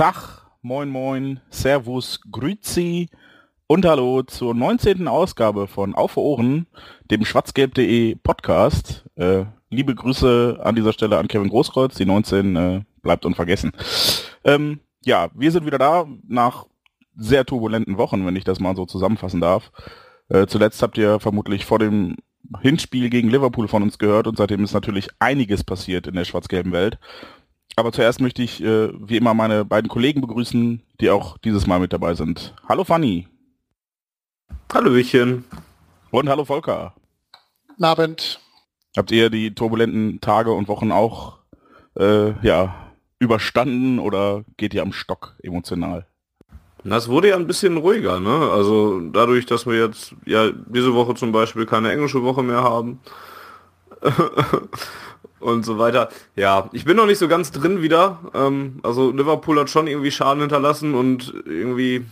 Tag, moin moin, Servus, Grüzi und Hallo zur 19. Ausgabe von Auf Ohren, dem schwarzgelb.de Podcast. Äh, liebe Grüße an dieser Stelle an Kevin Großkreuz, die 19 äh, bleibt unvergessen. Ähm, ja, wir sind wieder da nach sehr turbulenten Wochen, wenn ich das mal so zusammenfassen darf. Äh, zuletzt habt ihr vermutlich vor dem Hinspiel gegen Liverpool von uns gehört und seitdem ist natürlich einiges passiert in der schwarz-gelben Welt. Aber zuerst möchte ich äh, wie immer meine beiden Kollegen begrüßen, die auch dieses Mal mit dabei sind. Hallo Fanny. Hallöchen. Und hallo Volker. Guten Abend. Habt ihr die turbulenten Tage und Wochen auch äh, ja, überstanden oder geht ihr am Stock emotional? Das wurde ja ein bisschen ruhiger, ne? Also dadurch, dass wir jetzt ja diese Woche zum Beispiel keine englische Woche mehr haben. und so weiter. Ja, ich bin noch nicht so ganz drin wieder. Ähm, also Liverpool hat schon irgendwie Schaden hinterlassen und irgendwie,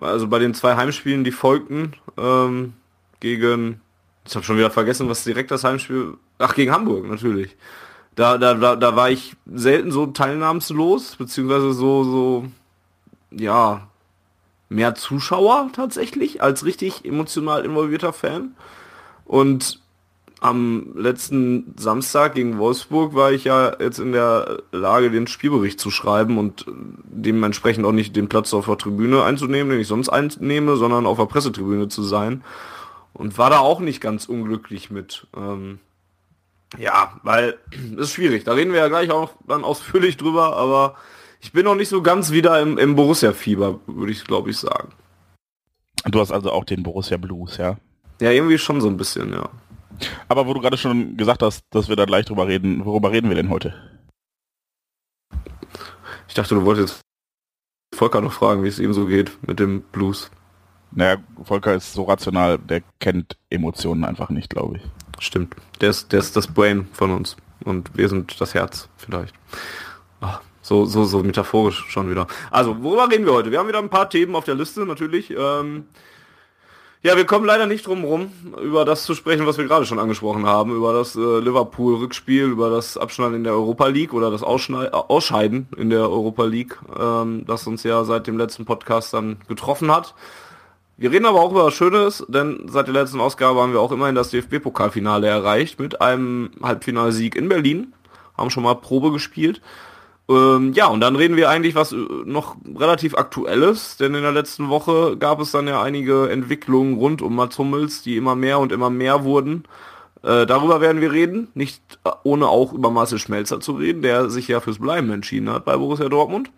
also bei den zwei Heimspielen, die folgten, ähm, gegen, ich habe schon wieder vergessen, was direkt das Heimspiel, ach, gegen Hamburg natürlich. Da, da, da, da war ich selten so teilnahmslos, beziehungsweise so, so, ja, mehr Zuschauer tatsächlich, als richtig emotional involvierter Fan. Und am letzten Samstag gegen Wolfsburg war ich ja jetzt in der Lage, den Spielbericht zu schreiben und dementsprechend auch nicht den Platz auf der Tribüne einzunehmen, den ich sonst einnehme, sondern auf der Pressetribüne zu sein. Und war da auch nicht ganz unglücklich mit. Ähm, ja, weil es ist schwierig. Da reden wir ja gleich auch dann ausführlich drüber, aber ich bin noch nicht so ganz wieder im, im Borussia-Fieber, würde ich glaube ich sagen. Du hast also auch den Borussia Blues, ja? Ja, irgendwie schon so ein bisschen, ja. Aber wo du gerade schon gesagt hast, dass wir da gleich drüber reden, worüber reden wir denn heute? Ich dachte, du wolltest Volker noch fragen, wie es ihm so geht mit dem Blues. Naja, Volker ist so rational, der kennt Emotionen einfach nicht, glaube ich. Stimmt. Der ist, der ist das Brain von uns. Und wir sind das Herz, vielleicht. Ach, so, so, so metaphorisch schon wieder. Also, worüber reden wir heute? Wir haben wieder ein paar Themen auf der Liste, natürlich. Ähm, ja, wir kommen leider nicht drum rum, über das zu sprechen, was wir gerade schon angesprochen haben, über das äh, Liverpool-Rückspiel, über das Abschneiden in der Europa League oder das Ausschnei äh, Ausscheiden in der Europa League, ähm, das uns ja seit dem letzten Podcast dann getroffen hat. Wir reden aber auch über was Schönes, denn seit der letzten Ausgabe haben wir auch immerhin das DFB-Pokalfinale erreicht mit einem Halbfinalsieg in Berlin, haben schon mal Probe gespielt ähm, ja, und dann reden wir eigentlich was äh, noch relativ aktuelles, denn in der letzten Woche gab es dann ja einige Entwicklungen rund um Mats Hummels, die immer mehr und immer mehr wurden. Äh, darüber werden wir reden, nicht äh, ohne auch über Marcel Schmelzer zu reden, der sich ja fürs Bleiben entschieden hat bei Borussia Dortmund.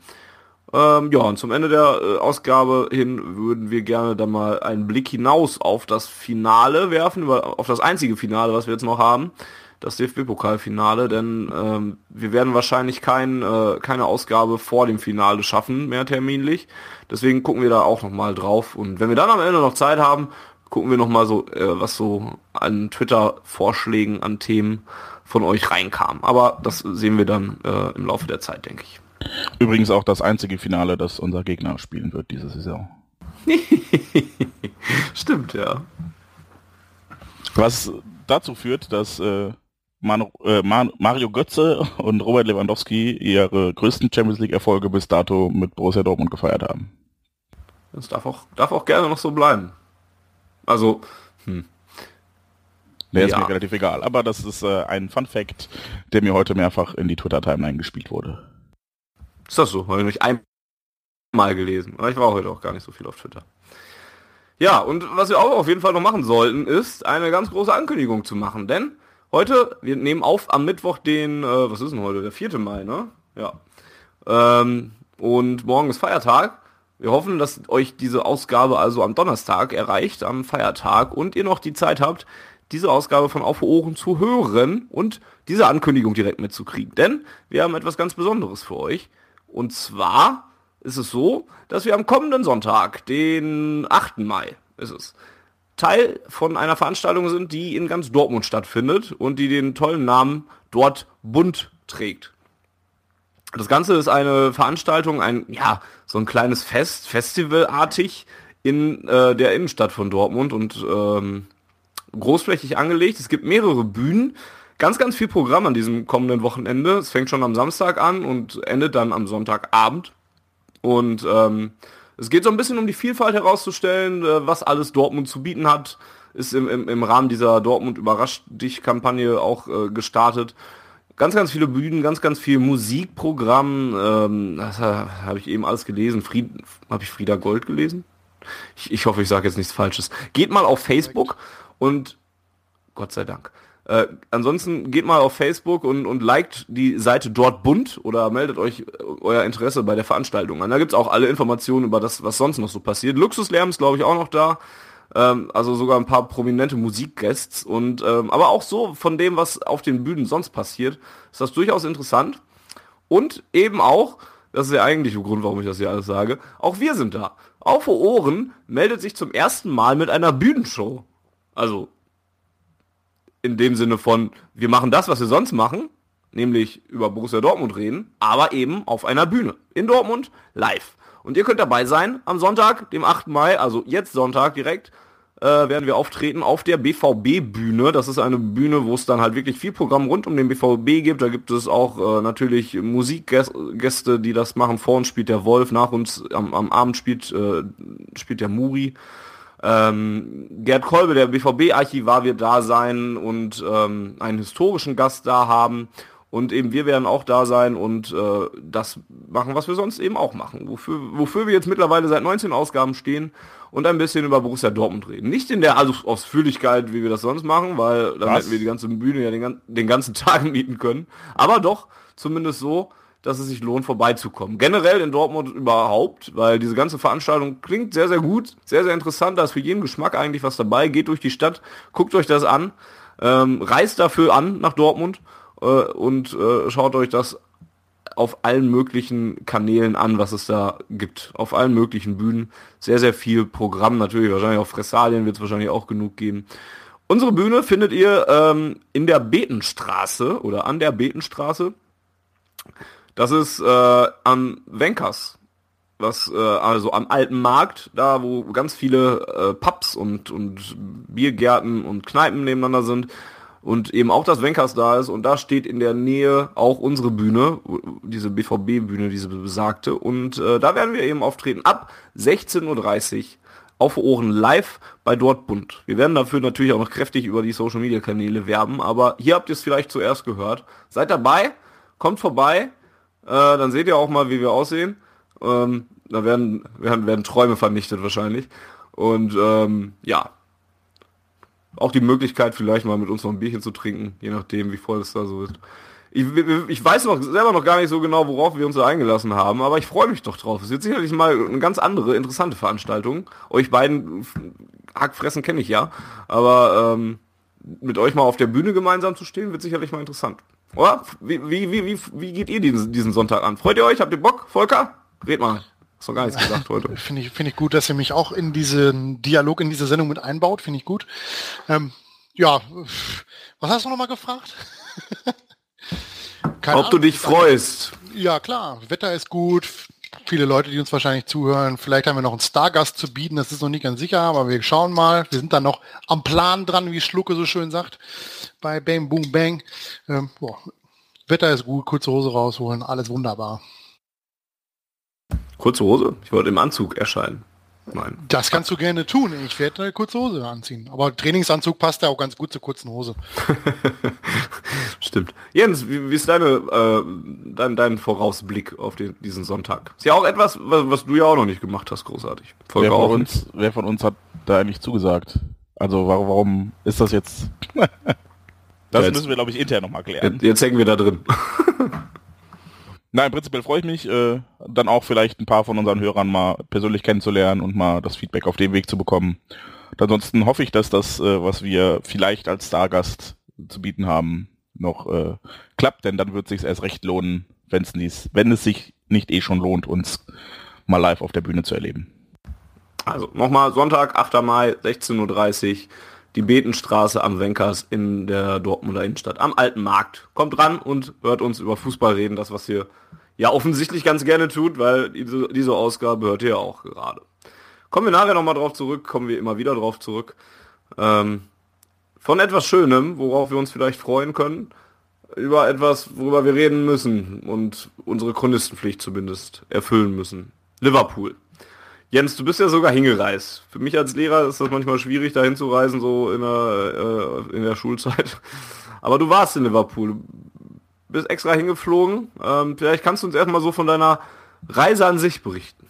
Ähm, ja, und zum Ende der äh, Ausgabe hin würden wir gerne dann mal einen Blick hinaus auf das Finale werfen, über, auf das einzige Finale, was wir jetzt noch haben das DFB-Pokalfinale, denn ähm, wir werden wahrscheinlich kein, äh, keine Ausgabe vor dem Finale schaffen, mehr terminlich. Deswegen gucken wir da auch nochmal drauf. Und wenn wir dann am Ende noch Zeit haben, gucken wir nochmal so, äh, was so an Twitter-Vorschlägen, an Themen von euch reinkam. Aber das sehen wir dann äh, im Laufe der Zeit, denke ich. Übrigens auch das einzige Finale, das unser Gegner spielen wird diese Saison. Stimmt, ja. Was dazu führt, dass äh, Manu, äh, Mario Götze und Robert Lewandowski ihre größten Champions League Erfolge bis dato mit Borussia Dortmund gefeiert haben. Das darf auch, darf auch gerne noch so bleiben. Also, hm. Der ist ja. mir relativ egal, aber das ist äh, ein Fun Fact, der mir heute mehrfach in die Twitter-Timeline gespielt wurde. Ist das so? Habe ich nicht einmal gelesen. Aber ich war heute auch gar nicht so viel auf Twitter. Ja, und was wir auch auf jeden Fall noch machen sollten, ist eine ganz große Ankündigung zu machen, denn Heute, wir nehmen auf am Mittwoch den, äh, was ist denn heute, der 4. Mai, ne? Ja. Ähm, und morgen ist Feiertag. Wir hoffen, dass euch diese Ausgabe also am Donnerstag erreicht, am Feiertag, und ihr noch die Zeit habt, diese Ausgabe von Auf Ohren zu hören und diese Ankündigung direkt mitzukriegen. Denn wir haben etwas ganz Besonderes für euch. Und zwar ist es so, dass wir am kommenden Sonntag, den 8. Mai, ist es, Teil von einer Veranstaltung sind, die in ganz Dortmund stattfindet und die den tollen Namen Dort Bunt trägt. Das Ganze ist eine Veranstaltung, ein, ja, so ein kleines Fest, festivalartig in äh, der Innenstadt von Dortmund und ähm, großflächig angelegt. Es gibt mehrere Bühnen, ganz, ganz viel Programm an diesem kommenden Wochenende. Es fängt schon am Samstag an und endet dann am Sonntagabend. Und ähm, es geht so ein bisschen um die Vielfalt herauszustellen, äh, was alles Dortmund zu bieten hat. Ist im, im, im Rahmen dieser Dortmund überrascht dich Kampagne auch äh, gestartet. Ganz, ganz viele Bühnen, ganz, ganz viel Musikprogramm. Ähm, das habe ich eben alles gelesen. Fried, habe ich Frieda Gold gelesen? Ich, ich hoffe, ich sage jetzt nichts Falsches. Geht mal auf Facebook und Gott sei Dank. Äh, ansonsten geht mal auf Facebook und, und liked die Seite dort bunt oder meldet euch euer Interesse bei der Veranstaltung an. Da gibt's auch alle Informationen über das, was sonst noch so passiert. Luxuslärm ist, glaube ich, auch noch da. Ähm, also sogar ein paar prominente Musikguests und ähm, aber auch so von dem, was auf den Bühnen sonst passiert, ist das durchaus interessant. Und eben auch, das ist der eigentliche Grund, warum ich das hier alles sage, auch wir sind da. Auf Ohren meldet sich zum ersten Mal mit einer Bühnenshow. Also in dem Sinne von, wir machen das, was wir sonst machen, nämlich über Borussia Dortmund reden, aber eben auf einer Bühne. In Dortmund, live. Und ihr könnt dabei sein am Sonntag, dem 8. Mai, also jetzt Sonntag direkt, äh, werden wir auftreten auf der BVB-Bühne. Das ist eine Bühne, wo es dann halt wirklich viel Programm rund um den BVB gibt. Da gibt es auch äh, natürlich Musikgäste, die das machen. Vor uns spielt der Wolf, nach uns am, am Abend spielt, äh, spielt der Muri. Ähm, Gerd Kolbe, der BVB-Archivar, wird da sein und ähm, einen historischen Gast da haben. Und eben wir werden auch da sein und äh, das machen, was wir sonst eben auch machen. Wofür, wofür wir jetzt mittlerweile seit 19 Ausgaben stehen und ein bisschen über Borussia Dortmund reden. Nicht in der also Ausführlichkeit, wie wir das sonst machen, weil dann was? hätten wir die ganze Bühne ja den, den ganzen Tag mieten können. Aber doch zumindest so, dass es sich lohnt, vorbeizukommen. Generell in Dortmund überhaupt, weil diese ganze Veranstaltung klingt sehr, sehr gut, sehr, sehr interessant. Da ist für jeden Geschmack eigentlich was dabei. Geht durch die Stadt, guckt euch das an, ähm, reist dafür an nach Dortmund äh, und äh, schaut euch das auf allen möglichen Kanälen an, was es da gibt. Auf allen möglichen Bühnen. Sehr, sehr viel Programm. Natürlich, wahrscheinlich auf Fressalien wird es wahrscheinlich auch genug geben. Unsere Bühne findet ihr ähm, in der Betenstraße oder an der Betenstraße. Das ist äh, am Wenkers. Was, äh, also am alten Markt, da wo ganz viele äh, Pubs und, und Biergärten und Kneipen nebeneinander sind und eben auch das Wenkers da ist und da steht in der Nähe auch unsere Bühne, diese BVB-Bühne, diese besagte und äh, da werden wir eben auftreten ab 16.30 Uhr auf Ohren live bei Dortbund. Wir werden dafür natürlich auch noch kräftig über die Social Media Kanäle werben, aber hier habt ihr es vielleicht zuerst gehört. Seid dabei, kommt vorbei, äh, dann seht ihr auch mal, wie wir aussehen. Ähm, da werden, werden, werden Träume vernichtet wahrscheinlich. Und ähm, ja, auch die Möglichkeit, vielleicht mal mit uns noch ein Bierchen zu trinken, je nachdem, wie voll es da so ist. Ich, ich weiß noch selber noch gar nicht so genau, worauf wir uns da eingelassen haben, aber ich freue mich doch drauf. Es wird sicherlich mal eine ganz andere, interessante Veranstaltung. Euch beiden Hackfressen kenne ich ja, aber ähm, mit euch mal auf der Bühne gemeinsam zu stehen, wird sicherlich mal interessant. Oder? Wie, wie, wie, wie, geht ihr diesen, diesen Sonntag an? Freut ihr euch? Habt ihr Bock? Volker? Red mal. Hast doch gar nichts gesagt heute. Finde ich, finde ich gut, dass ihr mich auch in diesen Dialog, in diese Sendung mit einbaut. Finde ich gut. Ähm, ja, was hast du nochmal gefragt? Ob Ahnung. du dich freust. Ja, klar. Wetter ist gut. Viele Leute, die uns wahrscheinlich zuhören. Vielleicht haben wir noch einen Stargast zu bieten. Das ist noch nicht ganz sicher, aber wir schauen mal. Wir sind dann noch am Plan dran, wie Schlucke so schön sagt. Bei Bang Boom Bang. Ähm. Wetter ist gut. Kurze Hose rausholen. Alles wunderbar. Kurze Hose? Ich wollte im Anzug erscheinen. Nein. Das kannst du gerne tun. Ich werde eine kurze Hose anziehen. Aber Trainingsanzug passt ja auch ganz gut zur kurzen Hose. Stimmt. Jens, wie, wie ist deine, äh, dein, dein Vorausblick auf den, diesen Sonntag? Ist ja auch etwas, was, was, du ja auch noch nicht gemacht hast, großartig. wer, von uns, wer von uns hat da eigentlich zugesagt? Also warum, warum ist das jetzt? das jetzt, müssen wir, glaube ich, intern nochmal klären. Jetzt, jetzt hängen wir da drin. Nein, prinzipiell freue ich mich, äh, dann auch vielleicht ein paar von unseren Hörern mal persönlich kennenzulernen und mal das Feedback auf dem Weg zu bekommen. ansonsten hoffe ich, dass das, äh, was wir vielleicht als Stargast zu bieten haben, noch äh, klappt, denn dann wird es sich erst recht lohnen, wenn's nicht, wenn es sich nicht eh schon lohnt, uns mal live auf der Bühne zu erleben. Also nochmal Sonntag, 8. Mai, 16.30 Uhr, die Betenstraße am Wenkers in der Dortmunder Innenstadt, am Alten Markt. Kommt ran und hört uns über Fußball reden, das was ihr ja offensichtlich ganz gerne tut, weil diese, diese Ausgabe hört ihr ja auch gerade. Kommen wir nachher nochmal drauf zurück, kommen wir immer wieder drauf zurück. Ähm, von etwas Schönem, worauf wir uns vielleicht freuen können, über etwas, worüber wir reden müssen und unsere Chronistenpflicht zumindest erfüllen müssen. Liverpool. Jens, du bist ja sogar hingereist. Für mich als Lehrer ist das manchmal schwierig, dahin zu reisen, so in der, äh, in der Schulzeit. Aber du warst in Liverpool. Bist extra hingeflogen. Ähm, vielleicht kannst du uns erstmal so von deiner Reise an sich berichten.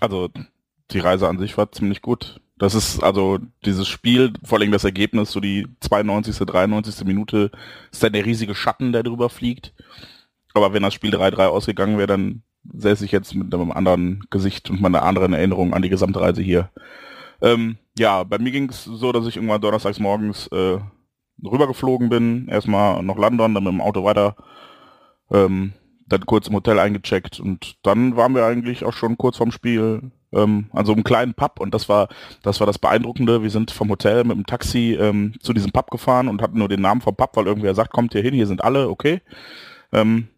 Also die Reise an sich war ziemlich gut. Das ist also dieses Spiel, vor allem das Ergebnis, so die 92., 93. Minute, ist dann der riesige Schatten, der drüber fliegt. Aber wenn das Spiel 3-3 ausgegangen wäre, dann säße ich jetzt mit einem anderen Gesicht und meiner anderen Erinnerung an die gesamte Reise hier. Ähm, ja, bei mir ging es so, dass ich irgendwann donnerstags morgens äh, rübergeflogen bin. Erstmal nach London, dann mit dem Auto weiter. Ähm, dann kurz im Hotel eingecheckt und dann waren wir eigentlich auch schon kurz vorm Spiel ähm, an so einem kleinen Pub und das war das war das Beeindruckende. Wir sind vom Hotel mit dem Taxi ähm, zu diesem Pub gefahren und hatten nur den Namen vom Pub, weil irgendwer sagt, kommt hier hin, hier sind alle, okay. Ähm,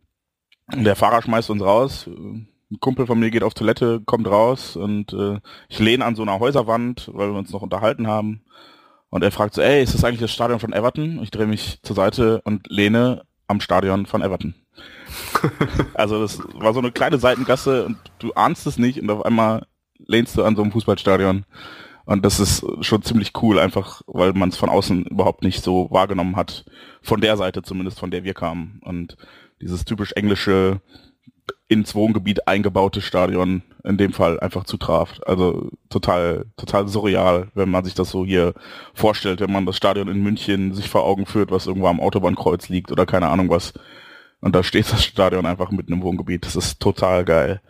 der Fahrer schmeißt uns raus. Ein Kumpel von mir geht auf Toilette, kommt raus und äh, ich lehne an so einer Häuserwand, weil wir uns noch unterhalten haben. Und er fragt so, ey, ist das eigentlich das Stadion von Everton? Ich drehe mich zur Seite und lehne am Stadion von Everton. also das war so eine kleine Seitengasse und du ahnst es nicht und auf einmal lehnst du an so einem Fußballstadion. Und das ist schon ziemlich cool, einfach weil man es von außen überhaupt nicht so wahrgenommen hat. Von der Seite zumindest, von der wir kamen. Und dieses typisch englische ins Wohngebiet eingebaute Stadion in dem Fall einfach zutraf. Also total, total surreal, wenn man sich das so hier vorstellt, wenn man das Stadion in München sich vor Augen führt, was irgendwo am Autobahnkreuz liegt oder keine Ahnung was. Und da steht das Stadion einfach mitten im Wohngebiet. Das ist total geil.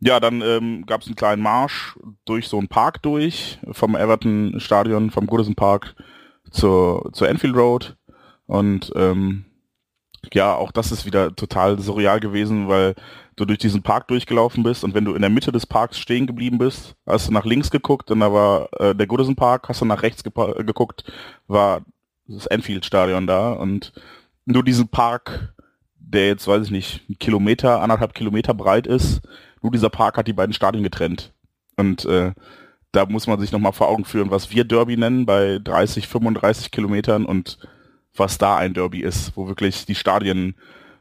Ja, dann ähm, gab es einen kleinen Marsch durch so einen Park durch, vom Everton Stadion, vom Goodison Park zur, zur Enfield Road. Und ähm, ja, auch das ist wieder total surreal gewesen, weil du durch diesen Park durchgelaufen bist und wenn du in der Mitte des Parks stehen geblieben bist, hast du nach links geguckt und da war äh, der Goodison Park, hast du nach rechts geguckt, war das Enfield Stadion da und nur diesen Park, der jetzt, weiß ich nicht, ein Kilometer, anderthalb Kilometer breit ist, nur dieser Park hat die beiden Stadien getrennt. Und äh, da muss man sich nochmal vor Augen führen, was wir Derby nennen bei 30, 35 Kilometern und was da ein Derby ist, wo wirklich die Stadien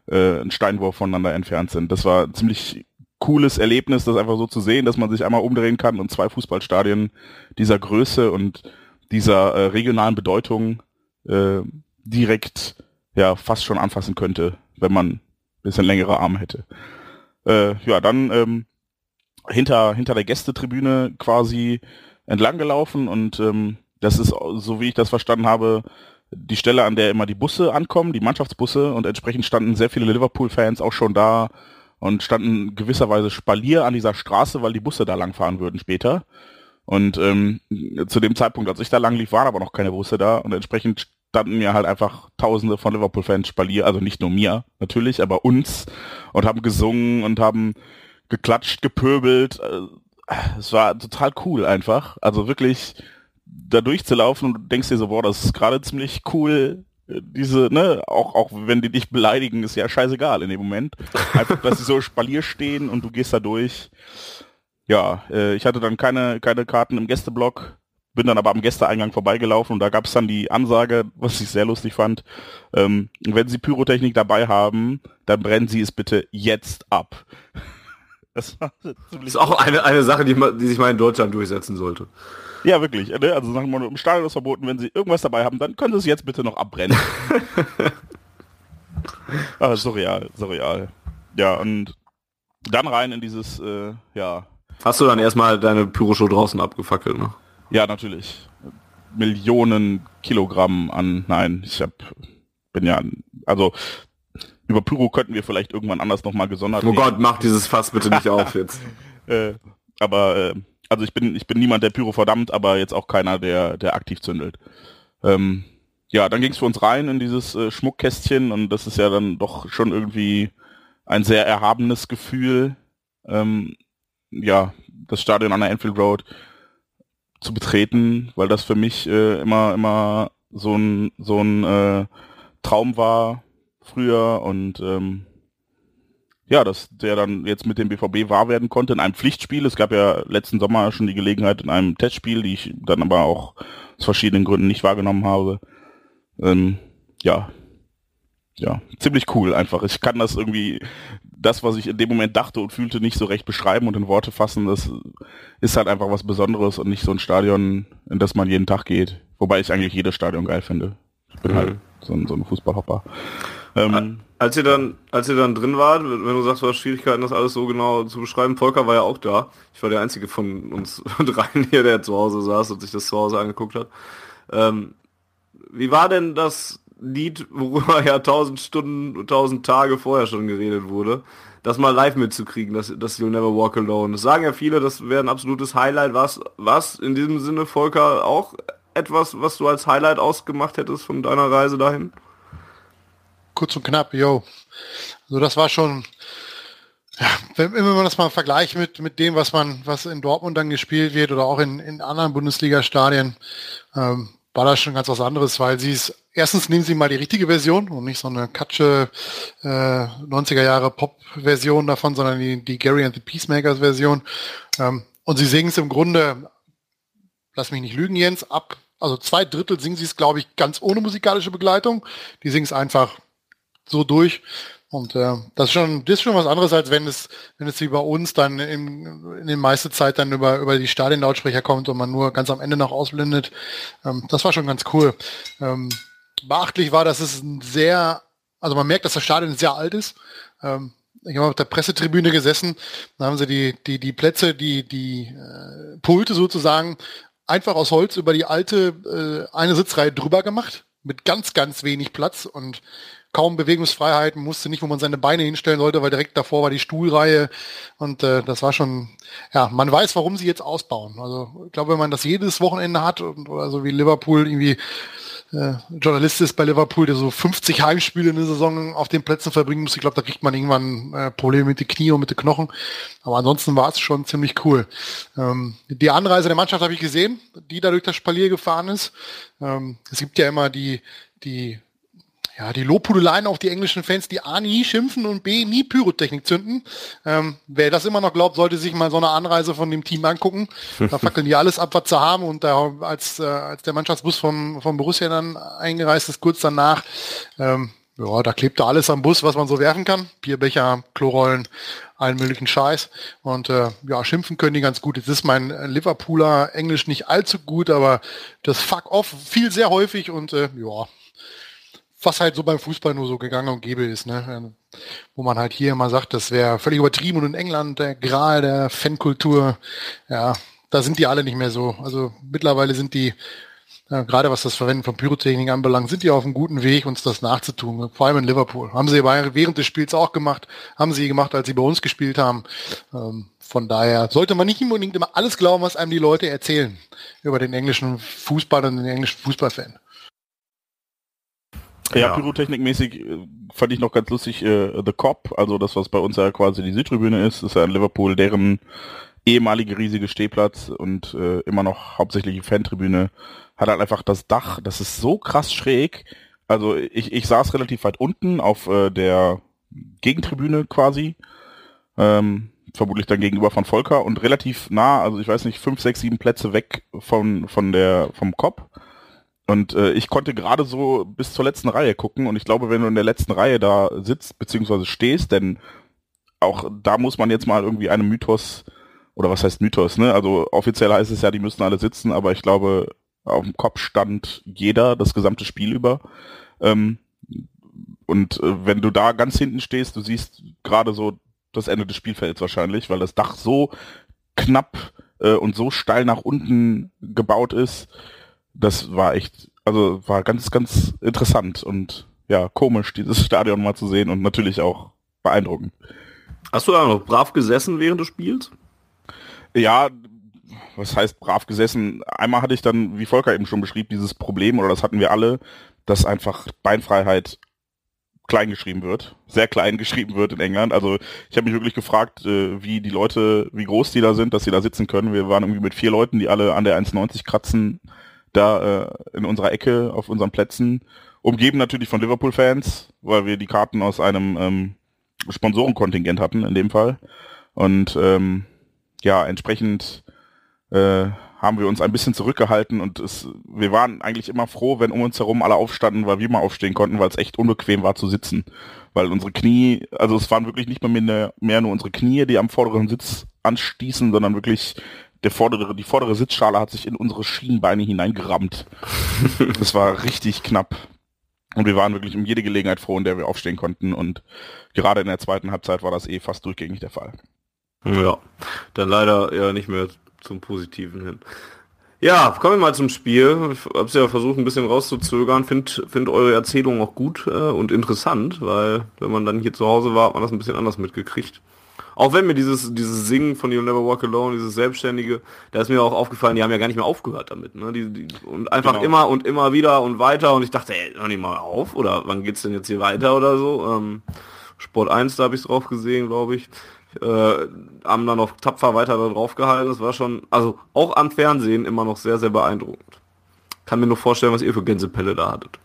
äh, ein Steinwurf voneinander entfernt sind. Das war ziemlich cooles Erlebnis, das einfach so zu sehen, dass man sich einmal umdrehen kann und zwei Fußballstadien dieser Größe und dieser äh, regionalen Bedeutung äh, direkt ja fast schon anfassen könnte, wenn man ein bisschen längere Arme hätte äh, ja, dann ähm, hinter, hinter der Gästetribüne quasi entlang gelaufen und ähm, das ist, so wie ich das verstanden habe, die Stelle, an der immer die Busse ankommen, die Mannschaftsbusse und entsprechend standen sehr viele Liverpool-Fans auch schon da und standen gewisserweise Spalier an dieser Straße, weil die Busse da langfahren würden später. Und ähm, zu dem Zeitpunkt, als ich da lang lief, waren aber noch keine Busse da und entsprechend standen mir halt einfach Tausende von Liverpool-Fans Spalier, also nicht nur mir natürlich, aber uns und haben gesungen und haben geklatscht, gepöbelt. Äh, es war total cool einfach. Also wirklich da durchzulaufen und du denkst dir so, boah, das ist gerade ziemlich cool. Diese, ne, auch, auch wenn die dich beleidigen, ist ja scheißegal in dem Moment. Einfach, dass sie so Spalier stehen und du gehst da durch. Ja, äh, ich hatte dann keine, keine Karten im Gästeblock bin dann aber am Gästeeingang vorbeigelaufen und da gab es dann die Ansage, was ich sehr lustig fand, ähm, wenn Sie Pyrotechnik dabei haben, dann brennen Sie es bitte jetzt ab. Das, das ist auch eine, eine Sache, die, die sich mal in Deutschland durchsetzen sollte. Ja, wirklich. Ne? Also sagen wir mal, im Stadion ist verboten, wenn Sie irgendwas dabei haben, dann können Sie es jetzt bitte noch abbrennen. ah, surreal, surreal. Ja, und dann rein in dieses, äh, ja. Hast du dann erstmal deine Pyroshow draußen abgefackelt, ne? Ja, natürlich. Millionen Kilogramm an, nein, ich hab, bin ja, also über Pyro könnten wir vielleicht irgendwann anders nochmal gesondert Oh Gott, mach dieses Fass bitte nicht auf jetzt. Äh, aber äh, also ich bin, ich bin niemand, der Pyro verdammt, aber jetzt auch keiner, der, der aktiv zündelt. Ähm, ja, dann ging es für uns rein in dieses äh, Schmuckkästchen und das ist ja dann doch schon irgendwie ein sehr erhabenes Gefühl, ähm, ja, das Stadion an der Enfield Road zu betreten, weil das für mich äh, immer, immer so ein, so ein äh, Traum war früher und ähm, ja, dass der dann jetzt mit dem BVB wahr werden konnte in einem Pflichtspiel. Es gab ja letzten Sommer schon die Gelegenheit in einem Testspiel, die ich dann aber auch aus verschiedenen Gründen nicht wahrgenommen habe. Ähm, ja, ja, ziemlich cool einfach. Ich kann das irgendwie, das, was ich in dem Moment dachte und fühlte, nicht so recht beschreiben und in Worte fassen. Das ist halt einfach was Besonderes und nicht so ein Stadion, in das man jeden Tag geht. Wobei ich eigentlich jedes Stadion geil finde. Ich bin mhm. halt so ein, so ein Fußballhopper. Ähm, als ihr dann, als ihr dann drin wart, wenn du sagst, du hast Schwierigkeiten, das alles so genau zu beschreiben, Volker war ja auch da. Ich war der einzige von uns dreien hier, der zu Hause saß und sich das zu Hause angeguckt hat. Ähm, wie war denn das Lied, worüber ja tausend Stunden, tausend Tage vorher schon geredet wurde, das mal live mitzukriegen, das, das You'll Never Walk Alone. Das sagen ja viele, das wäre ein absolutes Highlight. Was, was in diesem Sinne, Volker, auch etwas, was du als Highlight ausgemacht hättest von deiner Reise dahin? Kurz und knapp, yo. Also das war schon, ja, wenn, wenn man das mal vergleicht mit, mit dem, was man, was in Dortmund dann gespielt wird oder auch in, in anderen Bundesliga-Stadien, ähm, war das schon ganz was anderes, weil sie es, erstens nehmen sie mal die richtige Version und nicht so eine Katsche äh, 90er Jahre Pop-Version davon, sondern die, die Gary and the Peacemakers Version. Ähm, und sie singen es im Grunde, lass mich nicht lügen, Jens, ab, also zwei Drittel singen sie es, glaube ich, ganz ohne musikalische Begleitung. Die singen es einfach so durch. Und äh, das ist schon, das ist schon was anderes, als wenn es, wenn es wie bei uns dann in, in den meiste Zeit dann über, über die Stadienlautsprecher kommt und man nur ganz am Ende noch ausblendet. Ähm, das war schon ganz cool. Ähm, beachtlich war, dass es ein sehr, also man merkt, dass das Stadion sehr alt ist. Ähm, ich habe auf der Pressetribüne gesessen, da haben sie die, die, die Plätze, die, die äh, Pulte sozusagen einfach aus Holz über die alte äh, eine Sitzreihe drüber gemacht, mit ganz, ganz wenig Platz und kaum Bewegungsfreiheiten, musste nicht, wo man seine Beine hinstellen sollte, weil direkt davor war die Stuhlreihe und äh, das war schon, ja, man weiß, warum sie jetzt ausbauen. Also ich glaube, wenn man das jedes Wochenende hat und oder so wie Liverpool irgendwie äh, Journalist ist bei Liverpool, der so 50 Heimspiele in der Saison auf den Plätzen verbringen muss, ich glaube, da kriegt man irgendwann äh, Probleme mit den Knie und mit den Knochen. Aber ansonsten war es schon ziemlich cool. Ähm, die Anreise der Mannschaft habe ich gesehen, die da durch das Spalier gefahren ist. Ähm, es gibt ja immer die, die ja, die Lobhudeleien auf die englischen Fans, die A nie schimpfen und B nie Pyrotechnik zünden. Ähm, wer das immer noch glaubt, sollte sich mal so eine Anreise von dem Team angucken. Da fackeln die alles ab, was sie haben. Und da, als, äh, als der Mannschaftsbus vom, vom Borussia dann eingereist ist, kurz danach, ähm, ja, da klebte alles am Bus, was man so werfen kann. Bierbecher, Klorollen, allen möglichen Scheiß. Und äh, ja, schimpfen können die ganz gut. Jetzt ist mein Liverpooler Englisch nicht allzu gut, aber das Fuck off viel sehr häufig und äh, ja, was halt so beim Fußball nur so gegangen und gäbe ist, ne? Wo man halt hier immer sagt, das wäre völlig übertrieben und in England der Gral der Fankultur, ja, da sind die alle nicht mehr so. Also mittlerweile sind die, ja, gerade was das Verwenden von Pyrotechnik anbelangt, sind die auf einem guten Weg, uns das nachzutun. Vor allem in Liverpool. Haben sie während des Spiels auch gemacht, haben sie gemacht, als sie bei uns gespielt haben. Ähm, von daher sollte man nicht unbedingt immer alles glauben, was einem die Leute erzählen über den englischen Fußball und den englischen Fußballfan. Ja, ja. pyrotechnikmäßig äh, fand ich noch ganz lustig, äh, The Cop, also das, was bei uns ja quasi die Südtribüne ist, ist ja in Liverpool deren ehemalige riesige Stehplatz und äh, immer noch hauptsächliche Fantribüne, hat halt einfach das Dach, das ist so krass schräg. Also ich, ich saß relativ weit unten auf äh, der Gegentribüne quasi, ähm, vermutlich dann gegenüber von Volker und relativ nah, also ich weiß nicht, fünf, sechs, sieben Plätze weg von, von der, vom Cop und äh, ich konnte gerade so bis zur letzten Reihe gucken und ich glaube, wenn du in der letzten Reihe da sitzt bzw. stehst, denn auch da muss man jetzt mal irgendwie einem Mythos oder was heißt Mythos, ne? Also offiziell heißt es ja, die müssen alle sitzen, aber ich glaube, auf dem Kopf stand jeder das gesamte Spiel über. Ähm, und äh, wenn du da ganz hinten stehst, du siehst gerade so das Ende des Spielfelds wahrscheinlich, weil das Dach so knapp äh, und so steil nach unten gebaut ist, das war echt, also war ganz, ganz interessant und ja, komisch, dieses Stadion mal zu sehen und natürlich auch beeindruckend. Hast du da noch brav gesessen während des Spiels? Ja, was heißt brav gesessen? Einmal hatte ich dann, wie Volker eben schon beschrieb, dieses Problem, oder das hatten wir alle, dass einfach Beinfreiheit klein geschrieben wird, sehr klein geschrieben wird in England. Also ich habe mich wirklich gefragt, äh, wie die Leute, wie groß die da sind, dass sie da sitzen können. Wir waren irgendwie mit vier Leuten, die alle an der 1,90 kratzen, da äh, in unserer Ecke auf unseren Plätzen, umgeben natürlich von Liverpool-Fans, weil wir die Karten aus einem ähm, Sponsorenkontingent hatten in dem Fall. Und ähm, ja, entsprechend äh, haben wir uns ein bisschen zurückgehalten und es, wir waren eigentlich immer froh, wenn um uns herum alle aufstanden, weil wir mal aufstehen konnten, weil es echt unbequem war zu sitzen. Weil unsere Knie, also es waren wirklich nicht mehr, mehr nur unsere Knie, die am vorderen Sitz anstießen, sondern wirklich der vordere, die vordere Sitzschale hat sich in unsere Schienbeine hineingerammt. das war richtig knapp. Und wir waren wirklich um jede Gelegenheit froh, in der wir aufstehen konnten. Und gerade in der zweiten Halbzeit war das eh fast durchgängig der Fall. Ja, dann leider ja nicht mehr zum Positiven hin. Ja, kommen wir mal zum Spiel. Ich habe ja versucht, ein bisschen rauszuzögern. Find, find eure Erzählung auch gut äh, und interessant, weil wenn man dann hier zu Hause war, hat man das ein bisschen anders mitgekriegt. Auch wenn mir dieses, dieses Singen von You'll Never Walk Alone, dieses Selbstständige, da ist mir auch aufgefallen, die haben ja gar nicht mehr aufgehört damit. Ne? Die, die, und einfach genau. immer und immer wieder und weiter. Und ich dachte, ey, noch nicht mal auf? Oder wann geht's denn jetzt hier weiter oder so? Ähm, Sport 1, da habe ich drauf gesehen, glaube ich äh, haben dann noch tapfer weiter da drauf gehalten. Das war schon, also auch am Fernsehen immer noch sehr, sehr beeindruckend. Kann mir nur vorstellen, was ihr für Gänsepelle da hattet.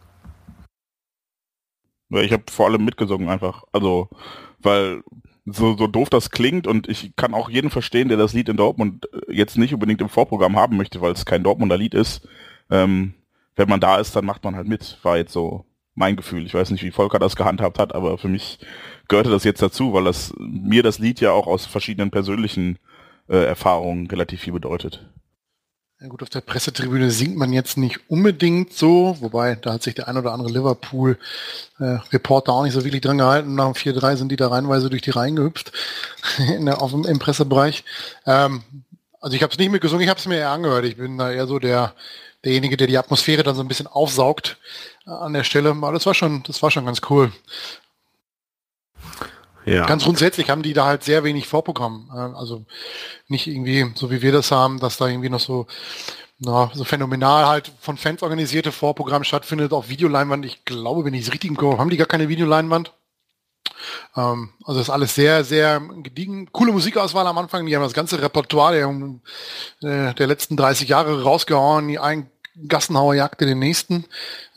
Ja, ich habe vor allem mitgesungen einfach. Also, weil so, so doof das klingt und ich kann auch jeden verstehen, der das Lied in Dortmund äh, jetzt nicht unbedingt im Vorprogramm haben möchte, weil es kein Dortmunder Lied ist. Ähm, wenn man da ist, dann macht man halt mit. War jetzt so mein Gefühl. Ich weiß nicht, wie Volker das gehandhabt hat, aber für mich gehörte das jetzt dazu, weil das mir das Lied ja auch aus verschiedenen persönlichen äh, Erfahrungen relativ viel bedeutet. Ja gut, auf der Pressetribüne singt man jetzt nicht unbedingt so, wobei da hat sich der ein oder andere Liverpool-Reporter äh, auch nicht so wirklich dran gehalten. Nach dem 4-3 sind die da reinweise durch die Reihen gehüpft in der, auf dem, im Pressebereich. Ähm, also ich habe es nicht mitgesungen, ich habe es mir eher angehört. Ich bin da eher so der derjenige, der die Atmosphäre dann so ein bisschen aufsaugt äh, an der Stelle. Aber das war schon, das war schon ganz cool. Ja. Ganz grundsätzlich haben die da halt sehr wenig Vorprogramm. Also nicht irgendwie, so wie wir das haben, dass da irgendwie noch so, na, so phänomenal halt von Fans organisierte Vorprogramm stattfindet auf Videoleinwand. Ich glaube, wenn ich es richtig im Kopf haben die gar keine Videoleinwand. Ähm, also ist alles sehr, sehr gediegen. Coole Musikauswahl am Anfang. Die haben das ganze Repertoire der, äh, der letzten 30 Jahre rausgehauen. Die ein Gassenhauer jagte den nächsten.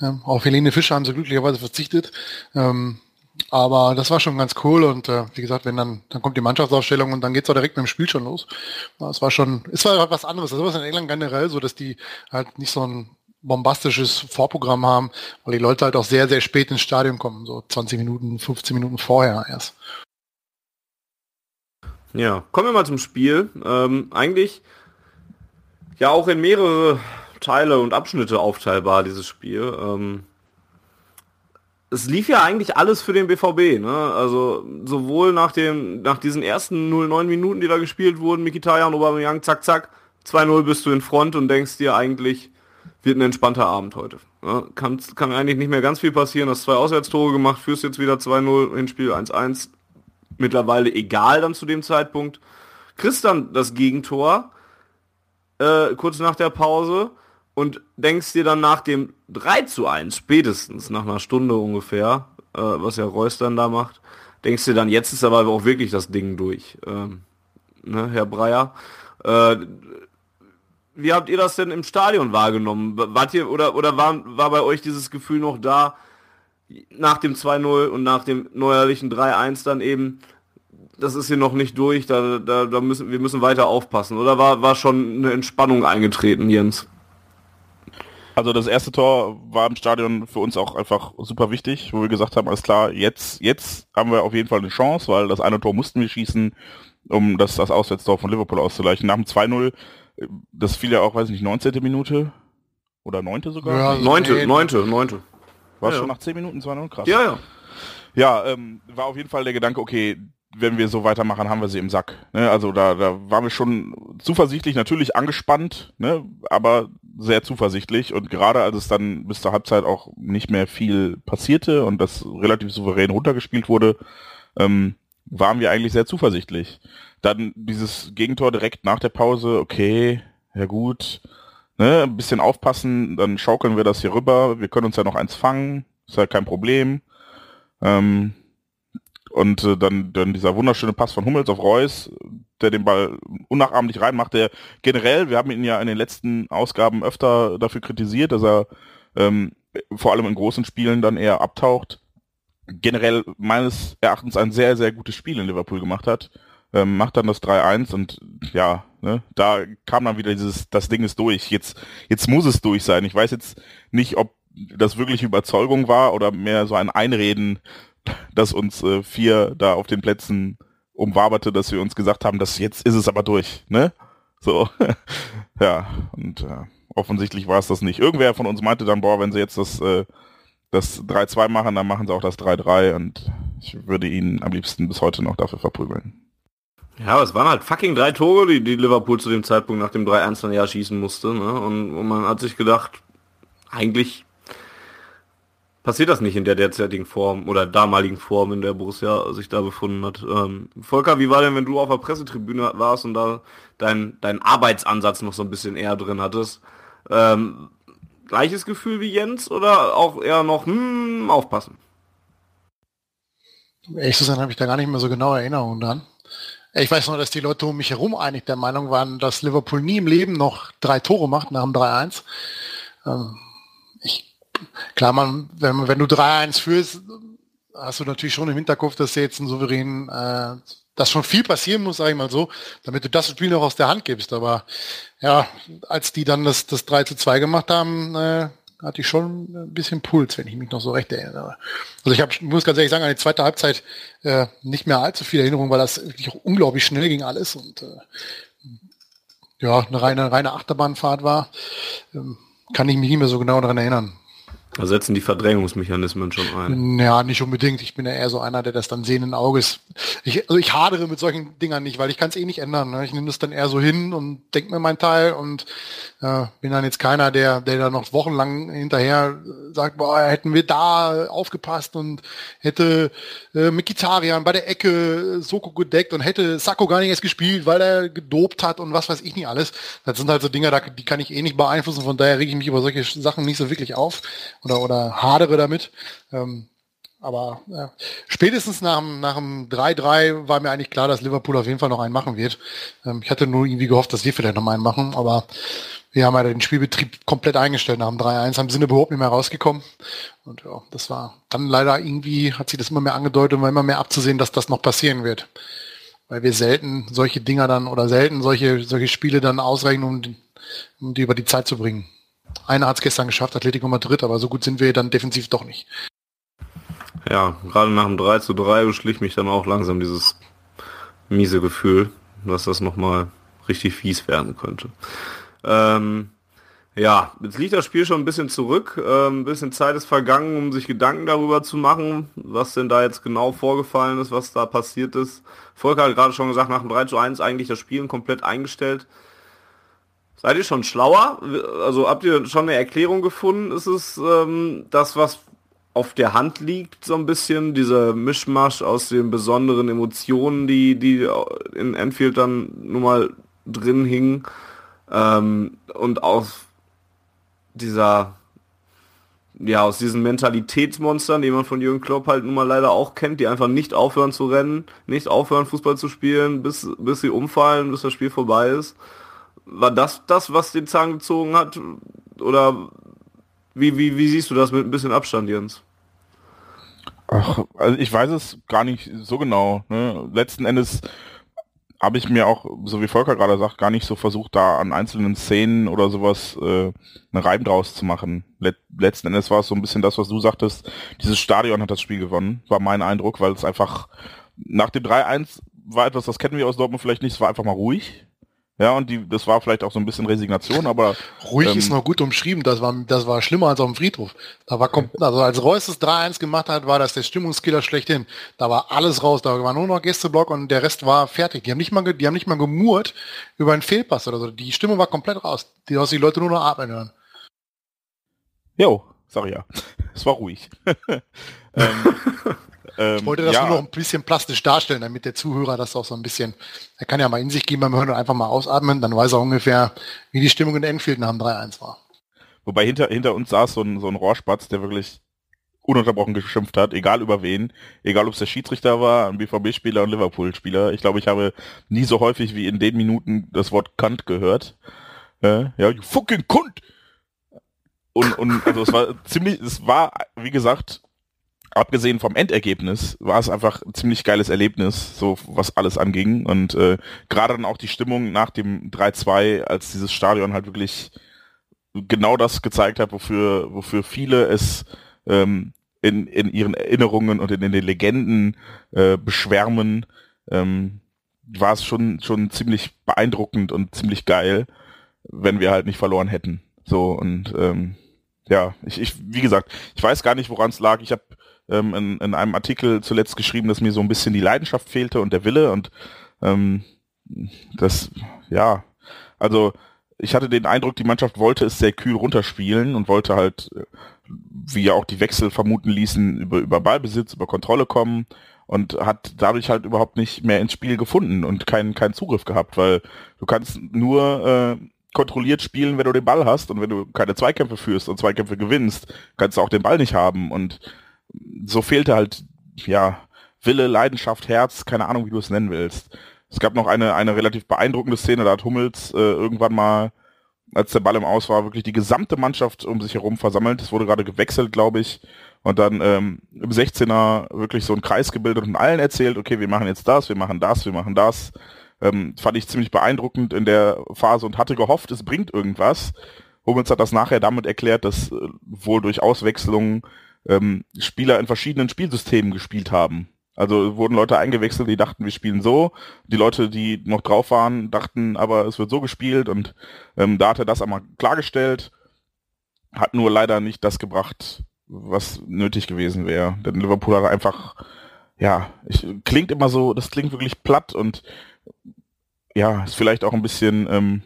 Ähm, auf Helene Fischer haben sie glücklicherweise verzichtet. Ähm, aber das war schon ganz cool und äh, wie gesagt, wenn dann, dann kommt die Mannschaftsausstellung und dann geht's auch direkt mit dem Spiel schon los. Es war schon, es war was anderes. Das ist in England generell so, dass die halt nicht so ein bombastisches Vorprogramm haben, weil die Leute halt auch sehr, sehr spät ins Stadion kommen, so 20 Minuten, 15 Minuten vorher erst. Ja, kommen wir mal zum Spiel. Ähm, eigentlich ja auch in mehrere Teile und Abschnitte aufteilbar, dieses Spiel. Ähm, es lief ja eigentlich alles für den BVB, ne? Also sowohl nach dem, nach diesen ersten 09 Minuten, die da gespielt wurden, Mikitarian, Aubameyang, zack, zack, 2-0 bist du in Front und denkst dir eigentlich, wird ein entspannter Abend heute. Ne? Kann, kann eigentlich nicht mehr ganz viel passieren, hast zwei Auswärtstore gemacht, führst jetzt wieder 2-0, Hinspiel 1-1. Mittlerweile egal dann zu dem Zeitpunkt. Kriegst dann das Gegentor, äh, kurz nach der Pause und denkst dir dann nach dem 3 zu 1, spätestens nach einer Stunde ungefähr, äh, was ja Reus dann da macht, denkst dir dann, jetzt ist aber auch wirklich das Ding durch, ähm, ne, Herr Breyer. Äh, wie habt ihr das denn im Stadion wahrgenommen? Wart ihr oder, oder war, war bei euch dieses Gefühl noch da, nach dem 2-0 und nach dem neuerlichen 3-1 dann eben, das ist hier noch nicht durch, da, da, da müssen, wir müssen weiter aufpassen. Oder war, war schon eine Entspannung eingetreten, Jens? Also das erste Tor war im Stadion für uns auch einfach super wichtig, wo wir gesagt haben, alles klar, jetzt, jetzt haben wir auf jeden Fall eine Chance, weil das eine Tor mussten wir schießen, um das, das Auswärtstor von Liverpool auszugleichen. Nach dem 2-0, das fiel ja auch, weiß ich nicht, 19. Minute oder 9. sogar? Ja, 9. 9. 9. War ja, schon nach 10 Minuten 2-0 krass. Ja, ja. Ja, ähm, war auf jeden Fall der Gedanke, okay, wenn wir so weitermachen, haben wir sie im Sack. Ne? Also da, da waren wir schon zuversichtlich, natürlich angespannt, ne? aber sehr zuversichtlich. Und gerade als es dann bis zur Halbzeit auch nicht mehr viel passierte und das relativ souverän runtergespielt wurde, ähm, waren wir eigentlich sehr zuversichtlich. Dann dieses Gegentor direkt nach der Pause, okay, ja gut, ne, ein bisschen aufpassen, dann schaukeln wir das hier rüber, wir können uns ja noch eins fangen, ist halt kein Problem. Ähm, und äh, dann, dann dieser wunderschöne Pass von Hummels auf Reus, der den Ball unnachahmlich reinmacht, der generell, wir haben ihn ja in den letzten Ausgaben öfter dafür kritisiert, dass er ähm, vor allem in großen Spielen dann eher abtaucht. Generell meines Erachtens ein sehr, sehr gutes Spiel in Liverpool gemacht hat. Ähm, macht dann das 3-1 und ja, ne, da kam dann wieder dieses, das Ding ist durch. Jetzt, jetzt muss es durch sein. Ich weiß jetzt nicht, ob das wirklich Überzeugung war oder mehr so ein Einreden, dass uns äh, vier da auf den Plätzen umwaberte, dass wir uns gesagt haben, dass jetzt ist es aber durch, ne? So, ja, und äh, offensichtlich war es das nicht. Irgendwer von uns meinte dann, boah, wenn sie jetzt das, äh, das 3-2 machen, dann machen sie auch das 3-3 und ich würde ihn am liebsten bis heute noch dafür verprügeln. Ja, aber es waren halt fucking drei Tore, die, die Liverpool zu dem Zeitpunkt nach dem 3-1 dann ja schießen musste. Ne? Und, und man hat sich gedacht, eigentlich passiert das nicht in der derzeitigen Form oder damaligen Form, in der Borussia sich da befunden hat. Ähm, Volker, wie war denn, wenn du auf der Pressetribüne warst und da dein, dein Arbeitsansatz noch so ein bisschen eher drin hattest? Ähm, gleiches Gefühl wie Jens oder auch eher noch, hm, aufpassen? Ehrlich zu habe ich da gar nicht mehr so genaue Erinnerungen dran. Ich weiß nur, dass die Leute um mich herum einig der Meinung waren, dass Liverpool nie im Leben noch drei Tore macht nach dem 3-1. Ähm, klar, man, wenn, wenn du 3-1 führst, hast du natürlich schon im Hinterkopf, dass sie jetzt ein souverän, äh, dass schon viel passieren muss, sage ich mal so, damit du das Spiel noch aus der Hand gibst. Aber ja, als die dann das, das 3 zu 2 gemacht haben, äh, hatte ich schon ein bisschen Puls, wenn ich mich noch so recht erinnere. Also ich hab, muss ganz ehrlich sagen, an die zweite Halbzeit äh, nicht mehr allzu viel Erinnerung, weil das wirklich unglaublich schnell ging alles und äh, ja, eine reine, reine Achterbahnfahrt war. Ähm, kann ich mich nicht mehr so genau daran erinnern. Da setzen die Verdrängungsmechanismen schon ein. Ja, nicht unbedingt. Ich bin ja eher so einer, der das dann sehenden Auges. Ich, also ich hadere mit solchen Dingern nicht, weil ich kann es eh nicht ändern. Ne? Ich nehme das dann eher so hin und denke mir meinen Teil und äh, bin dann jetzt keiner, der, der da noch wochenlang hinterher sagt, boah, hätten wir da aufgepasst und hätte äh, Mikitarian bei der Ecke Soko gedeckt und hätte Sako gar nicht erst gespielt, weil er gedopt hat und was weiß ich nicht alles. Das sind halt so Dinge, die kann ich eh nicht beeinflussen. Von daher rege ich mich über solche Sachen nicht so wirklich auf oder, oder hadere damit. Ähm, aber ja, spätestens nach, nach dem 3-3 war mir eigentlich klar, dass Liverpool auf jeden Fall noch einen machen wird. Ähm, ich hatte nur irgendwie gehofft, dass wir vielleicht noch einen machen, aber wir haben ja den Spielbetrieb komplett eingestellt nach dem 3-1, haben sind überhaupt nicht mehr rausgekommen. Und ja, das war dann leider irgendwie, hat sich das immer mehr angedeutet und war immer mehr abzusehen, dass das noch passieren wird. Weil wir selten solche Dinger dann oder selten solche, solche Spiele dann ausreichen, um die, um die über die Zeit zu bringen. Einer hat es gestern geschafft, Atletico Madrid, aber so gut sind wir dann defensiv doch nicht. Ja, gerade nach dem 3 zu 3 beschlich mich dann auch langsam dieses miese Gefühl, dass das nochmal richtig fies werden könnte. Ähm, ja, jetzt liegt das Spiel schon ein bisschen zurück. Ähm, ein bisschen Zeit ist vergangen, um sich Gedanken darüber zu machen, was denn da jetzt genau vorgefallen ist, was da passiert ist. Volker hat gerade schon gesagt, nach dem 3 zu 1 eigentlich das Spiel komplett eingestellt. Seid ihr schon schlauer? Also habt ihr schon eine Erklärung gefunden? Ist es ähm, das, was auf der Hand liegt, so ein bisschen, dieser Mischmasch aus den besonderen Emotionen, die, die in Enfield dann nun mal drin hingen ähm, und aus dieser, ja, aus diesen Mentalitätsmonstern, die man von Jürgen Klopp halt nun mal leider auch kennt, die einfach nicht aufhören zu rennen, nicht aufhören Fußball zu spielen, bis, bis sie umfallen, bis das Spiel vorbei ist. War das das, was den Zahn gezogen hat? Oder wie, wie, wie siehst du das mit ein bisschen Abstand, Jens? Ach, also ich weiß es gar nicht so genau. Ne? Letzten Endes habe ich mir auch, so wie Volker gerade sagt, gar nicht so versucht, da an einzelnen Szenen oder sowas äh, einen Reim draus zu machen. Let letzten Endes war es so ein bisschen das, was du sagtest. Dieses Stadion hat das Spiel gewonnen, war mein Eindruck, weil es einfach nach dem 3-1 war etwas, das kennen wir aus Dortmund vielleicht nicht, es war einfach mal ruhig. Ja, und die, das war vielleicht auch so ein bisschen Resignation, aber. Ruhig ähm, ist noch gut umschrieben, das war, das war schlimmer als auf dem Friedhof. Da war, also als Reus das 3-1 gemacht hat, war das der Stimmungskiller schlechthin. Da war alles raus, da war nur noch Gästeblock und der Rest war fertig. Die haben nicht mal, die haben nicht mal gemurrt über einen Fehlpass oder so. Die Stimme war komplett raus. Die hast die Leute nur noch atmen hören. Jo, sag ich ja. Es war ruhig. ähm, ähm, Ich wollte das ja, nur noch ein bisschen plastisch darstellen, damit der Zuhörer das auch so ein bisschen, er kann ja mal in sich gehen beim Hören und einfach mal ausatmen, dann weiß er ungefähr, wie die Stimmung in Enfield nach dem 3-1 war. Wobei hinter, hinter uns saß so ein, so ein Rohrspatz, der wirklich ununterbrochen geschimpft hat, egal über wen, egal ob es der Schiedsrichter war, ein BVB-Spieler und Liverpool-Spieler. Ich glaube, ich habe nie so häufig wie in den Minuten das Wort Kant gehört. Äh, ja, you fucking Kund! Und, und also es war ziemlich, es war, wie gesagt, abgesehen vom Endergebnis, war es einfach ein ziemlich geiles Erlebnis, so was alles anging. Und äh, gerade dann auch die Stimmung nach dem 3-2, als dieses Stadion halt wirklich genau das gezeigt hat, wofür, wofür viele es ähm, in, in ihren Erinnerungen und in, in den Legenden äh, beschwärmen, ähm, war es schon, schon ziemlich beeindruckend und ziemlich geil, wenn wir halt nicht verloren hätten. So und ähm, ja, ich, ich, wie gesagt, ich weiß gar nicht, woran es lag. Ich habe ähm, in, in einem Artikel zuletzt geschrieben, dass mir so ein bisschen die Leidenschaft fehlte und der Wille und ähm, das, ja, also ich hatte den Eindruck, die Mannschaft wollte es sehr kühl runterspielen und wollte halt, äh, wie ja auch die Wechsel vermuten ließen, über, über Ballbesitz, über Kontrolle kommen und hat dadurch halt überhaupt nicht mehr ins Spiel gefunden und keinen keinen Zugriff gehabt, weil du kannst nur äh, kontrolliert spielen, wenn du den Ball hast und wenn du keine Zweikämpfe führst und Zweikämpfe gewinnst, kannst du auch den Ball nicht haben und so fehlte halt, ja, Wille, Leidenschaft, Herz, keine Ahnung, wie du es nennen willst. Es gab noch eine, eine relativ beeindruckende Szene, da hat Hummels äh, irgendwann mal, als der Ball im Aus war, wirklich die gesamte Mannschaft um sich herum versammelt. Es wurde gerade gewechselt, glaube ich. Und dann ähm, im 16er wirklich so einen Kreis gebildet und allen erzählt, okay, wir machen jetzt das, wir machen das, wir machen das. Ähm, fand ich ziemlich beeindruckend in der Phase und hatte gehofft, es bringt irgendwas. Hummels hat das nachher damit erklärt, dass äh, wohl durch Auswechslungen ähm, Spieler in verschiedenen Spielsystemen gespielt haben. Also wurden Leute eingewechselt, die dachten, wir spielen so. Die Leute, die noch drauf waren, dachten, aber es wird so gespielt und ähm, da hat er das einmal klargestellt, hat nur leider nicht das gebracht, was nötig gewesen wäre. Denn Liverpool hat einfach, ja, ich, klingt immer so, das klingt wirklich platt und ja, ist vielleicht auch ein bisschen, ähm,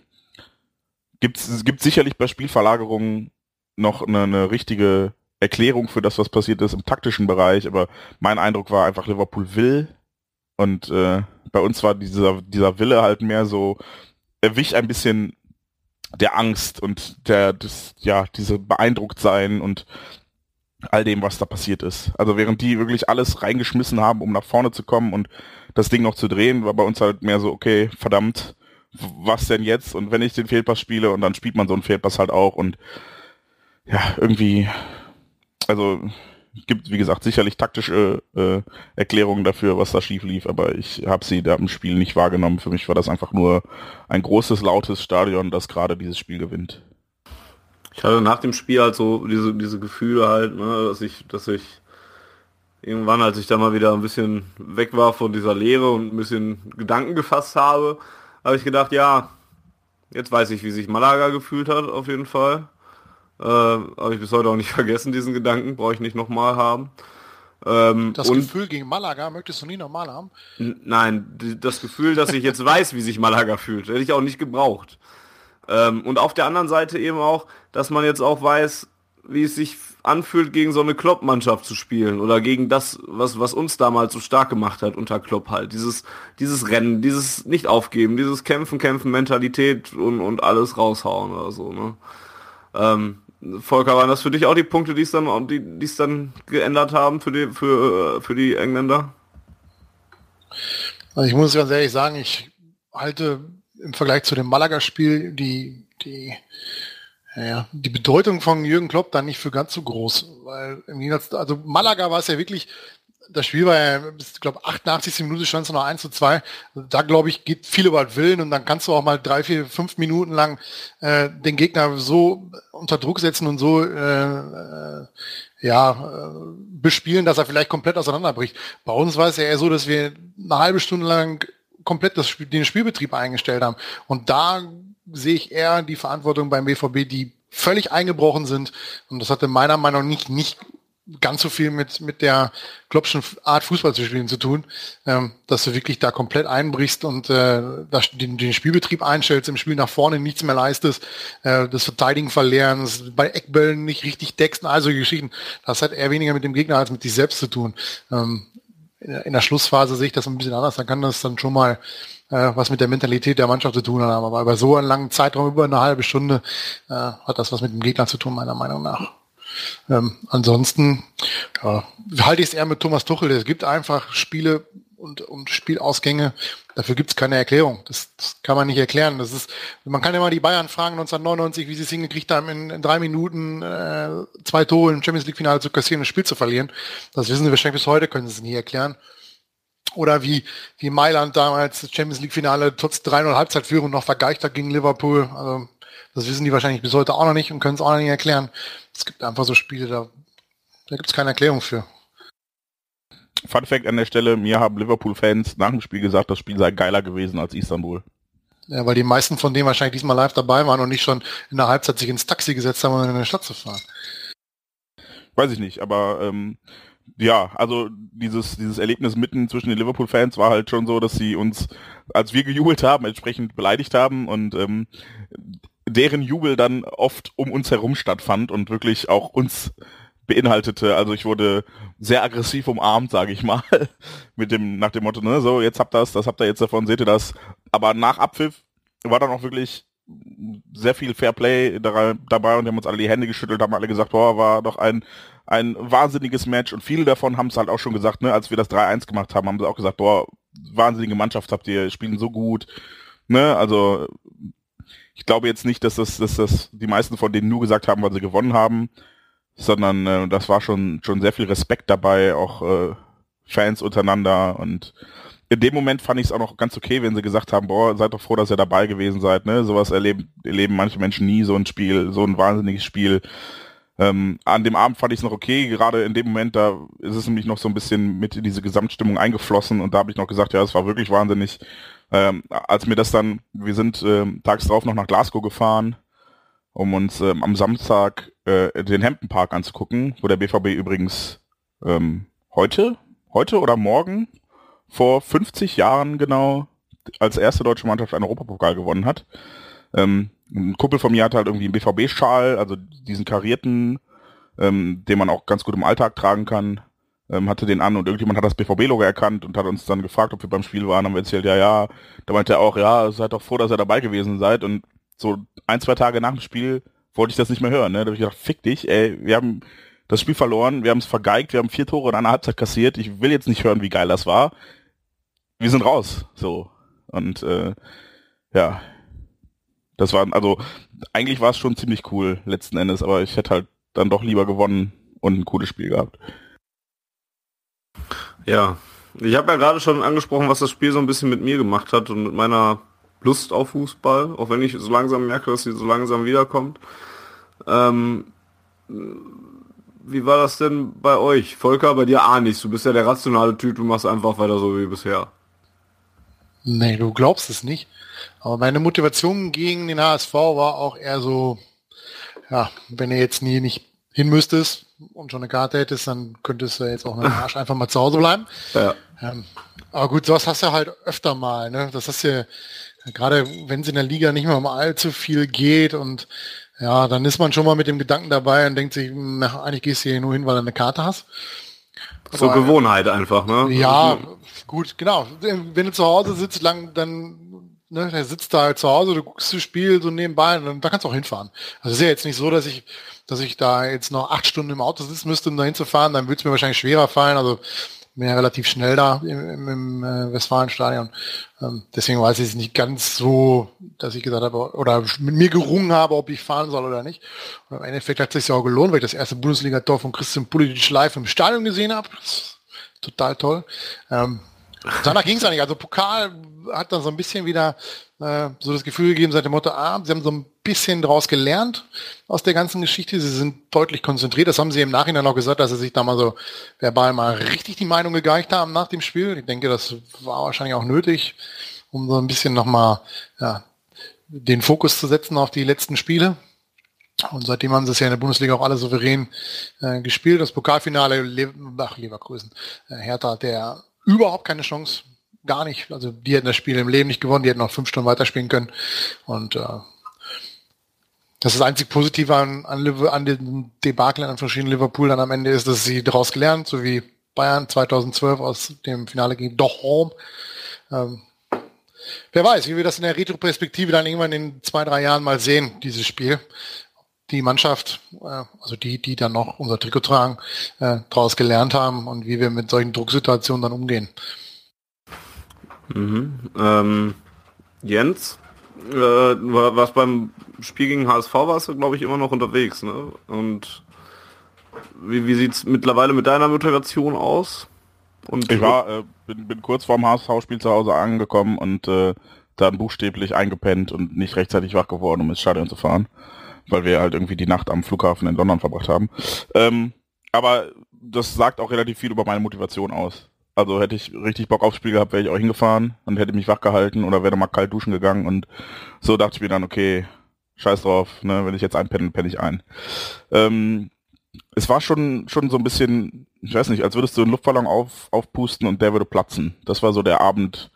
gibt es gibt sicherlich bei Spielverlagerungen noch eine, eine richtige Erklärung für das, was passiert ist im taktischen Bereich, aber mein Eindruck war einfach, Liverpool will und äh, bei uns war dieser, dieser Wille halt mehr so, er wich ein bisschen der Angst und der, das, ja, diese beeindruckt sein und all dem, was da passiert ist. Also während die wirklich alles reingeschmissen haben, um nach vorne zu kommen und das Ding noch zu drehen, war bei uns halt mehr so, okay, verdammt, was denn jetzt? Und wenn ich den Fehlpass spiele und dann spielt man so einen Fehlpass halt auch und ja, irgendwie, also gibt, wie gesagt, sicherlich taktische äh, Erklärungen dafür, was da schief lief, aber ich habe sie da im Spiel nicht wahrgenommen. Für mich war das einfach nur ein großes, lautes Stadion, das gerade dieses Spiel gewinnt. Ich hatte nach dem Spiel halt so diese, diese Gefühle halt, ne, dass ich, dass ich irgendwann, als ich da mal wieder ein bisschen weg war von dieser Lehre und ein bisschen Gedanken gefasst habe, habe ich gedacht, ja, jetzt weiß ich, wie sich Malaga gefühlt hat, auf jeden Fall. Äh, habe ich bis heute auch nicht vergessen, diesen Gedanken, brauche ich nicht nochmal haben. Ähm, Das Gefühl gegen Malaga möchtest du nie normal haben. Nein, das Gefühl, dass ich jetzt weiß, wie sich Malaga fühlt, hätte ich auch nicht gebraucht. Ähm, und auf der anderen Seite eben auch, dass man jetzt auch weiß, wie es sich anfühlt, gegen so eine Klopp-Mannschaft zu spielen oder gegen das, was, was uns damals so stark gemacht hat unter Klopp halt. Dieses, dieses Rennen, dieses nicht aufgeben, dieses Kämpfen, Kämpfen, Mentalität und, und alles raushauen oder so. Ne? Ähm, Volker, waren das für dich auch die Punkte, die es dann, die, die es dann geändert haben für die, für, äh, für die Engländer? Also ich muss ganz ehrlich sagen, ich halte im Vergleich zu dem Malaga-Spiel die, die, ja, die Bedeutung von Jürgen Klopp dann nicht für ganz so groß. Weil im also Malaga war es ja wirklich, das Spiel war ja, ich glaube, 88. Minute stand es noch 1 zu 2. Da, glaube ich, geht viel über den Willen und dann kannst du auch mal drei, vier, fünf Minuten lang äh, den Gegner so unter Druck setzen und so äh, äh, ja, äh, bespielen, dass er vielleicht komplett auseinanderbricht. Bei uns war es ja eher so, dass wir eine halbe Stunde lang komplett das den Spielbetrieb eingestellt haben. Und da sehe ich eher die Verantwortung beim BVB, die völlig eingebrochen sind. Und das hatte meiner Meinung nach nicht, nicht ganz so viel mit, mit der Kloppschen Art Fußball zu spielen zu tun, ähm, dass du wirklich da komplett einbrichst und äh, den, den Spielbetrieb einstellst, im Spiel nach vorne nichts mehr leistest, äh, das Verteidigen verlernst, bei Eckbällen nicht richtig deckst, also Geschichten. Das hat eher weniger mit dem Gegner als mit dich selbst zu tun. Ähm, in der Schlussphase sehe ich das ein bisschen anders, dann kann das dann schon mal äh, was mit der Mentalität der Mannschaft zu tun haben. Aber über so einen langen Zeitraum, über eine halbe Stunde, äh, hat das was mit dem Gegner zu tun, meiner Meinung nach. Ähm, ansonsten ja, halte ich es eher mit Thomas Tuchel. Es gibt einfach Spiele und, und Spielausgänge. Dafür gibt es keine Erklärung. Das, das, kann man nicht erklären. Das ist, man kann mal die Bayern fragen 1999, wie sie es hingekriegt haben, in, in drei Minuten äh, zwei Tore im Champions League Finale zu kassieren und das Spiel zu verlieren. Das wissen sie wahrscheinlich bis heute, können sie es nie erklären. Oder wie, wie Mailand damals das Champions League Finale trotz 3-0 Halbzeitführung noch vergleicht hat gegen Liverpool. Also, das wissen die wahrscheinlich bis heute auch noch nicht und können es auch noch nicht erklären. Es gibt einfach so Spiele, da, da gibt es keine Erklärung für. Fun Fact an der Stelle, mir haben Liverpool-Fans nach dem Spiel gesagt, das Spiel sei geiler gewesen als Istanbul. Ja, weil die meisten von denen wahrscheinlich diesmal live dabei waren und nicht schon in der Halbzeit sich ins Taxi gesetzt haben, um in eine Stadt zu fahren. Weiß ich nicht, aber ähm, ja, also dieses, dieses Erlebnis mitten zwischen den Liverpool-Fans war halt schon so, dass sie uns, als wir gejubelt haben, entsprechend beleidigt haben und ähm, deren Jubel dann oft um uns herum stattfand und wirklich auch uns beinhaltete. Also ich wurde sehr aggressiv umarmt, sage ich mal, mit dem nach dem Motto, ne, so jetzt habt das, das habt ihr jetzt davon, seht ihr das. Aber nach Abpfiff war dann auch wirklich sehr viel Fairplay dabei und haben uns alle die Hände geschüttelt, haben alle gesagt, boah, war doch ein ein wahnsinniges Match und viele davon haben es halt auch schon gesagt, ne, als wir das 3-1 gemacht haben, haben sie auch gesagt, boah, wahnsinnige Mannschaft habt ihr, spielen so gut, ne, also ich glaube jetzt nicht, dass das, dass das die meisten von denen nur gesagt haben, weil sie gewonnen haben, sondern äh, das war schon schon sehr viel Respekt dabei, auch äh, Fans untereinander und in dem Moment fand ich es auch noch ganz okay, wenn sie gesagt haben, boah, seid doch froh, dass ihr dabei gewesen seid, ne? Sowas erleben, erleben manche Menschen nie, so ein Spiel, so ein wahnsinniges Spiel. Ähm, an dem Abend fand ich es noch okay, gerade in dem Moment, da ist es nämlich noch so ein bisschen mit in diese Gesamtstimmung eingeflossen und da habe ich noch gesagt, ja, es war wirklich wahnsinnig. Ähm, als mir das dann, wir sind ähm, tags drauf noch nach Glasgow gefahren, um uns ähm, am Samstag äh, den Hampton Park anzugucken, wo der BVB übrigens ähm, heute, heute oder morgen vor 50 Jahren genau als erste deutsche Mannschaft einen Europapokal gewonnen hat. Ähm, ein Kumpel von mir hat halt irgendwie einen BVB-Schal, also diesen karierten, ähm, den man auch ganz gut im Alltag tragen kann, ähm, hatte den an und irgendjemand hat das BVB-Logo erkannt und hat uns dann gefragt, ob wir beim Spiel waren, haben wir erzählt, ja, ja, da meinte er auch, ja, seid doch froh, dass ihr dabei gewesen seid und so ein, zwei Tage nach dem Spiel wollte ich das nicht mehr hören, ne? Da habe ich gedacht, fick dich, ey, wir haben das Spiel verloren, wir haben es vergeigt, wir haben vier Tore in einer Halbzeit kassiert, ich will jetzt nicht hören, wie geil das war. Wir sind raus, so. Und äh, ja, das war, also eigentlich war es schon ziemlich cool letzten Endes, aber ich hätte halt dann doch lieber gewonnen und ein cooles Spiel gehabt. Ja, ich habe ja gerade schon angesprochen, was das Spiel so ein bisschen mit mir gemacht hat und mit meiner Lust auf Fußball, auch wenn ich so langsam merke, dass sie so langsam wiederkommt. Ähm, wie war das denn bei euch? Volker, bei dir auch nicht. Du bist ja der rationale Typ, du machst einfach weiter so wie bisher. Nee, du glaubst es nicht. Aber meine Motivation gegen den HSV war auch eher so, ja, wenn er jetzt nie nicht hin müsstest und schon eine Karte hättest, dann könntest du jetzt auch einen Arsch einfach mal zu Hause bleiben. Ja. Ähm, aber gut, sowas hast du halt öfter mal, ne? Das hast du gerade wenn es in der Liga nicht mehr um allzu viel geht und ja, dann ist man schon mal mit dem Gedanken dabei und denkt sich, na, eigentlich gehst du hier nur hin, weil du eine Karte hast. So Aber, Gewohnheit einfach, ne? Ja, gut, genau. Wenn du zu Hause sitzt, lang, dann, ne, der sitzt da halt zu Hause, du guckst das Spiel so nebenbei und da kannst du auch hinfahren. Also es ist ja jetzt nicht so, dass ich, dass ich da jetzt noch acht Stunden im Auto sitzen müsste, um da hinzufahren, dann würde es mir wahrscheinlich schwerer fallen. Also bin ja relativ schnell da im, im, im äh, Westfalenstadion. Ähm, deswegen weiß ich es nicht ganz so, dass ich gesagt habe, oder mit mir gerungen habe, ob ich fahren soll oder nicht. Und im Endeffekt hat es sich ja auch gelohnt, weil ich das erste Bundesliga-Tor von Christian Pulic live im Stadion gesehen habe. Total toll. Ähm, danach ging es eigentlich. Also Pokal hat dann so ein bisschen wieder äh, so das Gefühl gegeben seit dem Motto, ah, sie haben so ein bisschen daraus gelernt aus der ganzen Geschichte. Sie sind deutlich konzentriert. Das haben sie im Nachhinein auch gesagt, dass sie sich da mal so verbal mal richtig die Meinung gegeicht haben nach dem Spiel. Ich denke, das war wahrscheinlich auch nötig, um so ein bisschen nochmal ja, den Fokus zu setzen auf die letzten Spiele. Und seitdem haben sie es ja in der Bundesliga auch alle souverän äh, gespielt. Das Pokalfinale, Le ach, Leverkusen, äh, Hertha, der überhaupt keine Chance gar nicht. Also die hätten das Spiel im Leben nicht gewonnen, die hätten noch fünf Stunden weiterspielen können. Und äh, das ist das einzig Positive an, an, an den Debakel an verschiedenen Liverpool dann am Ende ist, dass sie daraus gelernt, so wie Bayern 2012 aus dem Finale gegen Dochorm. Ähm, wer weiß, wie wir das in der Retro-Perspektive dann irgendwann in zwei, drei Jahren mal sehen, dieses Spiel. Die Mannschaft, äh, also die, die dann noch unser Trikot tragen, äh, daraus gelernt haben und wie wir mit solchen Drucksituationen dann umgehen. Mhm. Ähm, Jens, äh, was beim Spiel gegen HSV warst du, glaube ich, immer noch unterwegs. Ne? Und wie, wie sieht es mittlerweile mit deiner Motivation aus? Und ich war, äh, bin, bin kurz vorm HSV-Spiel zu Hause angekommen und äh, dann buchstäblich eingepennt und nicht rechtzeitig wach geworden, um ins Stadion zu fahren, weil wir halt irgendwie die Nacht am Flughafen in London verbracht haben. Ähm, aber das sagt auch relativ viel über meine Motivation aus. Also hätte ich richtig Bock aufs Spiel gehabt, wäre ich auch hingefahren und hätte mich wach gehalten oder wäre mal kalt duschen gegangen und so dachte ich mir dann, okay, scheiß drauf, ne, wenn ich jetzt einpenne, penne ich ein. Ähm, es war schon, schon so ein bisschen, ich weiß nicht, als würdest du einen Luftballon auf, aufpusten und der würde platzen. Das war so der Abend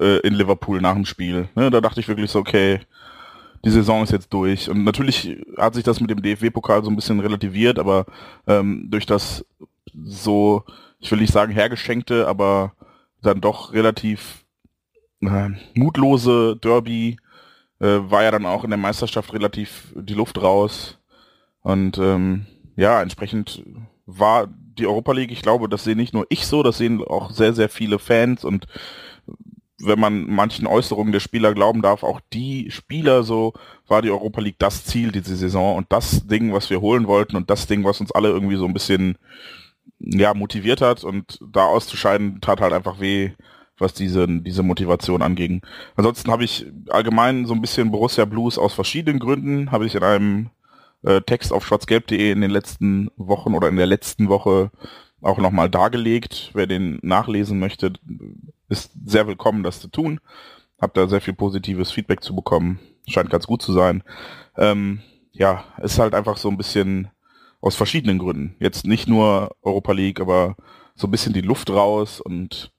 äh, in Liverpool nach dem Spiel. Ne, da dachte ich wirklich so, okay, die Saison ist jetzt durch. Und natürlich hat sich das mit dem DFW-Pokal so ein bisschen relativiert, aber ähm, durch das so, ich will nicht sagen hergeschenkte, aber dann doch relativ äh, mutlose Derby äh, war ja dann auch in der Meisterschaft relativ die Luft raus. Und ähm, ja, entsprechend war die Europa League, ich glaube, das sehen nicht nur ich so, das sehen auch sehr, sehr viele Fans und wenn man manchen Äußerungen der Spieler glauben darf, auch die Spieler so, war die Europa League das Ziel diese Saison und das Ding, was wir holen wollten und das Ding, was uns alle irgendwie so ein bisschen ja, motiviert hat und da auszuscheiden, tat halt einfach weh, was diese, diese Motivation anging. Ansonsten habe ich allgemein so ein bisschen Borussia Blues aus verschiedenen Gründen, habe ich in einem äh, Text auf schwarzgelb.de in den letzten Wochen oder in der letzten Woche auch nochmal dargelegt. Wer den nachlesen möchte, ist sehr willkommen, das zu tun. Hab da sehr viel positives Feedback zu bekommen. Scheint ganz gut zu sein. Ähm, ja, ist halt einfach so ein bisschen aus verschiedenen Gründen. Jetzt nicht nur Europa League, aber so ein bisschen die Luft raus und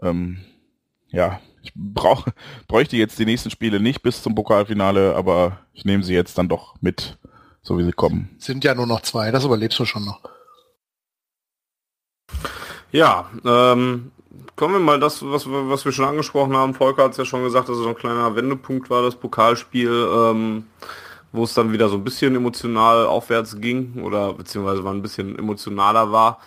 ähm, ja, ich brauch, bräuchte jetzt die nächsten Spiele nicht bis zum Pokalfinale, aber ich nehme sie jetzt dann doch mit, so wie sie kommen. Sind ja nur noch zwei, das überlebst du schon noch. Ja, ähm, kommen wir mal das, was, was wir schon angesprochen haben. Volker hat es ja schon gesagt, dass es so ein kleiner Wendepunkt war, das Pokalspiel. Ähm, wo es dann wieder so ein bisschen emotional aufwärts ging oder beziehungsweise man ein bisschen emotionaler war.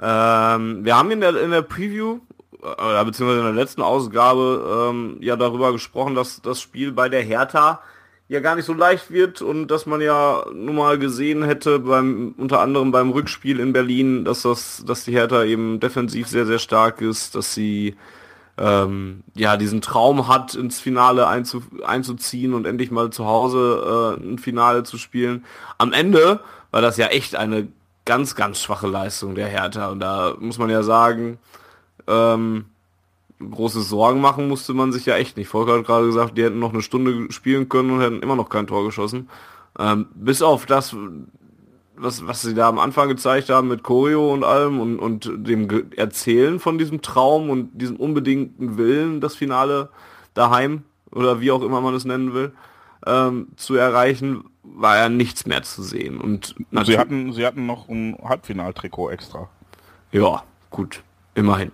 Ähm, wir haben in der, in der Preview oder beziehungsweise in der letzten Ausgabe ähm, ja darüber gesprochen, dass das Spiel bei der Hertha ja gar nicht so leicht wird und dass man ja nun mal gesehen hätte beim unter anderem beim Rückspiel in Berlin, dass das dass die Hertha eben defensiv sehr sehr stark ist, dass sie ähm, ja, diesen Traum hat, ins Finale einzu, einzuziehen und endlich mal zu Hause äh, ein Finale zu spielen. Am Ende war das ja echt eine ganz, ganz schwache Leistung der Hertha. Und da muss man ja sagen, ähm, große Sorgen machen musste man sich ja echt nicht. Volker hat gerade gesagt, die hätten noch eine Stunde spielen können und hätten immer noch kein Tor geschossen. Ähm, bis auf das, was, was sie da am Anfang gezeigt haben mit Choreo und allem und, und dem Ge Erzählen von diesem Traum und diesem unbedingten Willen, das Finale daheim oder wie auch immer man es nennen will, ähm, zu erreichen, war ja nichts mehr zu sehen. Und sie hatten, sie hatten noch ein Halbfinaltrikot extra. Ja, gut, immerhin.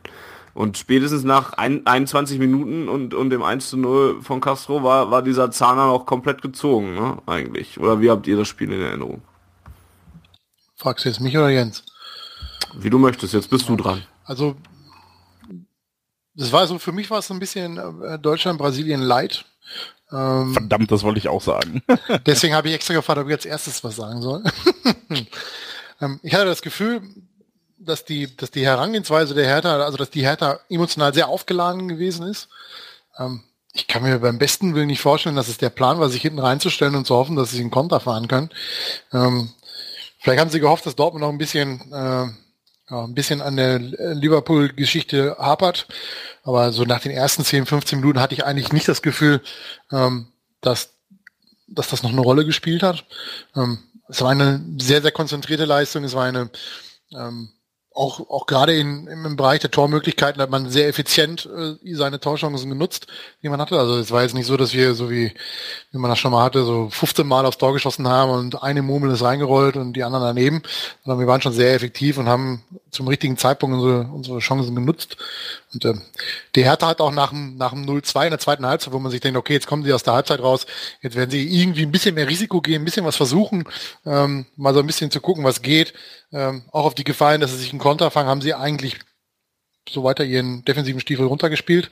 Und spätestens nach ein, 21 Minuten und, und dem 1 zu 0 von Castro war, war dieser Zahner noch komplett gezogen, ne, eigentlich. Oder wie habt ihr das Spiel in Erinnerung? Fragst du jetzt mich oder Jens? Wie du möchtest, jetzt bist du dran. Also, das war so, für mich war es ein bisschen äh, Deutschland, Brasilien light. Ähm, Verdammt, das wollte ich auch sagen. deswegen habe ich extra gefragt, ob ich als erstes was sagen soll. ähm, ich hatte das Gefühl, dass die, dass die Herangehensweise der Hertha, also dass die Hertha emotional sehr aufgeladen gewesen ist. Ähm, ich kann mir beim besten Willen nicht vorstellen, dass es der Plan war, sich hinten reinzustellen und zu hoffen, dass sie einen Konter fahren können. Ähm, Vielleicht haben sie gehofft, dass Dortmund noch ein bisschen, äh, ja, ein bisschen an der Liverpool-Geschichte hapert. Aber so nach den ersten 10, 15 Minuten hatte ich eigentlich nicht das Gefühl, ähm, dass, dass das noch eine Rolle gespielt hat. Ähm, es war eine sehr, sehr konzentrierte Leistung. Es war eine ähm, auch, auch gerade in, im Bereich der Tormöglichkeiten hat man sehr effizient äh, seine Torchancen genutzt, die man hatte. Also es war jetzt nicht so, dass wir so wie, wie man das schon mal hatte, so 15 Mal aufs Tor geschossen haben und eine Murmel ist reingerollt und die anderen daneben, sondern wir waren schon sehr effektiv und haben zum richtigen Zeitpunkt unsere, unsere Chancen genutzt. Und äh, die Hertha hat auch nach dem, nach dem 0-2 in der zweiten Halbzeit, wo man sich denkt, okay, jetzt kommen sie aus der Halbzeit raus, jetzt werden sie irgendwie ein bisschen mehr Risiko gehen, ein bisschen was versuchen, ähm, mal so ein bisschen zu gucken, was geht. Ähm, auch auf die Gefallen, dass sie sich einen Konter fangen, haben sie eigentlich so weiter ihren defensiven Stiefel runtergespielt.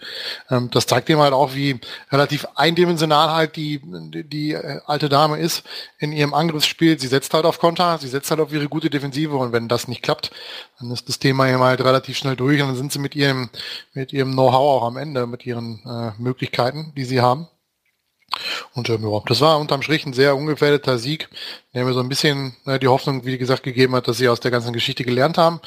Ähm, das zeigt dem halt auch, wie relativ eindimensional halt die, die, die äh, alte Dame ist in ihrem Angriffsspiel. Sie setzt halt auf Konter, sie setzt halt auf ihre gute Defensive und wenn das nicht klappt, dann ist das Thema eben halt relativ schnell durch und dann sind sie mit ihrem, mit ihrem Know-how auch am Ende, mit ihren äh, Möglichkeiten, die sie haben. Und ja, das war unterm Strich ein sehr ungefährdeter Sieg, der mir so ein bisschen äh, die Hoffnung, wie gesagt, gegeben hat, dass sie aus der ganzen Geschichte gelernt haben.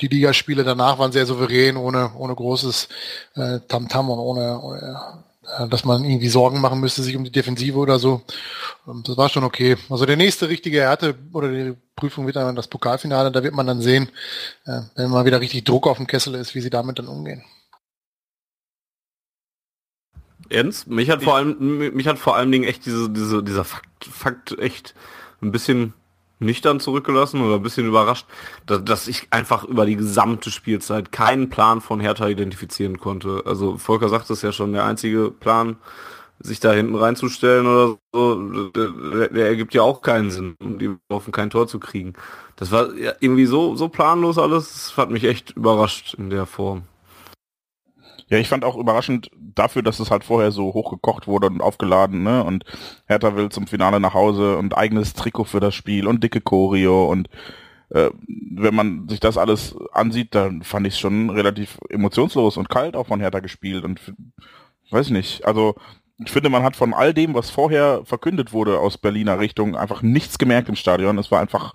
Die Ligaspiele danach waren sehr souverän, ohne, ohne großes äh, Tamtam und ohne, ohne äh, dass man irgendwie Sorgen machen müsste, sich um die Defensive oder so. Das war schon okay. Also der nächste richtige Härte oder die Prüfung wird dann das Pokalfinale, da wird man dann sehen, äh, wenn mal wieder richtig Druck auf dem Kessel ist, wie sie damit dann umgehen. Ernst? Mich hat vor allem, mich hat vor allen Dingen echt diese, diese, dieser Fakt, Fakt echt ein bisschen nüchtern zurückgelassen oder ein bisschen überrascht, dass, dass ich einfach über die gesamte Spielzeit keinen Plan von Hertha identifizieren konnte. Also Volker sagt es ja schon, der einzige Plan, sich da hinten reinzustellen oder so, der, der ergibt ja auch keinen Sinn, um die hoffen, kein Tor zu kriegen. Das war irgendwie so, so planlos alles, das hat mich echt überrascht in der Form. Ja, ich fand auch überraschend dafür, dass es halt vorher so hochgekocht wurde und aufgeladen, ne? Und Hertha will zum Finale nach Hause und eigenes Trikot für das Spiel und dicke Choreo und äh, wenn man sich das alles ansieht, dann fand ich es schon relativ emotionslos und kalt auch von Hertha gespielt und weiß nicht, also ich finde, man hat von all dem, was vorher verkündet wurde aus Berliner Richtung, einfach nichts gemerkt im Stadion. Es war einfach,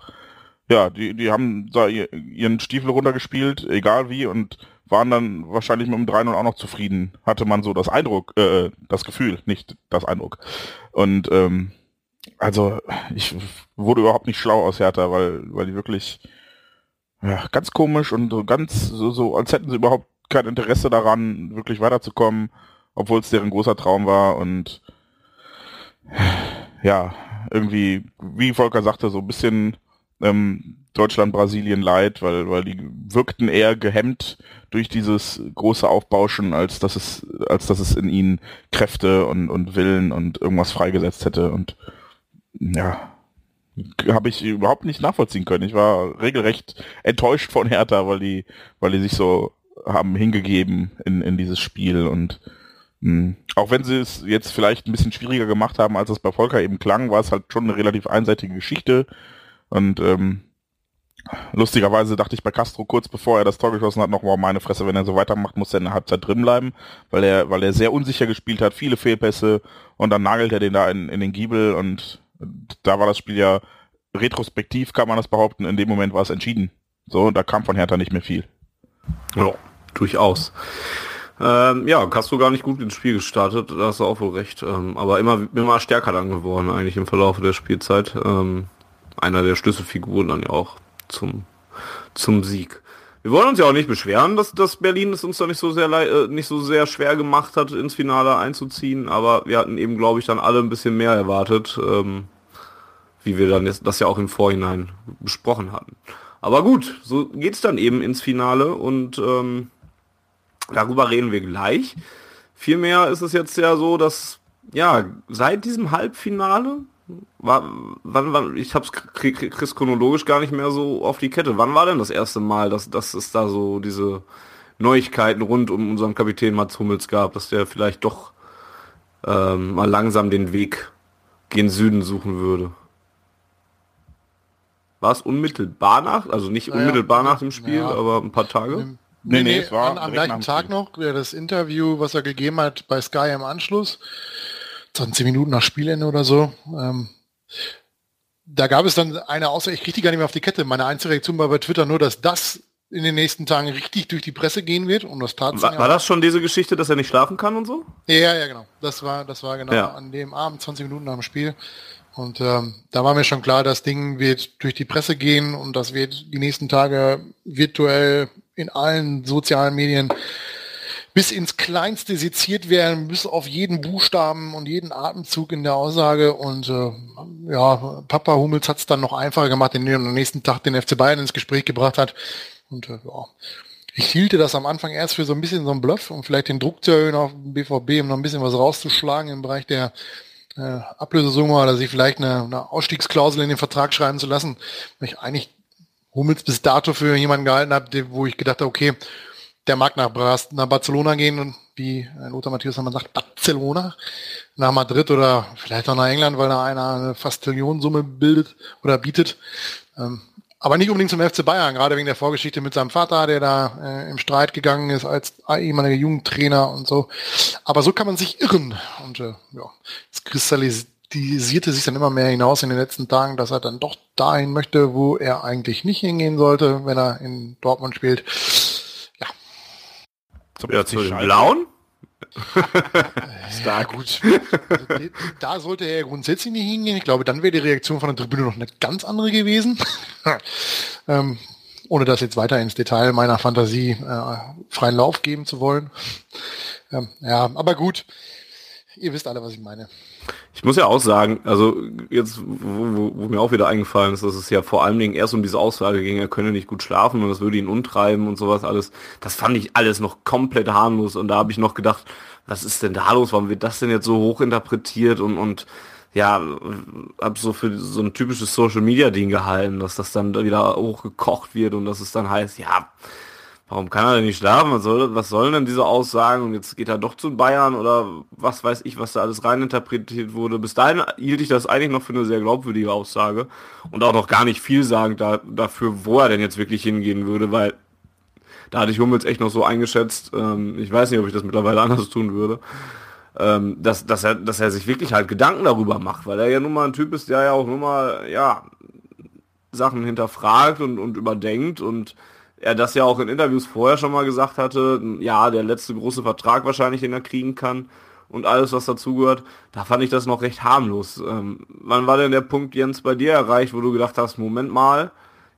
ja, die, die haben da ihren Stiefel runtergespielt, egal wie, und waren dann wahrscheinlich mit dem 3-0 auch noch zufrieden, hatte man so das Eindruck, äh, das Gefühl, nicht das Eindruck. Und ähm, also ich wurde überhaupt nicht schlau aus Hertha, weil, weil die wirklich ja, ganz komisch und so ganz so, so, als hätten sie überhaupt kein Interesse daran, wirklich weiterzukommen, obwohl es deren großer Traum war und ja, irgendwie, wie Volker sagte, so ein bisschen ähm, Deutschland, Brasilien leid, weil, weil die wirkten eher gehemmt durch dieses große Aufbauschen, als dass es, als dass es in ihnen Kräfte und, und Willen und irgendwas freigesetzt hätte. Und ja, habe ich überhaupt nicht nachvollziehen können. Ich war regelrecht enttäuscht von Hertha, weil die, weil die sich so haben hingegeben in, in dieses Spiel und mh, hm, auch wenn sie es jetzt vielleicht ein bisschen schwieriger gemacht haben, als es bei Volker eben klang, war es halt schon eine relativ einseitige Geschichte und ähm, Lustigerweise dachte ich bei Castro kurz bevor er das Tor geschossen hat noch, wow, meine Fresse, wenn er so weitermacht, muss er in der Halbzeit drin bleiben, weil er, weil er sehr unsicher gespielt hat, viele Fehlpässe und dann nagelt er den da in, in den Giebel und da war das Spiel ja retrospektiv, kann man das behaupten, in dem Moment war es entschieden. So, da kam von Hertha nicht mehr viel. Ja, durchaus. Ähm, ja, Castro gar nicht gut ins Spiel gestartet, da hast du auch wohl recht. Ähm, aber immer, immer stärker dann geworden eigentlich im Verlauf der Spielzeit. Ähm, einer der Schlüsselfiguren dann ja auch zum, zum Sieg. Wir wollen uns ja auch nicht beschweren, dass, dass Berlin es uns da nicht so sehr äh, nicht so sehr schwer gemacht hat, ins Finale einzuziehen, aber wir hatten eben, glaube ich, dann alle ein bisschen mehr erwartet, ähm, wie wir dann jetzt das ja auch im Vorhinein besprochen hatten. Aber gut, so geht's dann eben ins Finale und ähm, darüber reden wir gleich. Vielmehr ist es jetzt ja so, dass ja seit diesem Halbfinale war, wann, wann, ich hab's Chris chronologisch gar nicht mehr so auf die Kette. Wann war denn das erste Mal, dass, dass es da so diese Neuigkeiten rund um unseren Kapitän Mats Hummels gab, dass der vielleicht doch ähm, mal langsam den Weg gen Süden suchen würde? War es unmittelbar nach, also nicht naja, unmittelbar nach dem Spiel, ja, aber ein paar Tage? Nee, nee, nee es war am gleichen Tag noch, das Interview, was er gegeben hat bei Sky im Anschluss. 20 Minuten nach Spielende oder so. Ähm, da gab es dann eine Aussage, ich kriege die gar nicht mehr auf die Kette. Meine einzige Reaktion war bei Twitter nur, dass das in den nächsten Tagen richtig durch die Presse gehen wird und das tat war, war das schon diese Geschichte, dass er nicht schlafen kann und so? Ja, ja, genau. Das war, das war genau ja. an dem Abend, 20 Minuten nach dem Spiel. Und ähm, da war mir schon klar, das Ding wird durch die Presse gehen und das wird die nächsten Tage virtuell in allen sozialen Medien bis ins Kleinste seziert werden, bis auf jeden Buchstaben und jeden Atemzug in der Aussage. Und äh, ja, Papa Hummels hat es dann noch einfacher gemacht, indem er am nächsten Tag den FC Bayern ins Gespräch gebracht hat. Und äh, ja, ich hielte das am Anfang erst für so ein bisschen so ein Bluff, um vielleicht den Druck zu erhöhen auf den BVB, um noch ein bisschen was rauszuschlagen im Bereich der äh, Ablösesumme oder sich vielleicht eine, eine Ausstiegsklausel in den Vertrag schreiben zu lassen, weil ich eigentlich Hummels bis dato für jemanden gehalten habe, wo ich gedacht habe, okay, der mag nach, nach Barcelona gehen und wie Lothar Matthäus man sagt, Barcelona, nach Madrid oder vielleicht auch nach England, weil da einer eine fast Trillionensumme bildet oder bietet. Ähm, aber nicht unbedingt zum FC Bayern, gerade wegen der Vorgeschichte mit seinem Vater, der da äh, im Streit gegangen ist als ehemaliger Jugendtrainer und so. Aber so kann man sich irren. Und äh, ja, es kristallisierte sich dann immer mehr hinaus in den letzten Tagen, dass er dann doch dahin möchte, wo er eigentlich nicht hingehen sollte, wenn er in Dortmund spielt. Zum ja, zu den Blauen? ja, gut. Also, da sollte er grundsätzlich nicht hingehen. Ich glaube, dann wäre die Reaktion von der Tribüne noch eine ganz andere gewesen. ähm, ohne das jetzt weiter ins Detail meiner Fantasie äh, freien Lauf geben zu wollen. Ähm, ja, aber gut. Ihr wisst alle, was ich meine. Ich muss ja auch sagen, also jetzt, wo, wo, wo, mir auch wieder eingefallen ist, dass es ja vor allen Dingen erst um diese Aussage ging, er könne nicht gut schlafen und das würde ihn untreiben und sowas alles. Das fand ich alles noch komplett harmlos und da habe ich noch gedacht, was ist denn da los? Warum wird das denn jetzt so hoch interpretiert und, und ja, hab so für so ein typisches Social Media Ding gehalten, dass das dann wieder hochgekocht wird und dass es dann heißt, ja, Warum kann er denn nicht schlafen? Was, soll, was sollen denn diese Aussagen? Und jetzt geht er doch zu Bayern oder was weiß ich, was da alles reininterpretiert wurde. Bis dahin hielt ich das eigentlich noch für eine sehr glaubwürdige Aussage und auch noch gar nicht viel sagen da, dafür, wo er denn jetzt wirklich hingehen würde, weil da hatte ich Hummels echt noch so eingeschätzt. Ähm, ich weiß nicht, ob ich das mittlerweile anders tun würde. Ähm, dass, dass, er, dass er sich wirklich halt Gedanken darüber macht, weil er ja nun mal ein Typ ist, der ja auch nun mal, ja, Sachen hinterfragt und, und überdenkt und er das ja auch in Interviews vorher schon mal gesagt hatte, ja, der letzte große Vertrag wahrscheinlich, den er kriegen kann und alles, was dazugehört, da fand ich das noch recht harmlos. Ähm, wann war denn der Punkt, Jens, bei dir erreicht, wo du gedacht hast, Moment mal,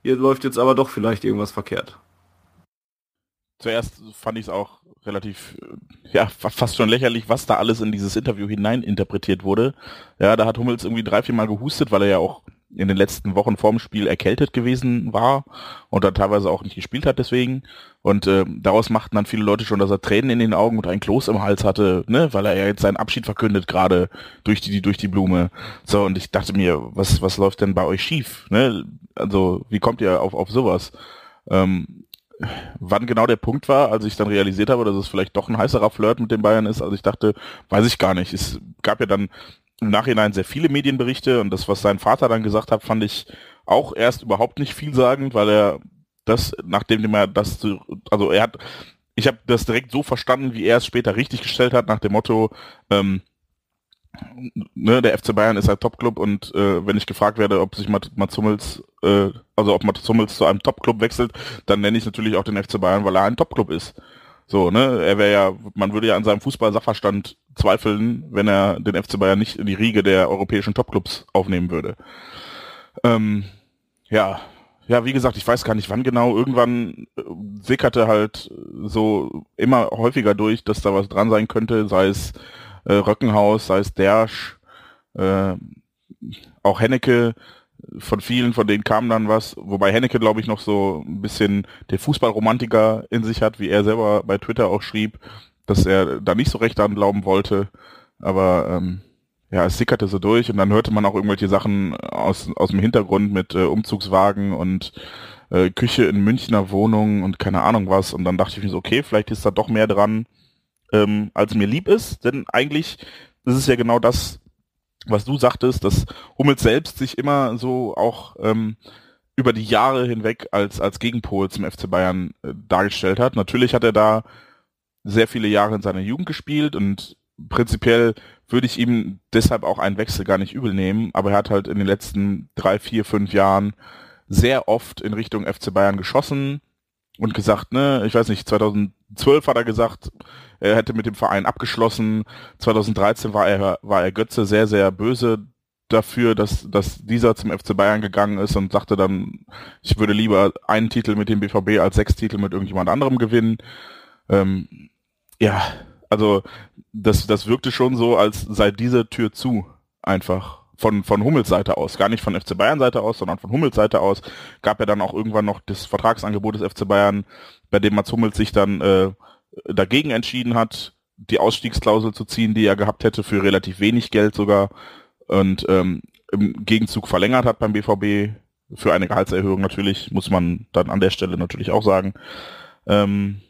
hier läuft jetzt aber doch vielleicht irgendwas verkehrt? Zuerst fand ich es auch relativ, ja, fast schon lächerlich, was da alles in dieses Interview hinein interpretiert wurde. Ja, da hat Hummels irgendwie drei, vier Mal gehustet, weil er ja auch in den letzten Wochen vorm Spiel erkältet gewesen war und dann teilweise auch nicht gespielt hat deswegen. Und äh, daraus machten dann viele Leute schon, dass er Tränen in den Augen und ein Kloß im Hals hatte, ne, weil er ja jetzt seinen Abschied verkündet gerade durch die durch die Blume. So und ich dachte mir, was was läuft denn bei euch schief? Ne? Also wie kommt ihr auf auf sowas? Ähm, wann genau der Punkt war, als ich dann realisiert habe, dass es vielleicht doch ein heißerer Flirt mit den Bayern ist. Also ich dachte, weiß ich gar nicht. Es gab ja dann im Nachhinein sehr viele Medienberichte und das, was sein Vater dann gesagt hat, fand ich auch erst überhaupt nicht vielsagend, weil er das, nachdem er das, also er hat, ich habe das direkt so verstanden, wie er es später richtig gestellt hat, nach dem Motto, ähm, ne, der FC Bayern ist ein Topclub und äh, wenn ich gefragt werde, ob sich Mats Hummels, äh, also ob Mats Hummels zu einem Topclub wechselt, dann nenne ich natürlich auch den FC Bayern, weil er ein Topclub ist. So, ne, er wäre ja, man würde ja an seinem Fußball-Sachverstand zweifeln, wenn er den FC Bayern nicht in die Riege der europäischen Topclubs aufnehmen würde. Ähm, ja, ja, wie gesagt, ich weiß gar nicht wann genau. Irgendwann äh, sickerte halt so immer häufiger durch, dass da was dran sein könnte, sei es äh, Röckenhaus, sei es Dersch, äh, auch Hennecke, von vielen, von denen kam dann was, wobei Hennecke, glaube ich, noch so ein bisschen der Fußballromantiker in sich hat, wie er selber bei Twitter auch schrieb, dass er da nicht so recht dran glauben wollte. Aber ähm, ja, es sickerte so durch und dann hörte man auch irgendwelche Sachen aus, aus dem Hintergrund mit äh, Umzugswagen und äh, Küche in Münchner Wohnung und keine Ahnung was. Und dann dachte ich mir so, okay, vielleicht ist da doch mehr dran, ähm, als mir lieb ist. Denn eigentlich ist es ja genau das, was du sagtest, dass Hummels selbst sich immer so auch ähm, über die Jahre hinweg als, als Gegenpol zum FC Bayern äh, dargestellt hat. Natürlich hat er da sehr viele Jahre in seiner Jugend gespielt und prinzipiell würde ich ihm deshalb auch einen Wechsel gar nicht übel nehmen, aber er hat halt in den letzten drei, vier, fünf Jahren sehr oft in Richtung FC Bayern geschossen und gesagt, ne, ich weiß nicht, 2012 hat er gesagt, er hätte mit dem Verein abgeschlossen. 2013 war er, war er Götze sehr, sehr böse dafür, dass, dass dieser zum FC Bayern gegangen ist und sagte dann, ich würde lieber einen Titel mit dem BVB als sechs Titel mit irgendjemand anderem gewinnen. Ähm, ja, also das, das wirkte schon so, als sei diese Tür zu, einfach. Von, von Hummels Seite aus, gar nicht von FC Bayern Seite aus, sondern von Hummels Seite aus, gab ja dann auch irgendwann noch das Vertragsangebot des FC Bayern, bei dem Mats Hummels sich dann äh, dagegen entschieden hat, die Ausstiegsklausel zu ziehen, die er gehabt hätte für relativ wenig Geld sogar und ähm, im Gegenzug verlängert hat beim BVB für eine Gehaltserhöhung natürlich, muss man dann an der Stelle natürlich auch sagen. Ähm,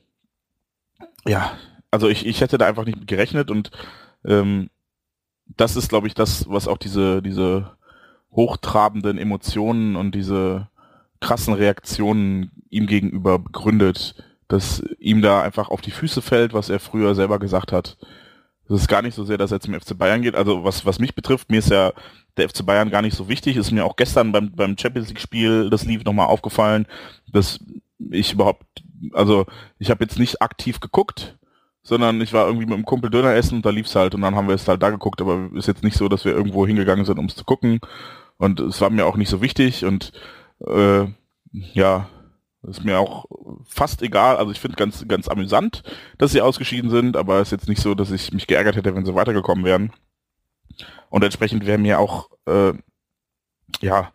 ja, also ich, ich hätte da einfach nicht mit gerechnet und ähm, das ist, glaube ich, das, was auch diese, diese hochtrabenden Emotionen und diese krassen Reaktionen ihm gegenüber begründet, dass ihm da einfach auf die Füße fällt, was er früher selber gesagt hat. Das ist gar nicht so sehr, dass er zum FC Bayern geht. Also was, was mich betrifft, mir ist ja der FC Bayern gar nicht so wichtig. Ist mir auch gestern beim, beim Champions League Spiel, das lief nochmal aufgefallen, dass ich überhaupt, also ich habe jetzt nicht aktiv geguckt, sondern ich war irgendwie mit einem Kumpel Döner essen und da lief's halt und dann haben wir es halt da geguckt, aber ist jetzt nicht so, dass wir irgendwo hingegangen sind, um es zu gucken und es war mir auch nicht so wichtig und äh, ja, ist mir auch fast egal. Also ich finde ganz, ganz amüsant, dass sie ausgeschieden sind, aber es ist jetzt nicht so, dass ich mich geärgert hätte, wenn sie weitergekommen wären. Und entsprechend wäre mir auch, äh, ja,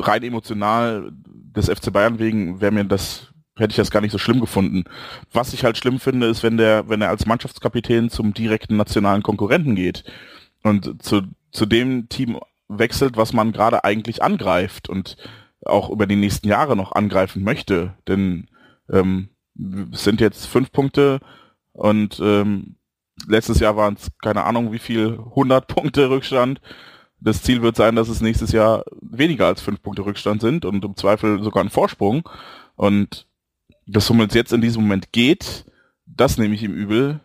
rein emotional des FC Bayern wegen, wäre mir das hätte ich das gar nicht so schlimm gefunden. Was ich halt schlimm finde, ist, wenn der, wenn er als Mannschaftskapitän zum direkten nationalen Konkurrenten geht und zu, zu dem Team wechselt, was man gerade eigentlich angreift und auch über die nächsten Jahre noch angreifen möchte. Denn ähm, es sind jetzt fünf Punkte und ähm, letztes Jahr waren es keine Ahnung wie viel, 100 Punkte Rückstand. Das Ziel wird sein, dass es nächstes Jahr weniger als fünf Punkte Rückstand sind und im Zweifel sogar ein Vorsprung. Und dass Hummels jetzt in diesem Moment geht, das nehme ich ihm übel,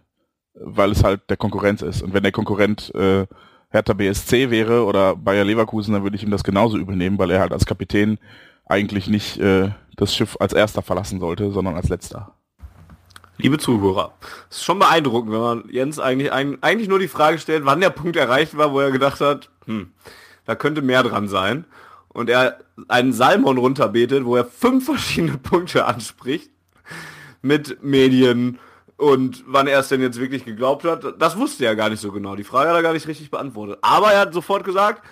weil es halt der Konkurrenz ist. Und wenn der Konkurrent äh, Hertha BSC wäre oder Bayer Leverkusen, dann würde ich ihm das genauso übel nehmen, weil er halt als Kapitän eigentlich nicht äh, das Schiff als erster verlassen sollte, sondern als letzter. Liebe Zuhörer, es ist schon beeindruckend, wenn man Jens eigentlich, eigentlich nur die Frage stellt, wann der Punkt erreicht war, wo er gedacht hat, hm, da könnte mehr dran sein. Und er einen Salmon runterbetet, wo er fünf verschiedene Punkte anspricht mit Medien und wann er es denn jetzt wirklich geglaubt hat, das wusste er gar nicht so genau. Die Frage hat er gar nicht richtig beantwortet. Aber er hat sofort gesagt,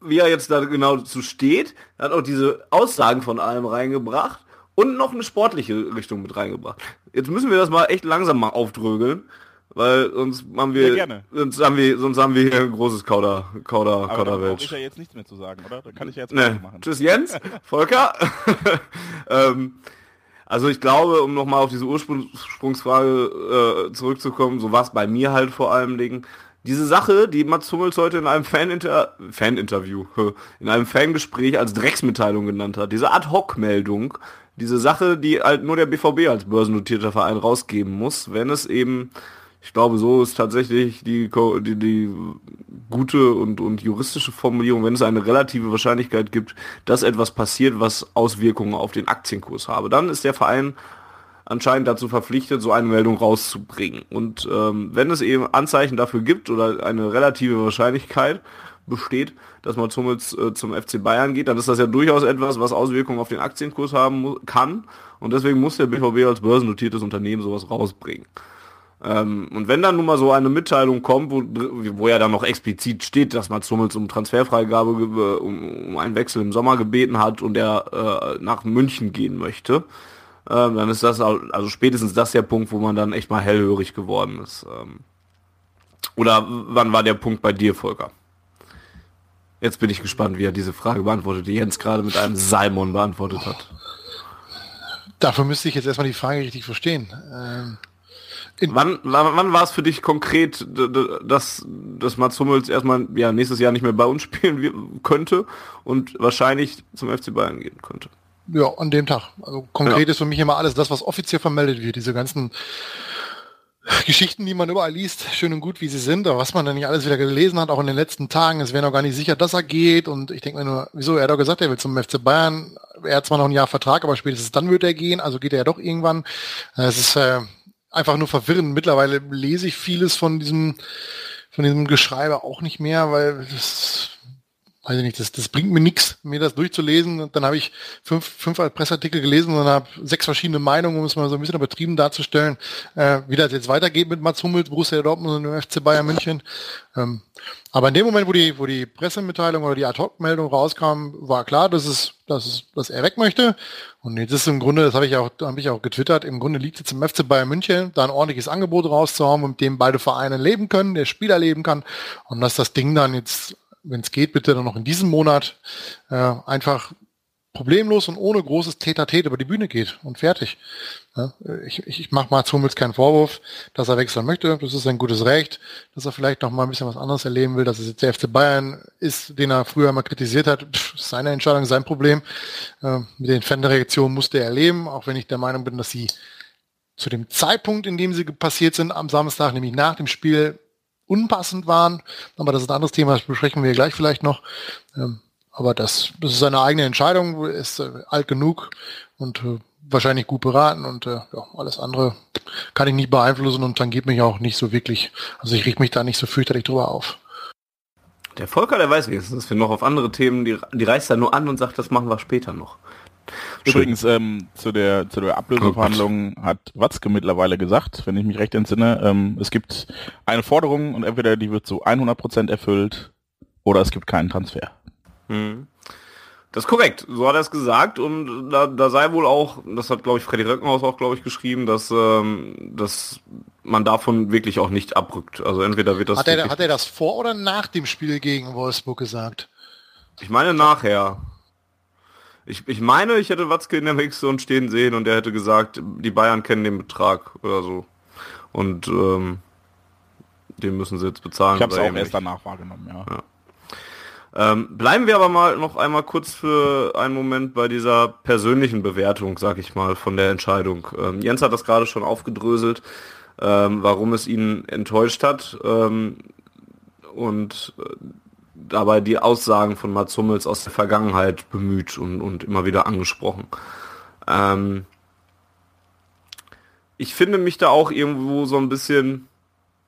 wie er jetzt da genau zu steht, er hat auch diese Aussagen von allem reingebracht und noch eine sportliche Richtung mit reingebracht. Jetzt müssen wir das mal echt langsam mal aufdrögeln, weil sonst haben wir, ja, sonst haben wir, sonst haben wir hier ein großes Kauder, Kauder, Aber Kauderwelsch. ich ja jetzt nichts mehr zu sagen, oder? Da kann ich ja jetzt nee. machen. Tschüss Jens, Volker. ähm, also ich glaube, um nochmal auf diese Ursprungsfrage äh, zurückzukommen, so war es bei mir halt vor allem Dingen. Diese Sache, die Mats Hummels heute in einem Fan-Inter Fan-Interview, in einem Fangespräch als Drecksmitteilung genannt hat, diese Ad-Hoc-Meldung, diese Sache, die halt nur der BVB als börsennotierter Verein rausgeben muss, wenn es eben ich glaube, so ist tatsächlich die, die, die gute und, und juristische Formulierung, wenn es eine relative Wahrscheinlichkeit gibt, dass etwas passiert, was Auswirkungen auf den Aktienkurs habe. Dann ist der Verein anscheinend dazu verpflichtet, so eine Meldung rauszubringen. Und ähm, wenn es eben Anzeichen dafür gibt oder eine relative Wahrscheinlichkeit besteht, dass man zum, äh, zum FC Bayern geht, dann ist das ja durchaus etwas, was Auswirkungen auf den Aktienkurs haben kann. Und deswegen muss der BVB als börsennotiertes Unternehmen sowas rausbringen. Ähm, und wenn dann nun mal so eine Mitteilung kommt, wo, wo ja dann noch explizit steht, dass Mats Hummels um Transferfreigabe, um, um einen Wechsel im Sommer gebeten hat und er äh, nach München gehen möchte, ähm, dann ist das also spätestens das der Punkt, wo man dann echt mal hellhörig geworden ist. Ähm, oder wann war der Punkt bei dir, Volker? Jetzt bin ich gespannt, wie er diese Frage beantwortet, die Jens gerade mit einem Simon beantwortet hat. Dafür müsste ich jetzt erstmal die Frage richtig verstehen. Ähm wann, wann, wann war es für dich konkret, dass, dass Mats Hummels erstmal ja, nächstes Jahr nicht mehr bei uns spielen könnte und wahrscheinlich zum FC Bayern gehen könnte? Ja, an dem Tag. Also konkret ja. ist für mich immer alles das, was offiziell vermeldet wird. Diese ganzen Geschichten, die man überall liest, schön und gut, wie sie sind, aber was man dann nicht alles wieder gelesen hat, auch in den letzten Tagen, es wäre noch gar nicht sicher, dass er geht und ich denke mir nur, wieso, er hat doch gesagt, er will zum FC Bayern, er hat zwar noch ein Jahr Vertrag, aber spätestens dann wird er gehen, also geht er ja doch irgendwann. Es ist äh, einfach nur verwirrend. Mittlerweile lese ich vieles von diesem von diesem Geschreibe auch nicht mehr, weil das weiß ich nicht, das, das bringt mir nichts, mir das durchzulesen. Und dann habe ich fünf, fünf Presseartikel gelesen und habe sechs verschiedene Meinungen, um es mal so ein bisschen übertrieben darzustellen, äh, wie das jetzt weitergeht mit Mats Hummels, Borussia Dortmund und dem FC Bayern München. Ähm, aber in dem Moment, wo die, wo die Pressemitteilung oder die Ad-Hoc-Meldung rauskam, war klar, dass es, dass es, dass er weg möchte. Und jetzt ist im Grunde, das habe ich auch, habe ich auch getwittert, im Grunde liegt jetzt im FC Bayern München, da ein ordentliches Angebot rauszuhauen, mit dem beide Vereine leben können, der Spieler leben kann. Und dass das Ding dann jetzt wenn es geht, bitte dann noch in diesem Monat äh, einfach problemlos und ohne großes Täter-Tät über die Bühne geht und fertig. Ja, ich ich, mache Mats Hummels keinen Vorwurf, dass er wechseln möchte. Das ist ein gutes Recht, dass er vielleicht noch mal ein bisschen was anderes erleben will, dass es jetzt der FC Bayern ist, den er früher mal kritisiert hat. Pff, seine Entscheidung, sein Problem. Äh, mit den Fanreaktionen musste er erleben, auch wenn ich der Meinung bin, dass sie zu dem Zeitpunkt, in dem sie passiert sind am Samstag, nämlich nach dem Spiel, unpassend waren. Aber das ist ein anderes Thema, das besprechen wir gleich vielleicht noch. Ähm, aber das, ist seine eigene Entscheidung, ist äh, alt genug und äh, wahrscheinlich gut beraten und äh, ja, alles andere kann ich nicht beeinflussen und dann geht mich auch nicht so wirklich, also ich riech mich da nicht so fürchterlich drüber auf. Der Volker, der weiß wenigstens, dass wir noch auf andere Themen, die, die reißt er nur an und sagt, das machen wir später noch. Übrigens, ähm, zu der, zu der Ablöseverhandlung oh hat Watzke mittlerweile gesagt, wenn ich mich recht entsinne, ähm, es gibt eine Forderung und entweder die wird zu 100% erfüllt oder es gibt keinen Transfer. Hm. Das ist korrekt, so hat er es gesagt und da, da sei wohl auch, das hat glaube ich Freddy Röckenhaus auch glaube ich geschrieben, dass, ähm, dass man davon wirklich auch nicht abrückt. Also entweder wird das... Hat er, hat er das vor oder nach dem Spiel gegen Wolfsburg gesagt? Ich meine nachher. Ich, ich meine, ich hätte Watzke in der Mixzone stehen sehen und er hätte gesagt, die Bayern kennen den Betrag oder so. Und ähm, den müssen sie jetzt bezahlen. Ich habe es auch erst danach wahrgenommen, ja. ja. Ähm, bleiben wir aber mal noch einmal kurz für einen Moment bei dieser persönlichen Bewertung, sag ich mal, von der Entscheidung. Ähm, Jens hat das gerade schon aufgedröselt, ähm, warum es ihn enttäuscht hat. Ähm, und äh, dabei die Aussagen von Mats Hummels aus der Vergangenheit bemüht und, und immer wieder angesprochen. Ähm, ich finde mich da auch irgendwo so ein bisschen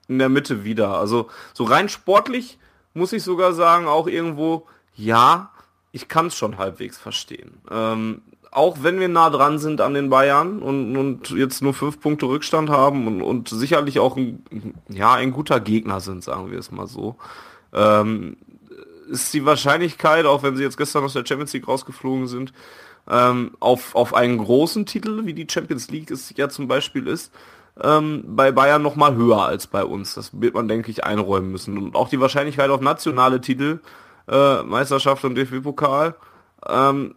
in der Mitte wieder. Also so rein sportlich muss ich sogar sagen, auch irgendwo, ja, ich kann es schon halbwegs verstehen. Ähm, auch wenn wir nah dran sind an den Bayern und, und jetzt nur fünf Punkte Rückstand haben und, und sicherlich auch ein, ja, ein guter Gegner sind, sagen wir es mal so. Ähm, ist die Wahrscheinlichkeit, auch wenn sie jetzt gestern aus der Champions League rausgeflogen sind, ähm, auf, auf einen großen Titel, wie die Champions League es ja zum Beispiel ist, ähm, bei Bayern noch mal höher als bei uns. Das wird man, denke ich, einräumen müssen. Und auch die Wahrscheinlichkeit auf nationale Titel, äh, Meisterschaft und DFB-Pokal, ähm,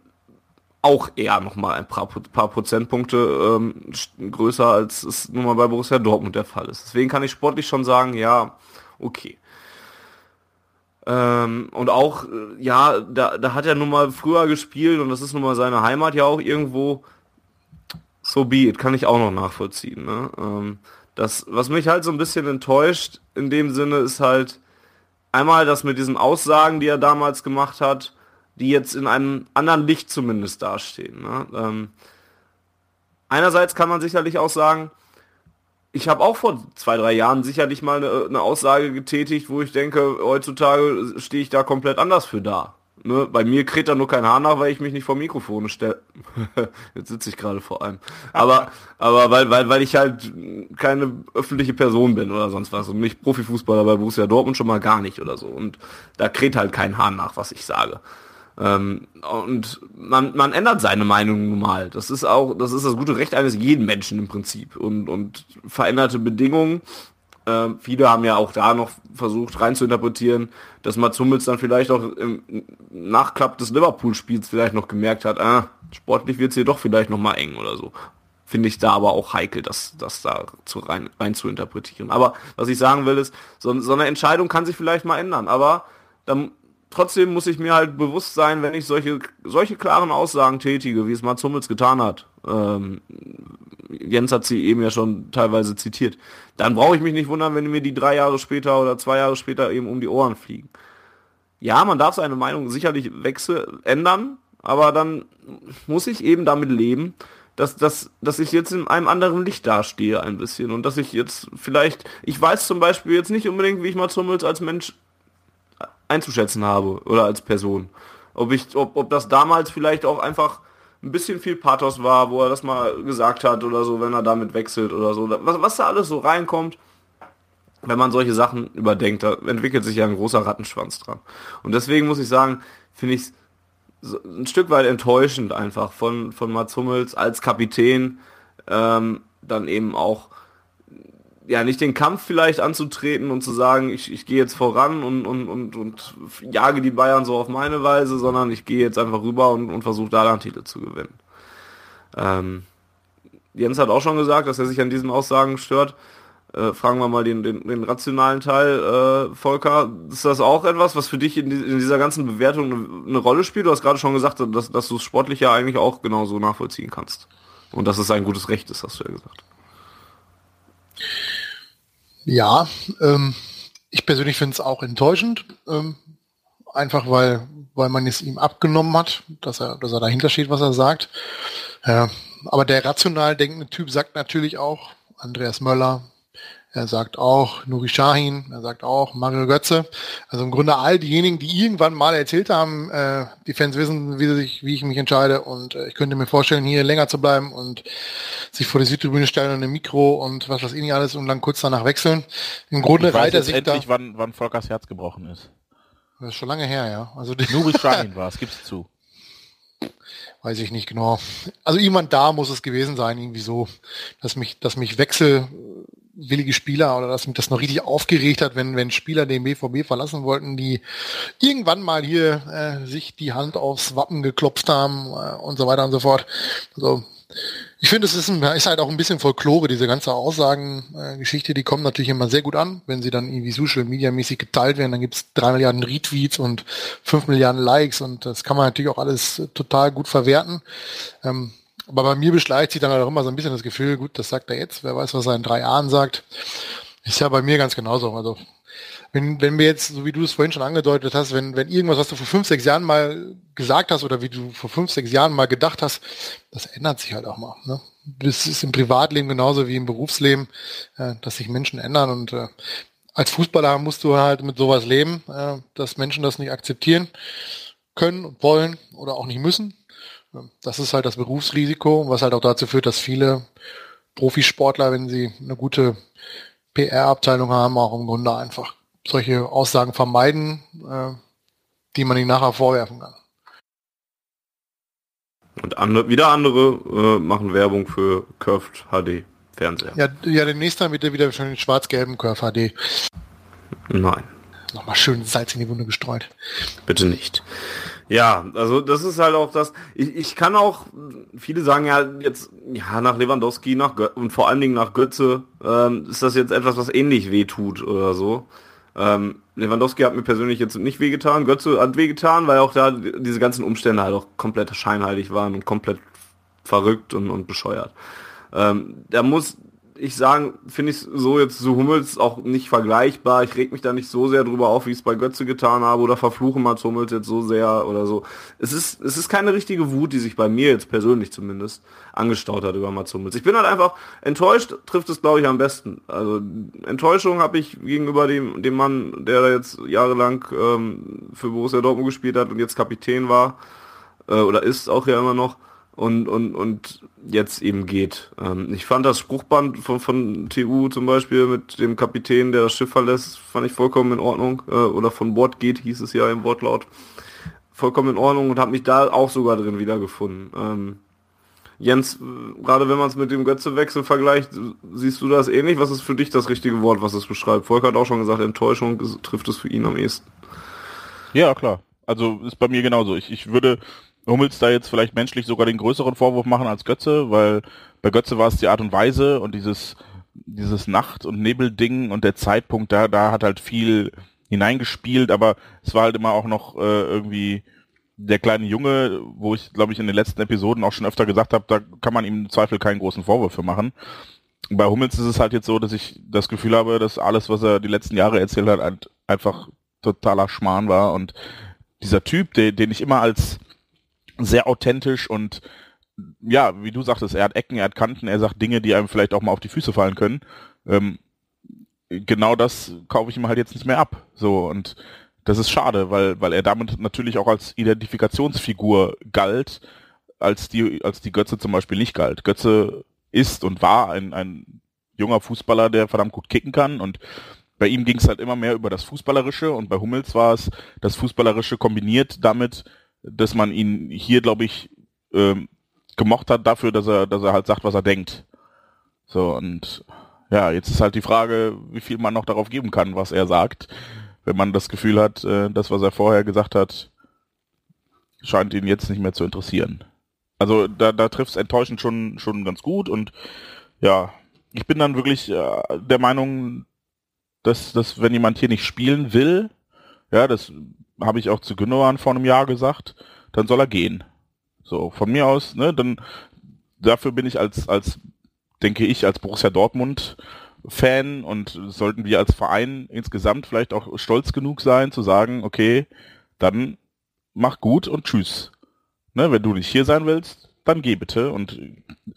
auch eher noch mal ein paar, paar Prozentpunkte ähm, größer, als es nun mal bei Borussia Dortmund der Fall ist. Deswegen kann ich sportlich schon sagen, ja, okay. Ähm, und auch, äh, ja, da, da hat er nun mal früher gespielt und das ist nun mal seine Heimat ja auch irgendwo. So be it, kann ich auch noch nachvollziehen. Ne? Ähm, das, was mich halt so ein bisschen enttäuscht in dem Sinne ist halt einmal das mit diesen Aussagen, die er damals gemacht hat, die jetzt in einem anderen Licht zumindest dastehen. Ne? Ähm, einerseits kann man sicherlich auch sagen, ich habe auch vor zwei, drei Jahren sicherlich mal eine, eine, Aussage getätigt, wo ich denke, heutzutage stehe ich da komplett anders für da. Ne? Bei mir kräht da nur kein Haar nach, weil ich mich nicht vor Mikrofone stelle. Jetzt sitze ich gerade vor einem. Aber, aber weil, weil, weil ich halt keine öffentliche Person bin oder sonst was und nicht Profifußballer bei Borussia Dortmund schon mal gar nicht oder so. Und da kräht halt kein Haar nach, was ich sage. Ähm, und man, man ändert seine Meinung nun mal. Das ist auch, das ist das gute Recht eines jeden Menschen im Prinzip. Und, und veränderte Bedingungen. Äh, viele haben ja auch da noch versucht rein zu interpretieren, dass Mats Hummels dann vielleicht auch im Nachklapp des Liverpool-Spiels vielleicht noch gemerkt hat, ah, sportlich wird es hier doch vielleicht noch mal eng oder so. Finde ich da aber auch heikel, das, das da zu rein, rein zu interpretieren. Aber was ich sagen will ist, so, so eine Entscheidung kann sich vielleicht mal ändern. Aber dann trotzdem muss ich mir halt bewusst sein, wenn ich solche, solche klaren Aussagen tätige, wie es Mats Hummels getan hat, ähm, Jens hat sie eben ja schon teilweise zitiert, dann brauche ich mich nicht wundern, wenn mir die drei Jahre später oder zwei Jahre später eben um die Ohren fliegen. Ja, man darf seine Meinung sicherlich wechsel ändern, aber dann muss ich eben damit leben, dass, dass, dass ich jetzt in einem anderen Licht dastehe ein bisschen und dass ich jetzt vielleicht, ich weiß zum Beispiel jetzt nicht unbedingt, wie ich Mats Hummels als Mensch einzuschätzen habe oder als Person. Ob ich, ob, ob das damals vielleicht auch einfach ein bisschen viel Pathos war, wo er das mal gesagt hat oder so, wenn er damit wechselt oder so. Was, was da alles so reinkommt, wenn man solche Sachen überdenkt, da entwickelt sich ja ein großer Rattenschwanz dran. Und deswegen muss ich sagen, finde ich es so ein Stück weit enttäuschend einfach von, von Mats Hummels als Kapitän ähm, dann eben auch ja nicht den Kampf vielleicht anzutreten und zu sagen, ich, ich gehe jetzt voran und, und, und, und jage die Bayern so auf meine Weise, sondern ich gehe jetzt einfach rüber und, und versuche da dann Titel zu gewinnen. Ähm, Jens hat auch schon gesagt, dass er sich an diesen Aussagen stört. Äh, fragen wir mal den, den, den rationalen Teil, äh, Volker. Ist das auch etwas, was für dich in, die, in dieser ganzen Bewertung eine, eine, Rolle spielt? Du hast gerade schon gesagt, dass, dass du es sportlich ja eigentlich auch genauso nachvollziehen kannst. Und dass es ein gutes Recht ist, hast du ja gesagt. Ja, ähm, ich persönlich finde es auch enttäuschend, ähm, einfach weil, weil man es ihm abgenommen hat, dass er, dass er dahinter steht, was er sagt. Ja, aber der rational denkende Typ sagt natürlich auch, Andreas Möller, er sagt auch Nuri Shahin, er sagt auch Mario Götze. Also im Grunde all diejenigen, die irgendwann mal erzählt haben, äh, die Fans wissen, wie, sich, wie ich mich entscheide und äh, ich könnte mir vorstellen, hier länger zu bleiben und sich vor die Südtribüne stellen und ein Mikro und was weiß ich nicht alles und dann kurz danach wechseln. Im Grunde reiht er sich endlich, da... wann, wann Volkers Herz gebrochen ist. Das ist schon lange her, ja. Also Nuri Shahin war es, gibt's zu weiß ich nicht genau. Also jemand da muss es gewesen sein, irgendwie so, dass mich, dass mich Wechsel willige Spieler oder dass mich das noch richtig aufgeregt hat, wenn, wenn Spieler den BVB verlassen wollten, die irgendwann mal hier äh, sich die Hand aufs Wappen geklopft haben äh, und so weiter und so fort. Also ich finde, es ist, ist halt auch ein bisschen Folklore, diese ganze Aussagen-Geschichte, äh, die kommen natürlich immer sehr gut an, wenn sie dann irgendwie Social Media mäßig geteilt werden, dann gibt's drei Milliarden Retweets und fünf Milliarden Likes und das kann man natürlich auch alles total gut verwerten. Ähm, aber bei mir beschleicht sich dann halt auch immer so ein bisschen das Gefühl, gut, das sagt er jetzt, wer weiß, was er in drei Jahren sagt. Ist ja bei mir ganz genauso. Also wenn, wenn wir jetzt, so wie du es vorhin schon angedeutet hast, wenn, wenn irgendwas, was du vor fünf, sechs Jahren mal gesagt hast oder wie du vor fünf, sechs Jahren mal gedacht hast, das ändert sich halt auch mal. Ne? Das ist im Privatleben genauso wie im Berufsleben, äh, dass sich Menschen ändern und äh, als Fußballer musst du halt mit sowas leben, äh, dass Menschen das nicht akzeptieren können wollen oder auch nicht müssen. Das ist halt das Berufsrisiko, was halt auch dazu führt, dass viele Profisportler, wenn sie eine gute PR-Abteilung haben, auch im Grunde einfach solche Aussagen vermeiden, äh, die man ihnen nachher vorwerfen kann. Und andere, wieder andere äh, machen Werbung für Curved HD Fernseher. Ja, ja demnächst dann bitte wieder für den schwarz-gelben Curve HD. Nein. Nochmal schön Salz in die Wunde gestreut. Bitte nicht. Ja, also das ist halt auch das. Ich, ich kann auch, viele sagen ja jetzt, ja, nach Lewandowski nach Gö und vor allen Dingen nach Götze, ähm, ist das jetzt etwas, was ähnlich wehtut oder so. Ähm, Lewandowski hat mir persönlich jetzt nicht wehgetan, Götze hat wehgetan, weil auch da diese ganzen Umstände halt auch komplett scheinheilig waren und komplett verrückt und, und bescheuert. Ähm, da muss ich sagen, finde ich so jetzt so Hummels auch nicht vergleichbar. Ich reg mich da nicht so sehr drüber auf, wie ich es bei Götze getan habe oder verfluche Mats Hummels jetzt so sehr oder so. Es ist, es ist keine richtige Wut, die sich bei mir jetzt persönlich zumindest angestaut hat über Mats Hummels. Ich bin halt einfach enttäuscht, trifft es glaube ich am besten. Also Enttäuschung habe ich gegenüber dem, dem Mann, der da jetzt jahrelang ähm, für Borussia Dortmund gespielt hat und jetzt Kapitän war äh, oder ist auch ja immer noch und, und, und jetzt eben geht. Ähm, ich fand das Spruchband von, von TU zum Beispiel mit dem Kapitän, der das Schiff verlässt, fand ich vollkommen in Ordnung. Äh, oder von Bord geht, hieß es ja im Wortlaut. Vollkommen in Ordnung und habe mich da auch sogar drin wiedergefunden. Ähm, Jens, gerade wenn man es mit dem Götzewechsel vergleicht, siehst du das ähnlich? Was ist für dich das richtige Wort, was es beschreibt? Volker hat auch schon gesagt, Enttäuschung trifft es für ihn am ehesten. Ja, klar. Also ist bei mir genauso. Ich, ich würde Hummels da jetzt vielleicht menschlich sogar den größeren Vorwurf machen als Götze, weil bei Götze war es die Art und Weise und dieses, dieses Nacht- und Nebelding und der Zeitpunkt, da, da hat halt viel hineingespielt, aber es war halt immer auch noch äh, irgendwie der kleine Junge, wo ich glaube ich in den letzten Episoden auch schon öfter gesagt habe, da kann man ihm im Zweifel keinen großen Vorwurf für machen. Bei Hummels ist es halt jetzt so, dass ich das Gefühl habe, dass alles, was er die letzten Jahre erzählt hat, einfach totaler Schmarrn war und dieser Typ, den, den ich immer als sehr authentisch und ja, wie du sagtest, er hat Ecken, er hat Kanten, er sagt Dinge, die einem vielleicht auch mal auf die Füße fallen können. Ähm, genau das kaufe ich ihm halt jetzt nicht mehr ab. So und das ist schade, weil weil er damit natürlich auch als Identifikationsfigur galt, als die als die Götze zum Beispiel nicht galt. Götze ist und war ein ein junger Fußballer, der verdammt gut kicken kann und bei ihm ging es halt immer mehr über das Fußballerische und bei Hummels war es das Fußballerische kombiniert damit, dass man ihn hier, glaube ich, ähm, gemocht hat dafür, dass er, dass er halt sagt, was er denkt. So, und ja, jetzt ist halt die Frage, wie viel man noch darauf geben kann, was er sagt. Wenn man das Gefühl hat, äh, das, was er vorher gesagt hat, scheint ihn jetzt nicht mehr zu interessieren. Also da, da trifft es enttäuschend schon, schon ganz gut und ja, ich bin dann wirklich äh, der Meinung, dass, dass wenn jemand hier nicht spielen will, ja, das habe ich auch zu Gündogan vor einem Jahr gesagt, dann soll er gehen. So, von mir aus, ne, dann dafür bin ich als, als, denke ich, als Borussia Dortmund Fan und sollten wir als Verein insgesamt vielleicht auch stolz genug sein zu sagen, okay, dann mach gut und tschüss. Ne, wenn du nicht hier sein willst, dann geh bitte. Und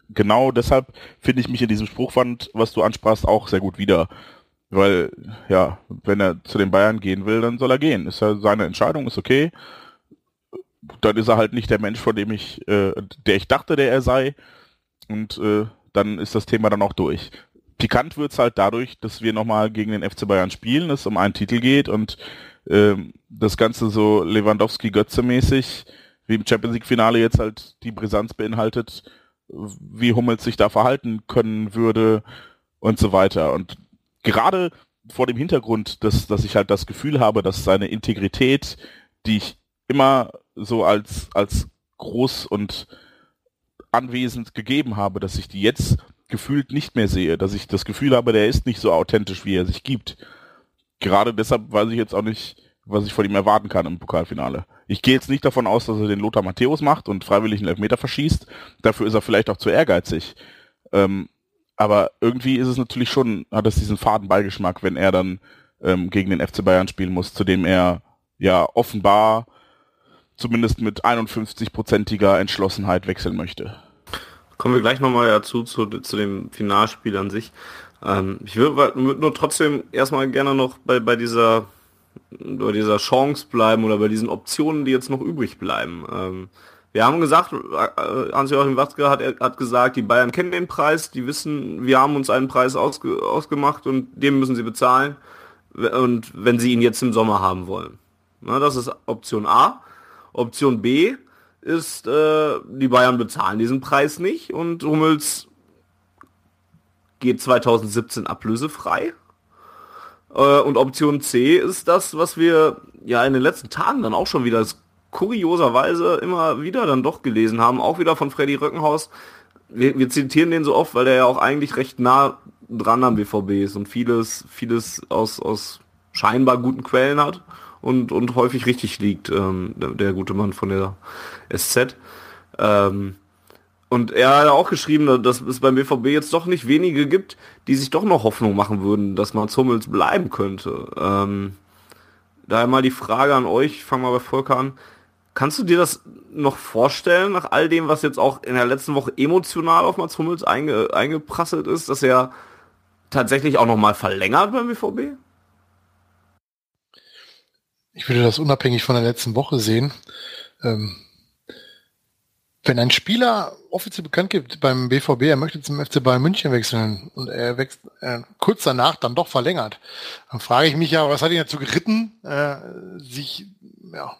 genau deshalb finde ich mich in diesem Spruchwand, was du ansprachst, auch sehr gut wieder. Weil, ja, wenn er zu den Bayern gehen will, dann soll er gehen. Ist ja seine Entscheidung, ist okay dann ist er halt nicht der Mensch, von dem ich, äh, der ich dachte, der er sei. Und äh, dann ist das Thema dann auch durch. Pikant wird's halt dadurch, dass wir nochmal gegen den FC Bayern spielen, es um einen Titel geht und äh, das Ganze so Lewandowski-Götze-mäßig, wie im Champions League-Finale jetzt halt die Brisanz beinhaltet, wie Hummels sich da verhalten können würde und so weiter. Und gerade vor dem Hintergrund, dass, dass ich halt das Gefühl habe, dass seine Integrität, die ich immer so als, als groß und anwesend gegeben habe, dass ich die jetzt gefühlt nicht mehr sehe, dass ich das Gefühl habe, der ist nicht so authentisch, wie er sich gibt. Gerade deshalb weiß ich jetzt auch nicht, was ich von ihm erwarten kann im Pokalfinale. Ich gehe jetzt nicht davon aus, dass er den Lothar Matthäus macht und freiwillig einen Elfmeter verschießt. Dafür ist er vielleicht auch zu ehrgeizig. Ähm, aber irgendwie ist es natürlich schon, hat es diesen faden Beigeschmack, wenn er dann ähm, gegen den FC Bayern spielen muss, zu dem er ja offenbar zumindest mit 51-prozentiger Entschlossenheit wechseln möchte. Kommen wir gleich nochmal dazu, zu, zu dem Finalspiel an sich. Ähm, ich würde würd nur trotzdem erstmal gerne noch bei, bei dieser bei dieser Chance bleiben oder bei diesen Optionen, die jetzt noch übrig bleiben. Ähm, wir haben gesagt, äh, Hans-Joachim Watzke hat, hat gesagt, die Bayern kennen den Preis, die wissen, wir haben uns einen Preis ausge, ausgemacht und den müssen sie bezahlen. Und wenn sie ihn jetzt im Sommer haben wollen. Na, das ist Option A. Option B ist, äh, die Bayern bezahlen diesen Preis nicht und Hummels geht 2017 ablösefrei. Äh, und Option C ist das, was wir ja in den letzten Tagen dann auch schon wieder kurioserweise immer wieder dann doch gelesen haben, auch wieder von Freddy Röckenhaus. Wir, wir zitieren den so oft, weil der ja auch eigentlich recht nah dran am BVB ist und vieles, vieles aus, aus scheinbar guten Quellen hat und, und häufig richtig liegt, ähm, der, der, gute Mann von der SZ. Ähm, und er hat auch geschrieben, dass es beim BVB jetzt doch nicht wenige gibt, die sich doch noch Hoffnung machen würden, dass Mats Hummels bleiben könnte. Ähm, daher mal die Frage an euch, ich fange mal bei Volker an. Kannst du dir das noch vorstellen, nach all dem, was jetzt auch in der letzten Woche emotional auf Mats Hummels einge, eingeprasselt ist, dass er tatsächlich auch noch mal verlängert beim BVB? Ich würde das unabhängig von der letzten Woche sehen. Ähm, wenn ein Spieler offiziell bekannt gibt beim BVB, er möchte zum FC Bayern München wechseln und er wächst äh, kurz danach dann doch verlängert, dann frage ich mich ja, was hat ihn dazu geritten, äh, sich ja,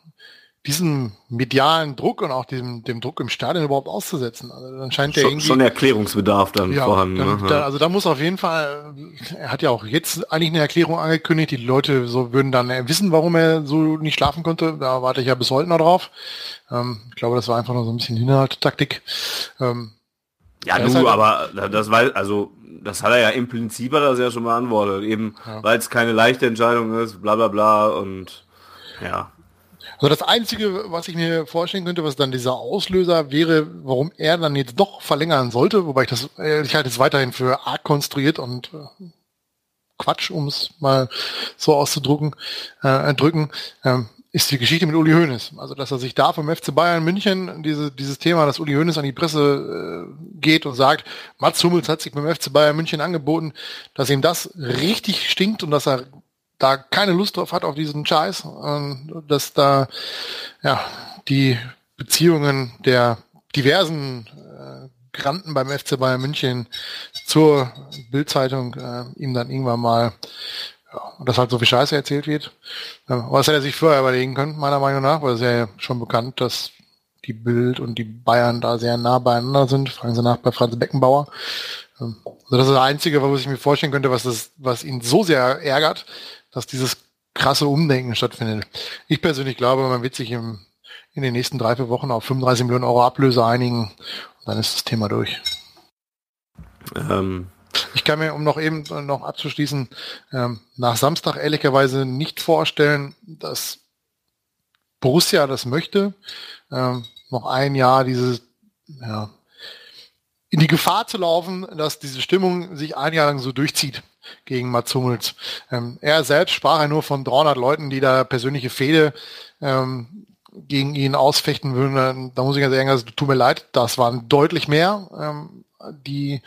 diesen medialen Druck und auch dem, dem Druck im Stadion überhaupt auszusetzen. Also dann scheint der irgendwie schon Erklärungsbedarf dann ja, vorhanden. Dann, ne? da, also da muss auf jeden Fall, er hat ja auch jetzt eigentlich eine Erklärung angekündigt. Die Leute so würden dann wissen, warum er so nicht schlafen konnte. Da warte ich ja bis heute noch drauf. Ähm, ich glaube, das war einfach nur so ein bisschen Hinhalttaktik. Ähm, ja, du, halt aber das war also das hat er ja im Prinzip hat er das ja schon beantwortet, eben ja. weil es keine leichte Entscheidung ist, bla bla bla und ja. Also das Einzige, was ich mir vorstellen könnte, was dann dieser Auslöser wäre, warum er dann jetzt doch verlängern sollte, wobei ich das, äh, ich halte es weiterhin für arg konstruiert und äh, Quatsch, um es mal so auszudrücken, äh, drücken. Ähm, ist die Geschichte mit Uli Hoeneß. Also, dass er sich da vom FC Bayern München diese, dieses Thema, dass Uli Hoeneß an die Presse äh, geht und sagt, Mats Hummels hat sich beim FC Bayern München angeboten, dass ihm das richtig stinkt und dass er da keine Lust drauf hat auf diesen Scheiß, und dass da ja die Beziehungen der diversen äh, Granten beim FC Bayern München zur Bildzeitung äh, ihm dann irgendwann mal ja, und dass halt so viel Scheiße erzählt wird. Was hätte er sich vorher überlegen können, meiner Meinung nach, weil es ja schon bekannt, dass die Bild und die Bayern da sehr nah beieinander sind. Fragen Sie nach bei Franz Beckenbauer. Also das ist das Einzige, was ich mir vorstellen könnte, was, das, was ihn so sehr ärgert, dass dieses krasse Umdenken stattfindet. Ich persönlich glaube, man wird sich im, in den nächsten drei, vier Wochen auf 35 Millionen Euro Ablöse einigen und dann ist das Thema durch. Ähm, ich kann mir, um noch eben noch abzuschließen, ähm, nach Samstag ehrlicherweise nicht vorstellen, dass Borussia das möchte, ähm, noch ein Jahr dieses, ja, in die Gefahr zu laufen, dass diese Stimmung sich ein Jahr lang so durchzieht gegen Mats Hummels. Ähm, er selbst sprach ja nur von 300 Leuten, die da persönliche Fehde ähm, gegen ihn ausfechten würden. Da muss ich ganz ehrlich sagen, tut mir leid, das waren deutlich mehr. Ähm, die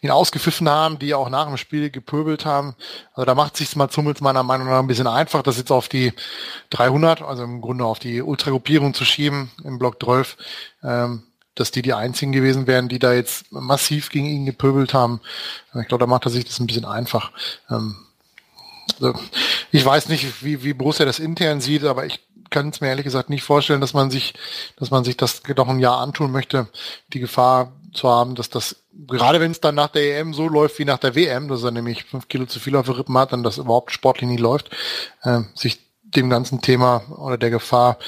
ihn ausgepfiffen haben, die auch nach dem Spiel gepöbelt haben. Also da macht sich mal Hummels meiner Meinung nach ein bisschen einfach, das jetzt auf die 300, also im Grunde auf die Ultragruppierung zu schieben im Block 12, ähm, dass die die einzigen gewesen wären, die da jetzt massiv gegen ihn gepöbelt haben. Ich glaube, da macht er sich das ein bisschen einfach. Ähm, also ich weiß nicht, wie, wie Borussia das intern sieht, aber ich kann es mir ehrlich gesagt nicht vorstellen, dass man sich, dass man sich das noch ein Jahr antun möchte. Die Gefahr zu haben, dass das, gerade wenn es dann nach der EM so läuft wie nach der WM, dass er nämlich fünf Kilo zu viel auf der Rippen hat und das überhaupt sportlich nie läuft, äh, sich dem ganzen Thema oder der Gefahr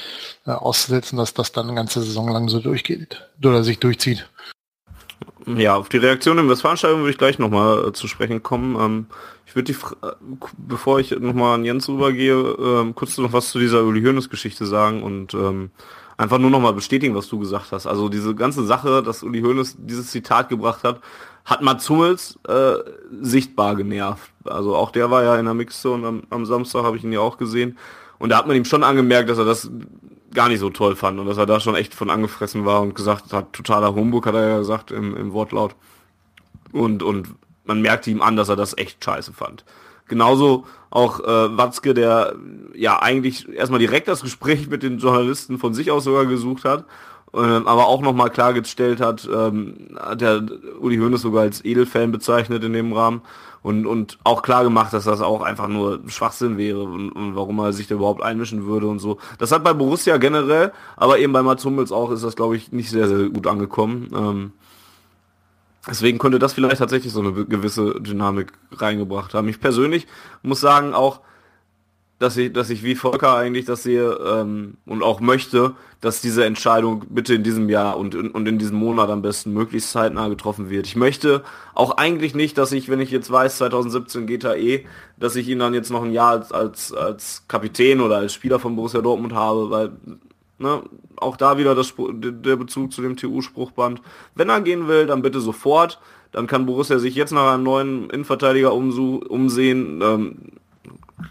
äh, auszusetzen, dass das dann eine ganze Saison lang so durchgeht oder sich durchzieht. Ja, auf die Reaktion im Westfalenstadion würde ich gleich nochmal äh, zu sprechen kommen. Ähm, ich würde die, äh, bevor ich nochmal an Jens rübergehe, äh, kurz noch was zu dieser Uli Hoeneß Geschichte sagen und ähm, einfach nur nochmal bestätigen, was du gesagt hast. Also diese ganze Sache, dass Uli Hoeneß dieses Zitat gebracht hat, hat Mats Hummels äh, sichtbar genervt. Also auch der war ja in der Mixzone am, am Samstag, habe ich ihn ja auch gesehen. Und da hat man ihm schon angemerkt, dass er das gar nicht so toll fand und dass er da schon echt von angefressen war und gesagt hat, totaler Humbug, hat er ja gesagt im, im Wortlaut. Und, und man merkte ihm an, dass er das echt scheiße fand. Genauso auch äh, Watzke, der ja eigentlich erstmal direkt das Gespräch mit den Journalisten von sich aus sogar gesucht hat, äh, aber auch nochmal klargestellt hat, ähm, hat der Uli Hoeneß sogar als Edelfan bezeichnet in dem Rahmen und, und auch klar gemacht, dass das auch einfach nur Schwachsinn wäre und, und warum er sich da überhaupt einmischen würde und so. Das hat bei Borussia generell, aber eben bei Mats Hummels auch ist das, glaube ich, nicht sehr, sehr gut angekommen. Ähm, Deswegen könnte das vielleicht tatsächlich so eine gewisse Dynamik reingebracht haben. Ich persönlich muss sagen auch, dass ich, dass ich wie Volker eigentlich das sehe ähm, und auch möchte, dass diese Entscheidung bitte in diesem Jahr und, und in diesem Monat am besten möglichst zeitnah getroffen wird. Ich möchte auch eigentlich nicht, dass ich, wenn ich jetzt weiß, 2017 geht er eh, dass ich ihn dann jetzt noch ein Jahr als, als, als Kapitän oder als Spieler von Borussia Dortmund habe, weil Ne? Auch da wieder das, der Bezug zu dem TU-Spruchband. Wenn er gehen will, dann bitte sofort. Dann kann Borussia sich jetzt nach einem neuen Innenverteidiger umsehen. Ähm,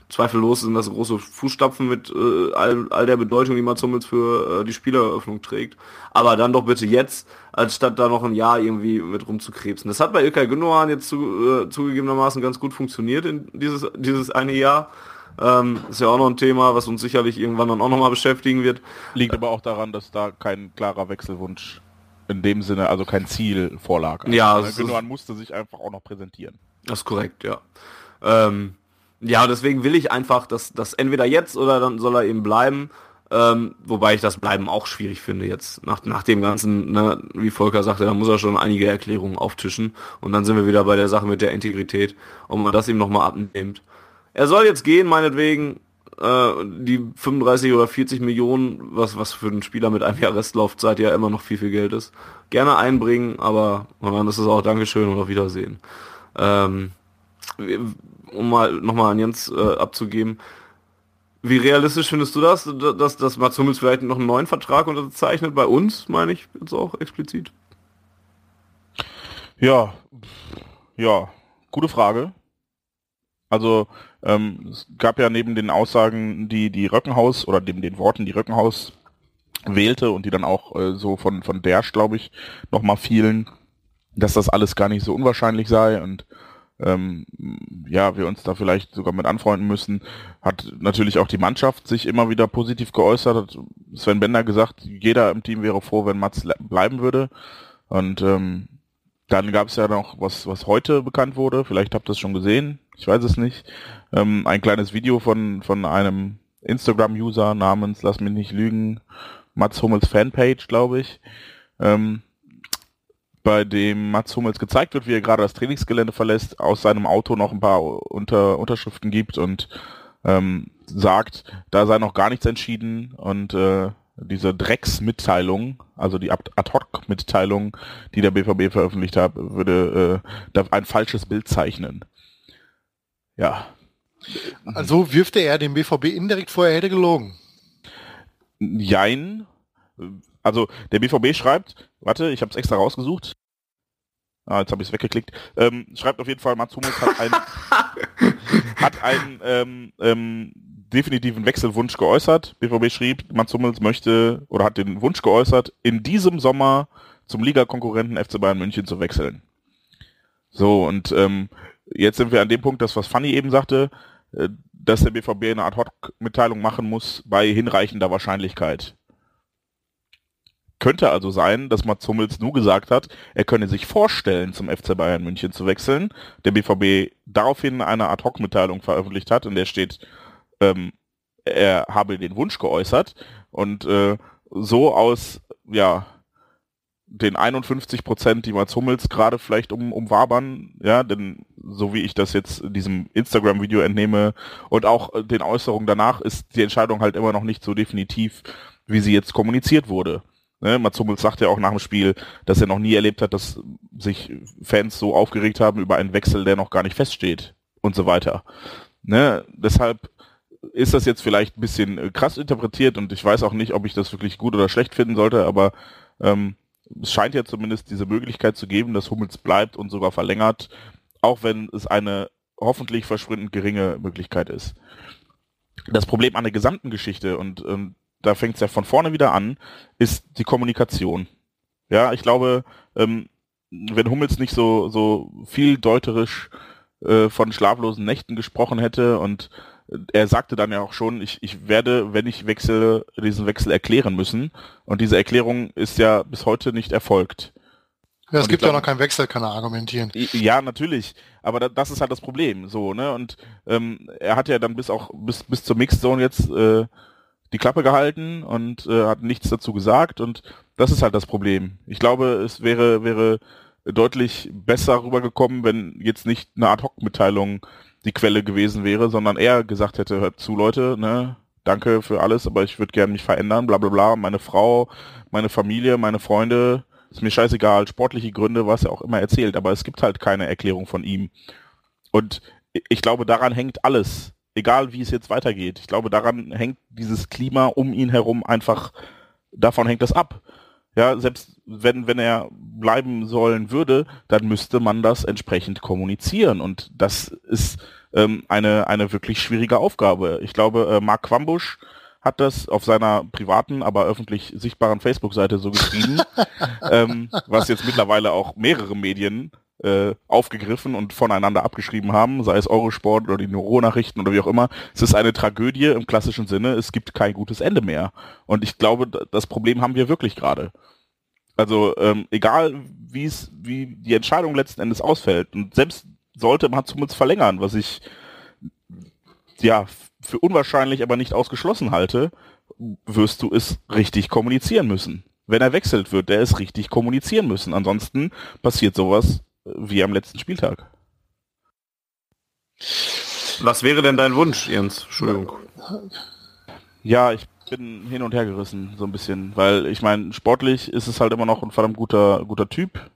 zweifellos sind das große Fußstapfen mit äh, all, all der Bedeutung, die Mats Hummels für äh, die Spieleröffnung trägt. Aber dann doch bitte jetzt, anstatt da noch ein Jahr irgendwie mit rumzukrebsen. Das hat bei Ilkay Gündogan jetzt zu, äh, zugegebenermaßen ganz gut funktioniert in dieses, dieses eine Jahr. Ähm, ist ja auch noch ein Thema, was uns sicherlich irgendwann dann auch nochmal beschäftigen wird. Liegt aber auch daran, dass da kein klarer Wechselwunsch in dem Sinne, also kein Ziel vorlag. Also ja, Gündogan musste sich einfach auch noch präsentieren. Das ist korrekt, ja. Ähm, ja, deswegen will ich einfach, dass das entweder jetzt oder dann soll er eben bleiben. Ähm, wobei ich das Bleiben auch schwierig finde jetzt. Nach, nach dem Ganzen, ne, wie Volker sagte, da muss er schon einige Erklärungen auftischen. Und dann sind wir wieder bei der Sache mit der Integrität, ob man das ihm nochmal abnimmt. Er soll jetzt gehen, meinetwegen. Äh, die 35 oder 40 Millionen, was, was für einen Spieler mit einem Jahr Restlaufzeit ja immer noch viel, viel Geld ist. Gerne einbringen, aber und dann ist es auch Dankeschön und auf Wiedersehen. Ähm, um mal nochmal an Jens äh, abzugeben. Wie realistisch findest du das, dass, dass Mats Hummels vielleicht noch einen neuen Vertrag unterzeichnet? Bei uns, meine ich jetzt auch explizit. Ja, ja, gute Frage. Also ähm, es gab ja neben den Aussagen, die die Röckenhaus oder neben den Worten, die Röckenhaus wählte und die dann auch äh, so von von Dersch, glaube ich, nochmal fielen, dass das alles gar nicht so unwahrscheinlich sei und ähm, ja, wir uns da vielleicht sogar mit anfreunden müssen, hat natürlich auch die Mannschaft sich immer wieder positiv geäußert, hat Sven Bender gesagt, jeder im Team wäre froh, wenn Mats bleiben würde. Und ähm, dann gab es ja noch was, was heute bekannt wurde, vielleicht habt ihr es schon gesehen, ich weiß es nicht, ähm, ein kleines Video von, von einem Instagram-User namens, lass mich nicht lügen, Mats Hummels Fanpage, glaube ich, ähm, bei dem Mats Hummels gezeigt wird, wie er gerade das Trainingsgelände verlässt, aus seinem Auto noch ein paar Unter Unterschriften gibt und ähm, sagt, da sei noch gar nichts entschieden und äh, diese Drecksmitteilung, also die Ad-Hoc-Mitteilung, die der BVB veröffentlicht hat, würde äh, ein falsches Bild zeichnen. Ja. Also wirft er dem BVB indirekt vor, er hätte gelogen. Jein. Also der BVB schreibt, warte, ich habe es extra rausgesucht. Ah, jetzt habe ich es weggeklickt. Ähm, schreibt auf jeden Fall, Mats Hummels hat einen, hat einen ähm, ähm, definitiven Wechselwunsch geäußert. BVB schrieb, Mats Hummels möchte oder hat den Wunsch geäußert, in diesem Sommer zum Ligakonkurrenten FC Bayern München zu wechseln. So, und ähm, jetzt sind wir an dem Punkt, das was Fanny eben sagte, äh, dass der BVB eine Art Hoc-Mitteilung machen muss bei hinreichender Wahrscheinlichkeit. Könnte also sein, dass Mats Hummels nur gesagt hat, er könne sich vorstellen, zum FC Bayern München zu wechseln. Der BVB daraufhin eine Ad-Hoc-Mitteilung veröffentlicht hat, in der steht, ähm, er habe den Wunsch geäußert und äh, so aus ja den 51 Prozent, die Mats Hummels gerade vielleicht um, umwabern, ja, denn so wie ich das jetzt diesem Instagram-Video entnehme und auch äh, den Äußerungen danach, ist die Entscheidung halt immer noch nicht so definitiv, wie sie jetzt kommuniziert wurde. Ne, Mats Hummels sagt ja auch nach dem Spiel, dass er noch nie erlebt hat, dass sich Fans so aufgeregt haben über einen Wechsel, der noch gar nicht feststeht und so weiter. Ne, deshalb ist das jetzt vielleicht ein bisschen äh, krass interpretiert und ich weiß auch nicht, ob ich das wirklich gut oder schlecht finden sollte, aber ähm, es scheint ja zumindest diese Möglichkeit zu geben, dass Hummels bleibt und sogar verlängert, auch wenn es eine hoffentlich verschwindend geringe Möglichkeit ist. Das Problem an der gesamten Geschichte, und ähm, da fängt es ja von vorne wieder an, ist die Kommunikation. Ja, ich glaube, ähm, wenn Hummels nicht so, so viel deuterisch äh, von schlaflosen Nächten gesprochen hätte und er sagte dann ja auch schon, ich, ich werde, wenn ich wechsle, diesen Wechsel erklären müssen. Und diese Erklärung ist ja bis heute nicht erfolgt. Ja, es gibt ja noch keinen Wechsel, kann er argumentieren. Ja, natürlich. Aber da, das ist halt das Problem. So, ne? Und ähm, er hat ja dann bis auch bis bis zur Mixzone jetzt äh, die Klappe gehalten und äh, hat nichts dazu gesagt. Und das ist halt das Problem. Ich glaube, es wäre wäre deutlich besser rübergekommen, wenn jetzt nicht eine Ad-Hoc-Mitteilung die Quelle gewesen wäre, sondern er gesagt hätte, hört zu Leute, ne, danke für alles, aber ich würde gerne mich verändern, bla bla bla, meine Frau, meine Familie, meine Freunde, ist mir scheißegal, sportliche Gründe, was er auch immer erzählt, aber es gibt halt keine Erklärung von ihm. Und ich glaube, daran hängt alles, egal wie es jetzt weitergeht. Ich glaube, daran hängt dieses Klima um ihn herum einfach, davon hängt das ab. Ja, selbst wenn, wenn er bleiben sollen würde, dann müsste man das entsprechend kommunizieren. Und das ist ähm, eine, eine wirklich schwierige Aufgabe. Ich glaube, äh, Mark Quambusch hat das auf seiner privaten, aber öffentlich sichtbaren Facebook-Seite so geschrieben, ähm, was jetzt mittlerweile auch mehrere Medien äh, aufgegriffen und voneinander abgeschrieben haben, sei es Eurosport oder die Neuro-Nachrichten oder wie auch immer. Es ist eine Tragödie im klassischen Sinne, es gibt kein gutes Ende mehr. Und ich glaube, das Problem haben wir wirklich gerade. Also ähm, egal, wie es, wie die Entscheidung letzten Endes ausfällt. Und selbst sollte man zumindest verlängern, was ich ja für unwahrscheinlich, aber nicht ausgeschlossen halte, wirst du es richtig kommunizieren müssen. Wenn er wechselt wird, der es richtig kommunizieren müssen. Ansonsten passiert sowas wie am letzten Spieltag. Was wäre denn dein Wunsch, Jens? Entschuldigung. Ja, ich bin hin und her gerissen, so ein bisschen, weil ich meine, sportlich ist es halt immer noch ein verdammt guter, guter Typ.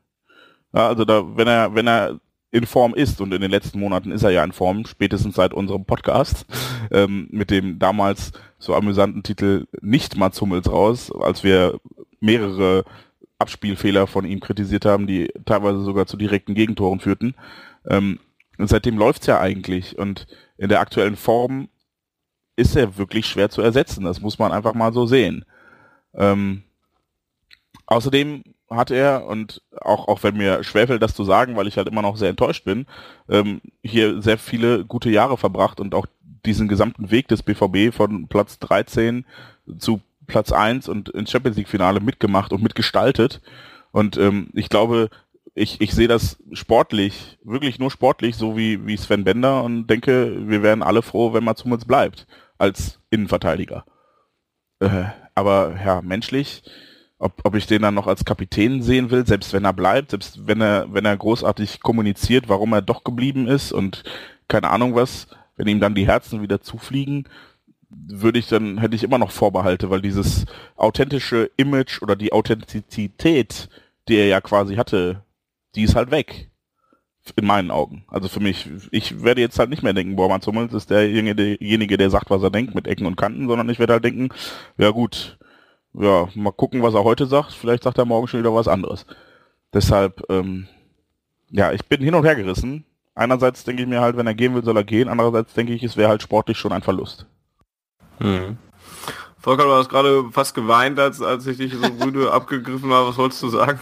Ja, also da, wenn er, wenn er in Form ist und in den letzten Monaten ist er ja in Form, spätestens seit unserem Podcast, ähm, mit dem damals so amüsanten Titel Nicht Mats Hummels raus, als wir mehrere Abspielfehler von ihm kritisiert haben, die teilweise sogar zu direkten Gegentoren führten. Ähm, Und seitdem läuft's ja eigentlich. Und in der aktuellen Form ist er wirklich schwer zu ersetzen. Das muss man einfach mal so sehen. Ähm, außerdem hat er, und auch, auch wenn mir schwerfällt, das zu sagen, weil ich halt immer noch sehr enttäuscht bin, ähm, hier sehr viele gute Jahre verbracht und auch diesen gesamten Weg des BVB von Platz 13 zu Platz 1 und ins Champions League Finale mitgemacht und mitgestaltet. Und ähm, ich glaube, ich, ich sehe das sportlich, wirklich nur sportlich, so wie, wie Sven Bender und denke, wir wären alle froh, wenn Mats Hummels bleibt als Innenverteidiger. Äh, aber ja, menschlich, ob, ob ich den dann noch als Kapitän sehen will, selbst wenn er bleibt, selbst wenn er, wenn er großartig kommuniziert, warum er doch geblieben ist und keine Ahnung was, wenn ihm dann die Herzen wieder zufliegen, würde ich dann, hätte ich immer noch Vorbehalte, weil dieses authentische Image oder die Authentizität, die er ja quasi hatte, die ist halt weg. In meinen Augen. Also für mich, ich werde jetzt halt nicht mehr denken, boah, Mats Hummels ist derjenige, der sagt, was er denkt, mit Ecken und Kanten, sondern ich werde halt denken, ja gut, ja, mal gucken, was er heute sagt. Vielleicht sagt er morgen schon wieder was anderes. Deshalb, ähm, ja, ich bin hin und her gerissen. Einerseits denke ich mir halt, wenn er gehen will, soll er gehen. Andererseits denke ich, es wäre halt sportlich schon ein Verlust. Hm. Volker, du hast gerade fast geweint, als, als ich dich so rüde abgegriffen habe. Was wolltest du sagen?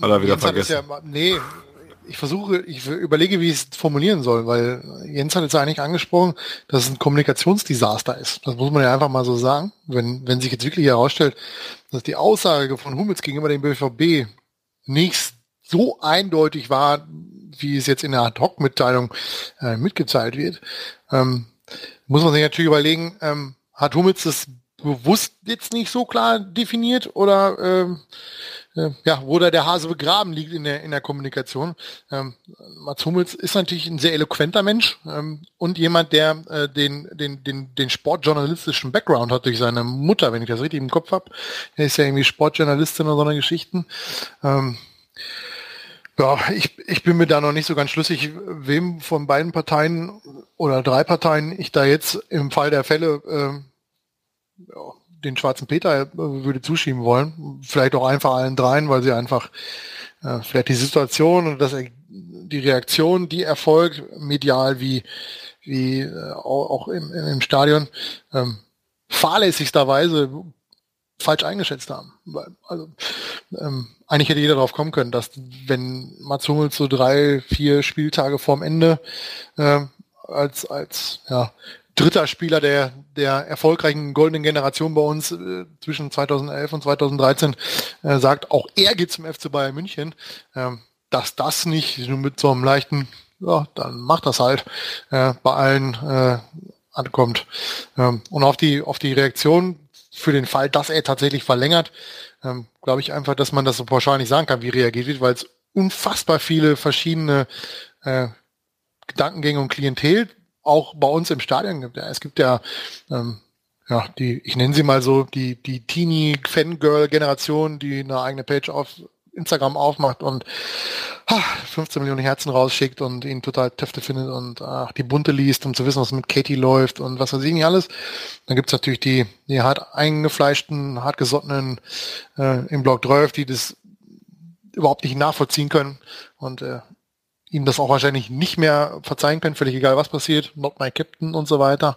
Hat er wieder vergessen. Ja, nee, ich versuche, ich überlege, wie ich es formulieren soll, weil Jens hat jetzt eigentlich angesprochen, dass es ein Kommunikationsdesaster ist. Das muss man ja einfach mal so sagen. Wenn, wenn sich jetzt wirklich herausstellt, dass die Aussage von Hummels gegenüber dem BVB nicht so eindeutig war, wie es jetzt in der Ad-Hoc-Mitteilung äh, mitgeteilt wird, ähm, muss man sich natürlich überlegen, ähm, hat Hummels das bewusst jetzt nicht so klar definiert oder ähm, äh, ja, wo da der Hase begraben liegt in der, in der Kommunikation. Ähm, Mats Hummels ist natürlich ein sehr eloquenter Mensch ähm, und jemand, der äh, den, den, den, den sportjournalistischen Background hat durch seine Mutter, wenn ich das richtig im Kopf habe. Er ist ja irgendwie Sportjournalistin oder so eine Geschichten. Ähm, ja, ich, ich bin mir da noch nicht so ganz schlüssig, wem von beiden Parteien oder drei Parteien ich da jetzt im Fall der Fälle äh, ja, den schwarzen Peter äh, würde zuschieben wollen. Vielleicht auch einfach allen dreien, weil sie einfach äh, vielleicht die Situation und das, die Reaktion, die erfolgt, medial wie, wie äh, auch im, im Stadion, ähm, fahrlässigsterweise falsch eingeschätzt haben. Also ähm, eigentlich hätte jeder darauf kommen können, dass wenn Mats Hummels so drei, vier Spieltage vorm Ende äh, als als ja dritter Spieler der, der erfolgreichen goldenen Generation bei uns äh, zwischen 2011 und 2013 äh, sagt, auch er geht zum FC Bayern München, ähm, dass das nicht nur mit so einem leichten, ja, dann macht das halt, äh, bei allen äh, ankommt. Ähm, und auf die, auf die Reaktion für den Fall, dass er tatsächlich verlängert, ähm, glaube ich einfach, dass man das so pauschal nicht sagen kann, wie reagiert wird, weil es unfassbar viele verschiedene äh, Gedankengänge und Klientel auch bei uns im Stadion gibt. Ja, es gibt ja, ähm, ja, die, ich nenne sie mal so, die, die Teenie-Fangirl-Generation, die eine eigene Page auf Instagram aufmacht und ha, 15 Millionen Herzen rausschickt und ihn total Töfte findet und ach, die Bunte liest, um zu wissen, was mit Katie läuft und was weiß ich nicht alles. Dann gibt's natürlich die, die hart eingefleischten, hartgesottenen äh, im Blog 12, die das überhaupt nicht nachvollziehen können und äh, ihm das auch wahrscheinlich nicht mehr verzeihen können, völlig egal was passiert, not my captain und so weiter.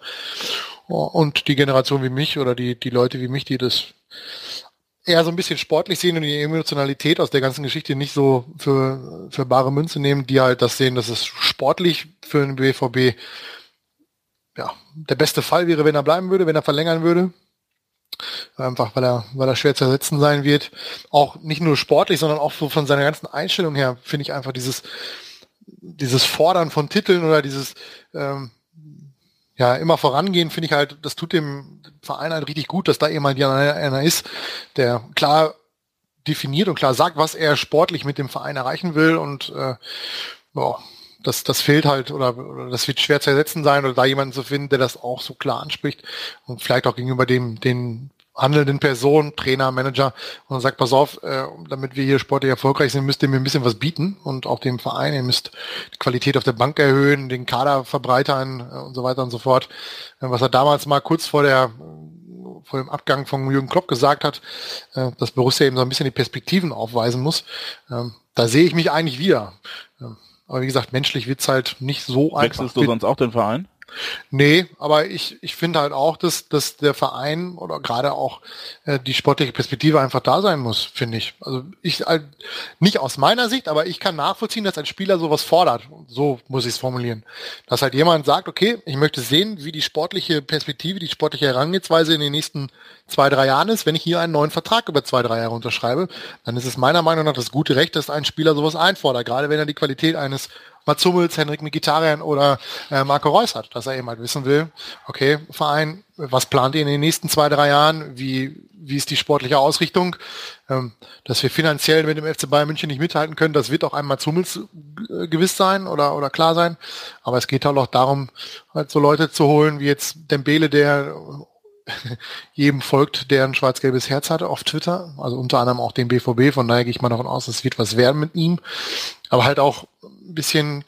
Und die Generation wie mich oder die, die Leute wie mich, die das eher so ein bisschen sportlich sehen und die Emotionalität aus der ganzen Geschichte nicht so für, für bare Münze nehmen, die halt das sehen, dass es sportlich für den BVB ja, der beste Fall wäre, wenn er bleiben würde, wenn er verlängern würde. Einfach weil er, weil er schwer zu ersetzen sein wird. Auch nicht nur sportlich, sondern auch so von seiner ganzen Einstellung her finde ich einfach dieses, dieses Fordern von Titeln oder dieses ähm, ja immer vorangehen, finde ich halt, das tut dem Verein halt richtig gut, dass da jemand einer ist, der klar definiert und klar sagt, was er sportlich mit dem Verein erreichen will und äh, boah, das, das fehlt halt oder, oder das wird schwer zu ersetzen sein oder da jemanden zu finden, der das auch so klar anspricht und vielleicht auch gegenüber dem den handelnden Person, Trainer, Manager und sagt, pass auf, äh, damit wir hier sportlich erfolgreich sind, müsst ihr mir ein bisschen was bieten und auch dem Verein, ihr müsst die Qualität auf der Bank erhöhen, den Kader verbreitern äh, und so weiter und so fort. Äh, was er damals mal kurz vor der vor dem Abgang von Jürgen Klopp gesagt hat, äh, dass Borussia eben so ein bisschen die Perspektiven aufweisen muss. Ähm, da sehe ich mich eigentlich wieder. Ja. Aber wie gesagt, menschlich wird's halt nicht so einfach. Wechselst du sonst auch den Verein? Nee, aber ich, ich finde halt auch, dass, dass der Verein oder gerade auch äh, die sportliche Perspektive einfach da sein muss, finde ich. Also ich halt, nicht aus meiner Sicht, aber ich kann nachvollziehen, dass ein Spieler sowas fordert. So muss ich es formulieren. Dass halt jemand sagt, okay, ich möchte sehen, wie die sportliche Perspektive, die sportliche Herangehensweise in den nächsten zwei, drei Jahren ist. Wenn ich hier einen neuen Vertrag über zwei, drei Jahre unterschreibe, dann ist es meiner Meinung nach das gute Recht, dass ein Spieler sowas einfordert, gerade wenn er die Qualität eines Mats Hummels, Henrik Mkhitaryan oder äh, Marco Reus hat, dass er eben halt wissen will, okay, Verein, was plant ihr in den nächsten zwei, drei Jahren? Wie, wie ist die sportliche Ausrichtung? Ähm, dass wir finanziell mit dem FC Bayern München nicht mithalten können, das wird auch einmal Hummels äh, gewiss sein oder, oder klar sein. Aber es geht halt auch darum, halt so Leute zu holen, wie jetzt Dembele, der jedem folgt, der ein schwarz-gelbes Herz hatte auf Twitter, also unter anderem auch den BVB, von daher gehe ich mal davon aus, es wird was werden mit ihm, aber halt auch ein bisschen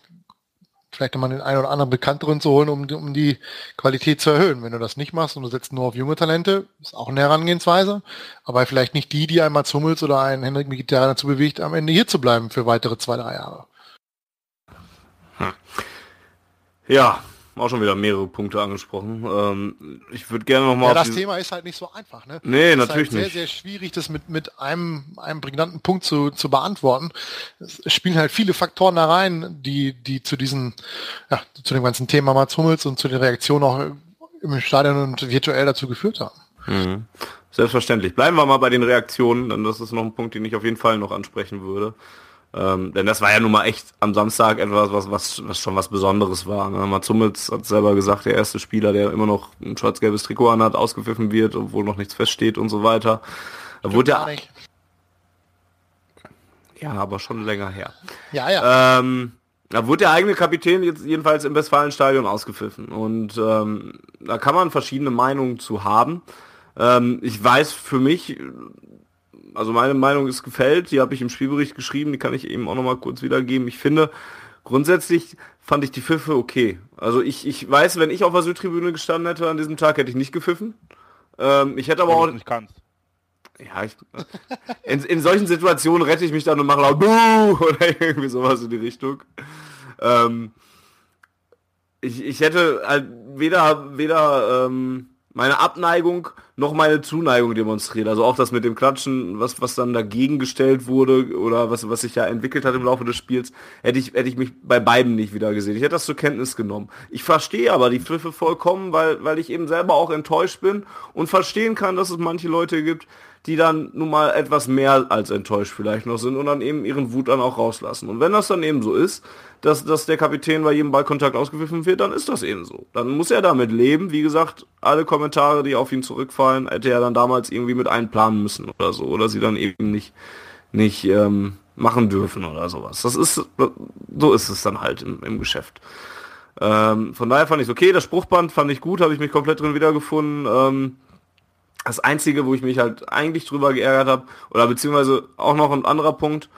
vielleicht nochmal den einen oder anderen Bekannteren zu holen, um, um die Qualität zu erhöhen. Wenn du das nicht machst und du setzt nur auf junge Talente, ist auch eine Herangehensweise, aber vielleicht nicht die, die einmal Hummels oder einen Henrik Mkhitaryan dazu bewegt, am Ende hier zu bleiben für weitere zwei, drei Jahre. Hm. Ja, auch schon wieder mehrere Punkte angesprochen. Ähm, ich würde gerne noch mal. Ja, das Thema ist halt nicht so einfach, ne? Nee, natürlich ist halt nicht. Sehr, sehr schwierig, das mit mit einem einem prägnanten Punkt zu zu beantworten. Es spielen halt viele Faktoren da rein, die die zu diesen ja zu dem ganzen Thema Mats Hummels und zu den Reaktionen auch im Stadion und virtuell dazu geführt haben. Mhm. Selbstverständlich. Bleiben wir mal bei den Reaktionen, denn das ist noch ein Punkt, den ich auf jeden Fall noch ansprechen würde. Ähm, denn das war ja nun mal echt am Samstag etwas, was, was, was schon was Besonderes war. Ne? Mats Hummels hat selber gesagt, der erste Spieler, der immer noch ein schwarz-gelbes Trikot anhat, ausgepfiffen wird, obwohl noch nichts feststeht und so weiter. Da wurde ja, ja, aber schon länger her. Ja, ja. Ähm, da wurde der eigene Kapitän jetzt jedenfalls im Westfalenstadion ausgepfiffen. Und ähm, da kann man verschiedene Meinungen zu haben. Ähm, ich weiß für mich, also meine Meinung ist gefällt, die habe ich im Spielbericht geschrieben, die kann ich eben auch nochmal kurz wiedergeben. Ich finde, grundsätzlich fand ich die Pfiffe okay. Also ich, ich weiß, wenn ich auf der Südtribüne gestanden hätte an diesem Tag, hätte ich nicht gepfiffen. Ähm, ich hätte aber auch... Nicht kannst. Ja, ich, in, in solchen Situationen rette ich mich dann und mache laut Buh! oder irgendwie sowas in die Richtung. Ähm, ich, ich hätte halt weder, weder ähm, meine Abneigung noch meine Zuneigung demonstriert. Also auch das mit dem Klatschen, was, was dann dagegen gestellt wurde oder was, was sich ja entwickelt hat im Laufe des Spiels, hätte ich, hätte ich mich bei beiden nicht wieder gesehen. Ich hätte das zur Kenntnis genommen. Ich verstehe aber die Pfiffe vollkommen, weil, weil ich eben selber auch enttäuscht bin und verstehen kann, dass es manche Leute gibt, die dann nun mal etwas mehr als enttäuscht vielleicht noch sind und dann eben ihren Wut dann auch rauslassen. Und wenn das dann eben so ist, dass, dass der Kapitän bei jedem Ballkontakt ausgepfiffen wird, dann ist das eben so. Dann muss er damit leben. Wie gesagt, alle Kommentare, die auf ihn zurückfallen, hätte er dann damals irgendwie mit einplanen müssen oder so. Oder sie dann eben nicht, nicht ähm, machen dürfen oder sowas. Das ist, so ist es dann halt im, im Geschäft. Ähm, von daher fand ich okay, das Spruchband fand ich gut, habe ich mich komplett drin wiedergefunden. Ähm, das Einzige, wo ich mich halt eigentlich drüber geärgert habe, oder beziehungsweise auch noch ein anderer Punkt,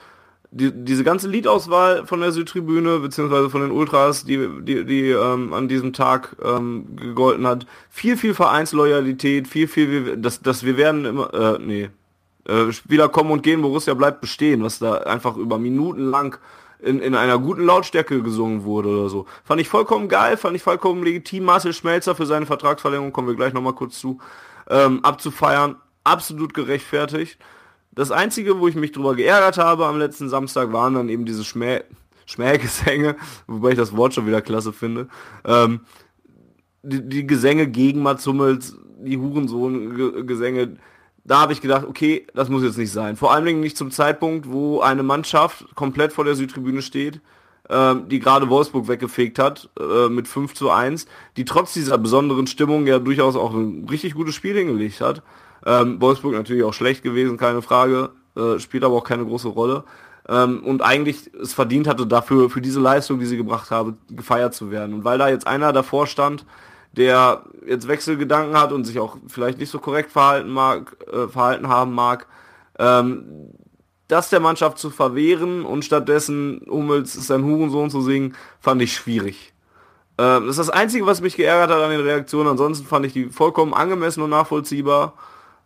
die, diese ganze Liedauswahl von der Südtribüne, beziehungsweise von den Ultras, die, die, die ähm, an diesem Tag ähm, gegolten hat, viel, viel Vereinsloyalität, viel, viel, dass, dass wir werden immer, äh, nee, äh, Spieler kommen und gehen, Borussia bleibt bestehen, was da einfach über Minuten lang in, in einer guten Lautstärke gesungen wurde oder so. Fand ich vollkommen geil, fand ich vollkommen legitim. Marcel Schmelzer für seine Vertragsverlängerung, kommen wir gleich nochmal kurz zu ähm, abzufeiern. Absolut gerechtfertigt. Das Einzige, wo ich mich drüber geärgert habe am letzten Samstag, waren dann eben diese Schmäh Schmähgesänge, wobei ich das Wort schon wieder klasse finde. Ähm, die, die, Gesänge gegen Mats Hummels, die Hurensohn-Gesänge, da habe ich gedacht, okay, das muss jetzt nicht sein. Vor allen Dingen nicht zum Zeitpunkt, wo eine Mannschaft komplett vor der Südtribüne steht, die gerade Wolfsburg weggefegt hat äh, mit 5 zu 1, die trotz dieser besonderen Stimmung ja durchaus auch ein richtig gutes Spiel hingelegt hat. Ähm, Wolfsburg natürlich auch schlecht gewesen, keine Frage, äh, spielt aber auch keine große Rolle. Ähm, und eigentlich es verdient hatte dafür, für diese Leistung, die sie gebracht habe, gefeiert zu werden. Und weil da jetzt einer davor stand, der jetzt Wechselgedanken hat und sich auch vielleicht nicht so korrekt verhalten mag, äh, verhalten haben mag, ähm, das der Mannschaft zu verwehren und stattdessen Hummels ist ein Hurensohn zu singen, fand ich schwierig. Ähm, das ist das Einzige, was mich geärgert hat an den Reaktionen. Ansonsten fand ich die vollkommen angemessen und nachvollziehbar.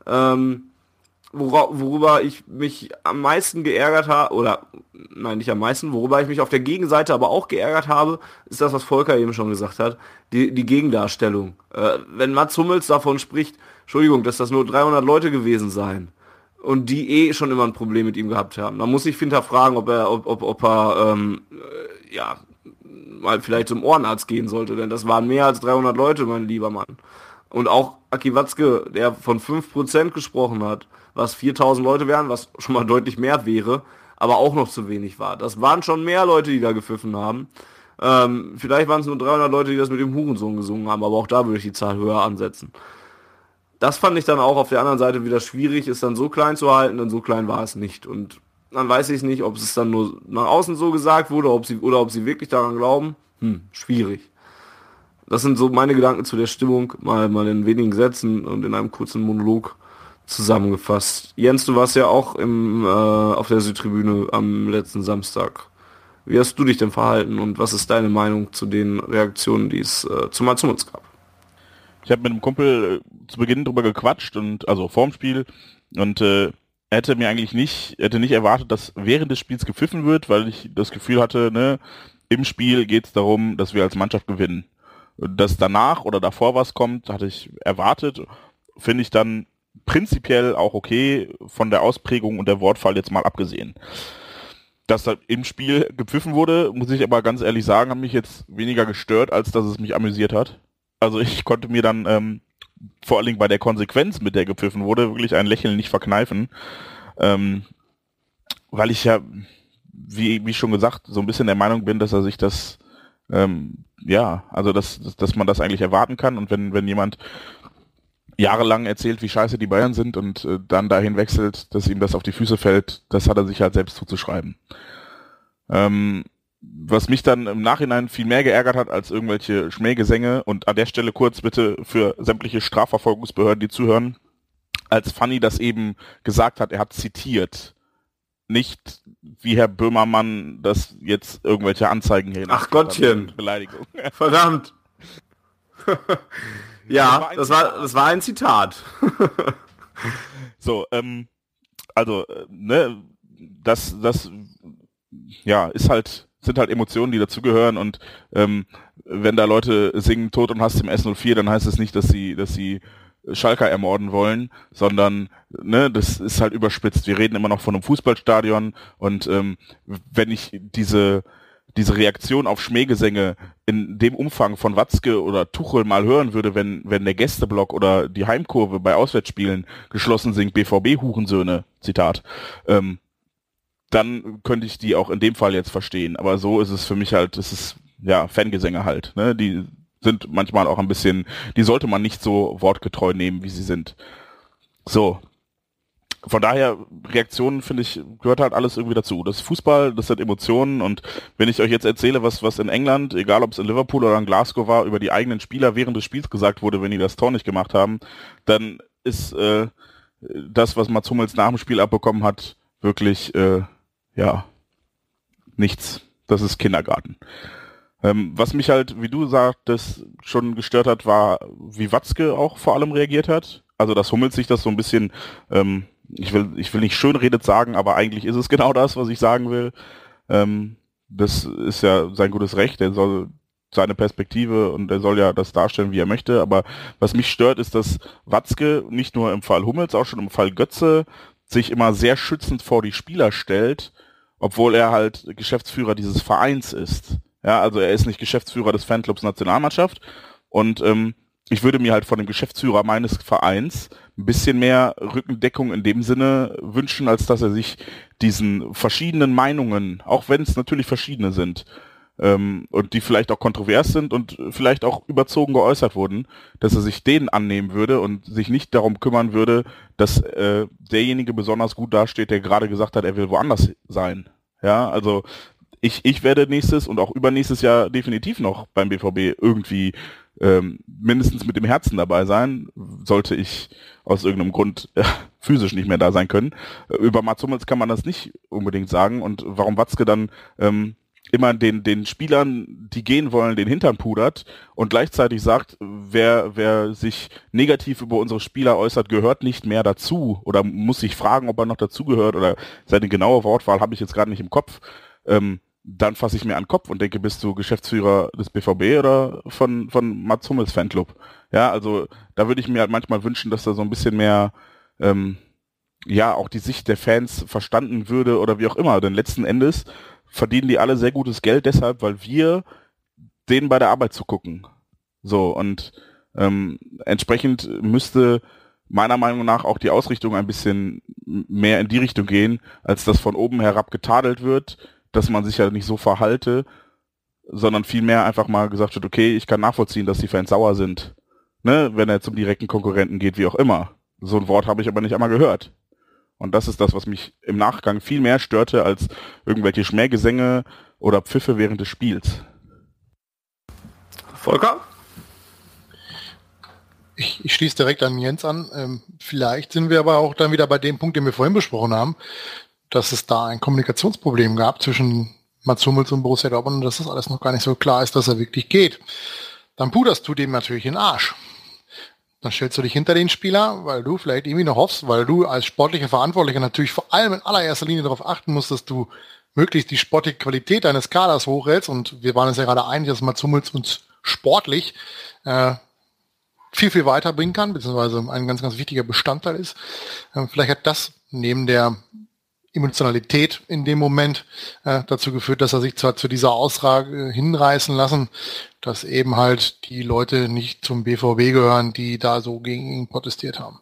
Ähm, worüber ich mich am meisten geärgert habe, oder nein, nicht am meisten, worüber ich mich auf der Gegenseite aber auch geärgert habe, ist das, was Volker eben schon gesagt hat, die, die Gegendarstellung. Äh, wenn Mats Hummels davon spricht, Entschuldigung, dass das nur 300 Leute gewesen seien und die eh schon immer ein Problem mit ihm gehabt haben, dann muss ich hinterfragen, ob er, ob, ob, ob er, ähm, äh, ja, mal vielleicht zum Ohrenarzt gehen sollte, denn das waren mehr als 300 Leute, mein lieber Mann. Und auch Aki Watzke, der von 5% gesprochen hat, was 4000 Leute wären, was schon mal deutlich mehr wäre, aber auch noch zu wenig war. Das waren schon mehr Leute, die da gepfiffen haben. Ähm, vielleicht waren es nur 300 Leute, die das mit dem Hurensohn gesungen haben, aber auch da würde ich die Zahl höher ansetzen. Das fand ich dann auch auf der anderen Seite wieder schwierig, es dann so klein zu halten, denn so klein war es nicht. Und dann weiß ich nicht, ob es dann nur nach außen so gesagt wurde, ob sie, oder ob sie wirklich daran glauben. Hm, schwierig. Das sind so meine Gedanken zu der Stimmung, mal, mal in wenigen Sätzen und in einem kurzen Monolog zusammengefasst. Jens, du warst ja auch im, äh, auf der Südtribüne am letzten Samstag. Wie hast du dich denn verhalten und was ist deine Meinung zu den Reaktionen, die es äh, zu uns gab? Ich habe mit einem Kumpel äh, zu Beginn drüber gequatscht und also vorm Spiel und äh, hätte mir eigentlich nicht, hätte nicht erwartet, dass während des Spiels gepfiffen wird, weil ich das Gefühl hatte, ne, im Spiel geht es darum, dass wir als Mannschaft gewinnen dass danach oder davor was kommt, hatte ich erwartet. Finde ich dann prinzipiell auch okay, von der Ausprägung und der Wortfall jetzt mal abgesehen. Dass da im Spiel gepfiffen wurde, muss ich aber ganz ehrlich sagen, hat mich jetzt weniger gestört, als dass es mich amüsiert hat. Also ich konnte mir dann ähm, vor allen Dingen bei der Konsequenz, mit der gepfiffen wurde, wirklich ein Lächeln nicht verkneifen. Ähm, weil ich ja, wie, wie schon gesagt, so ein bisschen der Meinung bin, dass er sich das ähm, ja, also dass, dass, dass man das eigentlich erwarten kann und wenn, wenn jemand jahrelang erzählt, wie scheiße die Bayern sind und äh, dann dahin wechselt, dass ihm das auf die Füße fällt, das hat er sich halt selbst zuzuschreiben. Ähm, was mich dann im Nachhinein viel mehr geärgert hat als irgendwelche Schmähgesänge und an der Stelle kurz bitte für sämtliche Strafverfolgungsbehörden, die zuhören, als Fanny das eben gesagt hat, er hat zitiert nicht wie Herr Böhmermann das jetzt irgendwelche Anzeigen hier. Ach Gottchen. Beleidigung. Verdammt. ja, das war, das war ein Zitat. so, ähm, also, äh, ne, das, das, ja, ist halt, sind halt Emotionen, die dazugehören und ähm, wenn da Leute singen Tod und Hass im S04, dann heißt es nicht, dass sie, dass sie Schalker ermorden wollen, sondern ne, das ist halt überspitzt. Wir reden immer noch von einem Fußballstadion und ähm, wenn ich diese diese Reaktion auf Schmähgesänge in dem Umfang von Watzke oder Tuchel mal hören würde, wenn, wenn der Gästeblock oder die Heimkurve bei Auswärtsspielen geschlossen singt, BVB-Hurensöhne, Zitat, ähm, dann könnte ich die auch in dem Fall jetzt verstehen. Aber so ist es für mich halt, es ist ja Fangesänge halt, ne? Die sind manchmal auch ein bisschen, die sollte man nicht so wortgetreu nehmen, wie sie sind. So. Von daher, Reaktionen, finde ich, gehört halt alles irgendwie dazu. Das ist Fußball, das sind Emotionen und wenn ich euch jetzt erzähle, was, was in England, egal ob es in Liverpool oder in Glasgow war, über die eigenen Spieler während des Spiels gesagt wurde, wenn die das Tor nicht gemacht haben, dann ist äh, das, was Mats Hummels nach dem Spiel abbekommen hat, wirklich, äh, ja, nichts. Das ist Kindergarten. Ähm, was mich halt, wie du sagtest, schon gestört hat, war, wie Watzke auch vor allem reagiert hat. Also das Hummels sich das so ein bisschen, ähm, ich will, ich will nicht schönredet sagen, aber eigentlich ist es genau das, was ich sagen will. Ähm, das ist ja sein gutes Recht. Er soll seine Perspektive und er soll ja das darstellen, wie er möchte. Aber was mich stört, ist, dass Watzke nicht nur im Fall Hummels, auch schon im Fall Götze sich immer sehr schützend vor die Spieler stellt, obwohl er halt Geschäftsführer dieses Vereins ist. Ja, also er ist nicht Geschäftsführer des Fanclubs Nationalmannschaft und ähm, ich würde mir halt von dem Geschäftsführer meines Vereins ein bisschen mehr Rückendeckung in dem Sinne wünschen, als dass er sich diesen verschiedenen Meinungen, auch wenn es natürlich verschiedene sind, ähm, und die vielleicht auch kontrovers sind und vielleicht auch überzogen geäußert wurden, dass er sich denen annehmen würde und sich nicht darum kümmern würde, dass äh, derjenige besonders gut dasteht, der gerade gesagt hat, er will woanders sein. Ja, also ich, ich werde nächstes und auch übernächstes Jahr definitiv noch beim BVB irgendwie ähm, mindestens mit dem Herzen dabei sein, sollte ich aus irgendeinem Grund äh, physisch nicht mehr da sein können. Über Mats Hummels kann man das nicht unbedingt sagen und warum Watzke dann ähm, immer den, den Spielern, die gehen wollen, den Hintern pudert und gleichzeitig sagt, wer, wer sich negativ über unsere Spieler äußert, gehört nicht mehr dazu oder muss sich fragen, ob er noch dazugehört oder seine genaue Wortwahl habe ich jetzt gerade nicht im Kopf, ähm, dann fasse ich mir an den Kopf und denke, bist du Geschäftsführer des BVB oder von, von Mats Hummels Fanclub? Ja, also da würde ich mir halt manchmal wünschen, dass da so ein bisschen mehr ähm, ja auch die Sicht der Fans verstanden würde oder wie auch immer. Denn letzten Endes verdienen die alle sehr gutes Geld deshalb, weil wir denen bei der Arbeit zu gucken. So, und ähm, entsprechend müsste meiner Meinung nach auch die Ausrichtung ein bisschen mehr in die Richtung gehen, als dass von oben herab getadelt wird, dass man sich ja nicht so verhalte, sondern vielmehr einfach mal gesagt wird, okay, ich kann nachvollziehen, dass die Fans sauer sind, ne, wenn er zum direkten Konkurrenten geht, wie auch immer. So ein Wort habe ich aber nicht einmal gehört. Und das ist das, was mich im Nachgang viel mehr störte als irgendwelche Schmähgesänge oder Pfiffe während des Spiels. Volker? Ich, ich schließe direkt an Jens an. Ähm, vielleicht sind wir aber auch dann wieder bei dem Punkt, den wir vorhin besprochen haben, dass es da ein Kommunikationsproblem gab zwischen Mats Hummels und Borussia Dortmund und dass das alles noch gar nicht so klar ist, dass er wirklich geht. Dann puderst du dem natürlich in den Arsch. Dann stellst du dich hinter den Spieler, weil du vielleicht irgendwie noch hoffst, weil du als sportlicher Verantwortlicher natürlich vor allem in allererster Linie darauf achten musst, dass du möglichst die sportliche Qualität deines Kaders hochhältst. Und wir waren uns ja gerade einig, dass Mats Hummels uns sportlich äh, viel, viel weiterbringen kann, beziehungsweise ein ganz, ganz wichtiger Bestandteil ist. Ähm, vielleicht hat das neben der Emotionalität in dem Moment äh, dazu geführt, dass er sich zwar zu dieser Aussage hinreißen lassen, dass eben halt die Leute nicht zum BVB gehören, die da so gegen ihn protestiert haben.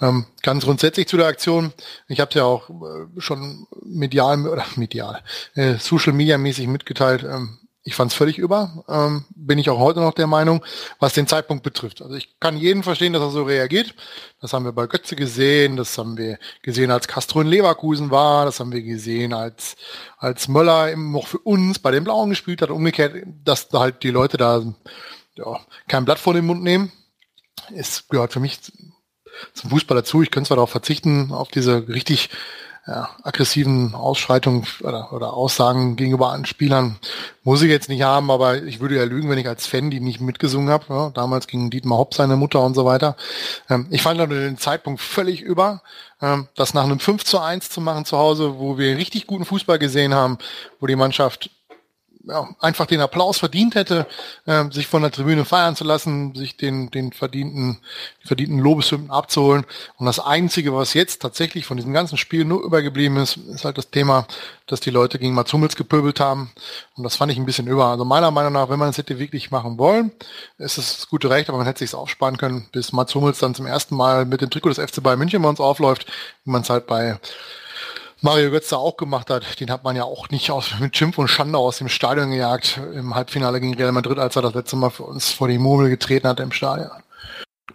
Ähm, ganz grundsätzlich zu der Aktion, ich habe es ja auch äh, schon medial oder medial, äh, Social Media mäßig mitgeteilt, ähm, ich fand es völlig über, ähm, bin ich auch heute noch der Meinung, was den Zeitpunkt betrifft. Also ich kann jeden verstehen, dass er so reagiert. Das haben wir bei Götze gesehen, das haben wir gesehen, als Castro in Leverkusen war, das haben wir gesehen, als, als Möller eben noch für uns bei den Blauen gespielt hat. Umgekehrt, dass da halt die Leute da ja, kein Blatt vor den Mund nehmen. Es gehört für mich zum Fußball dazu. Ich könnte zwar darauf verzichten, auf diese richtig ja, aggressiven Ausschreitungen oder, oder Aussagen gegenüber anderen Spielern muss ich jetzt nicht haben, aber ich würde ja lügen, wenn ich als Fan die nicht mitgesungen habe. Ja, damals ging Dietmar Hopp seine Mutter und so weiter. Ähm, ich fand dann den Zeitpunkt völlig über, ähm, das nach einem 5 zu 1 zu machen zu Hause, wo wir richtig guten Fußball gesehen haben, wo die Mannschaft ja, einfach den Applaus verdient hätte, äh, sich von der Tribüne feiern zu lassen, sich den, den verdienten, verdienten Lobeshymnen abzuholen. Und das Einzige, was jetzt tatsächlich von diesem ganzen Spiel nur übergeblieben ist, ist halt das Thema, dass die Leute gegen Mats Hummels gepöbelt haben. Und das fand ich ein bisschen über. Also meiner Meinung nach, wenn man es hätte wirklich machen wollen, ist es das gute Recht, aber man hätte sich aufsparen können, bis Mats Hummels dann zum ersten Mal mit dem Trikot des FC Bayern München bei uns aufläuft, wie man es halt bei Mario Götze auch gemacht hat. Den hat man ja auch nicht aus, mit Schimpf und Schande aus dem Stadion gejagt im Halbfinale gegen Real Madrid, als er das letzte Mal für uns vor die Murmel getreten hat im Stadion.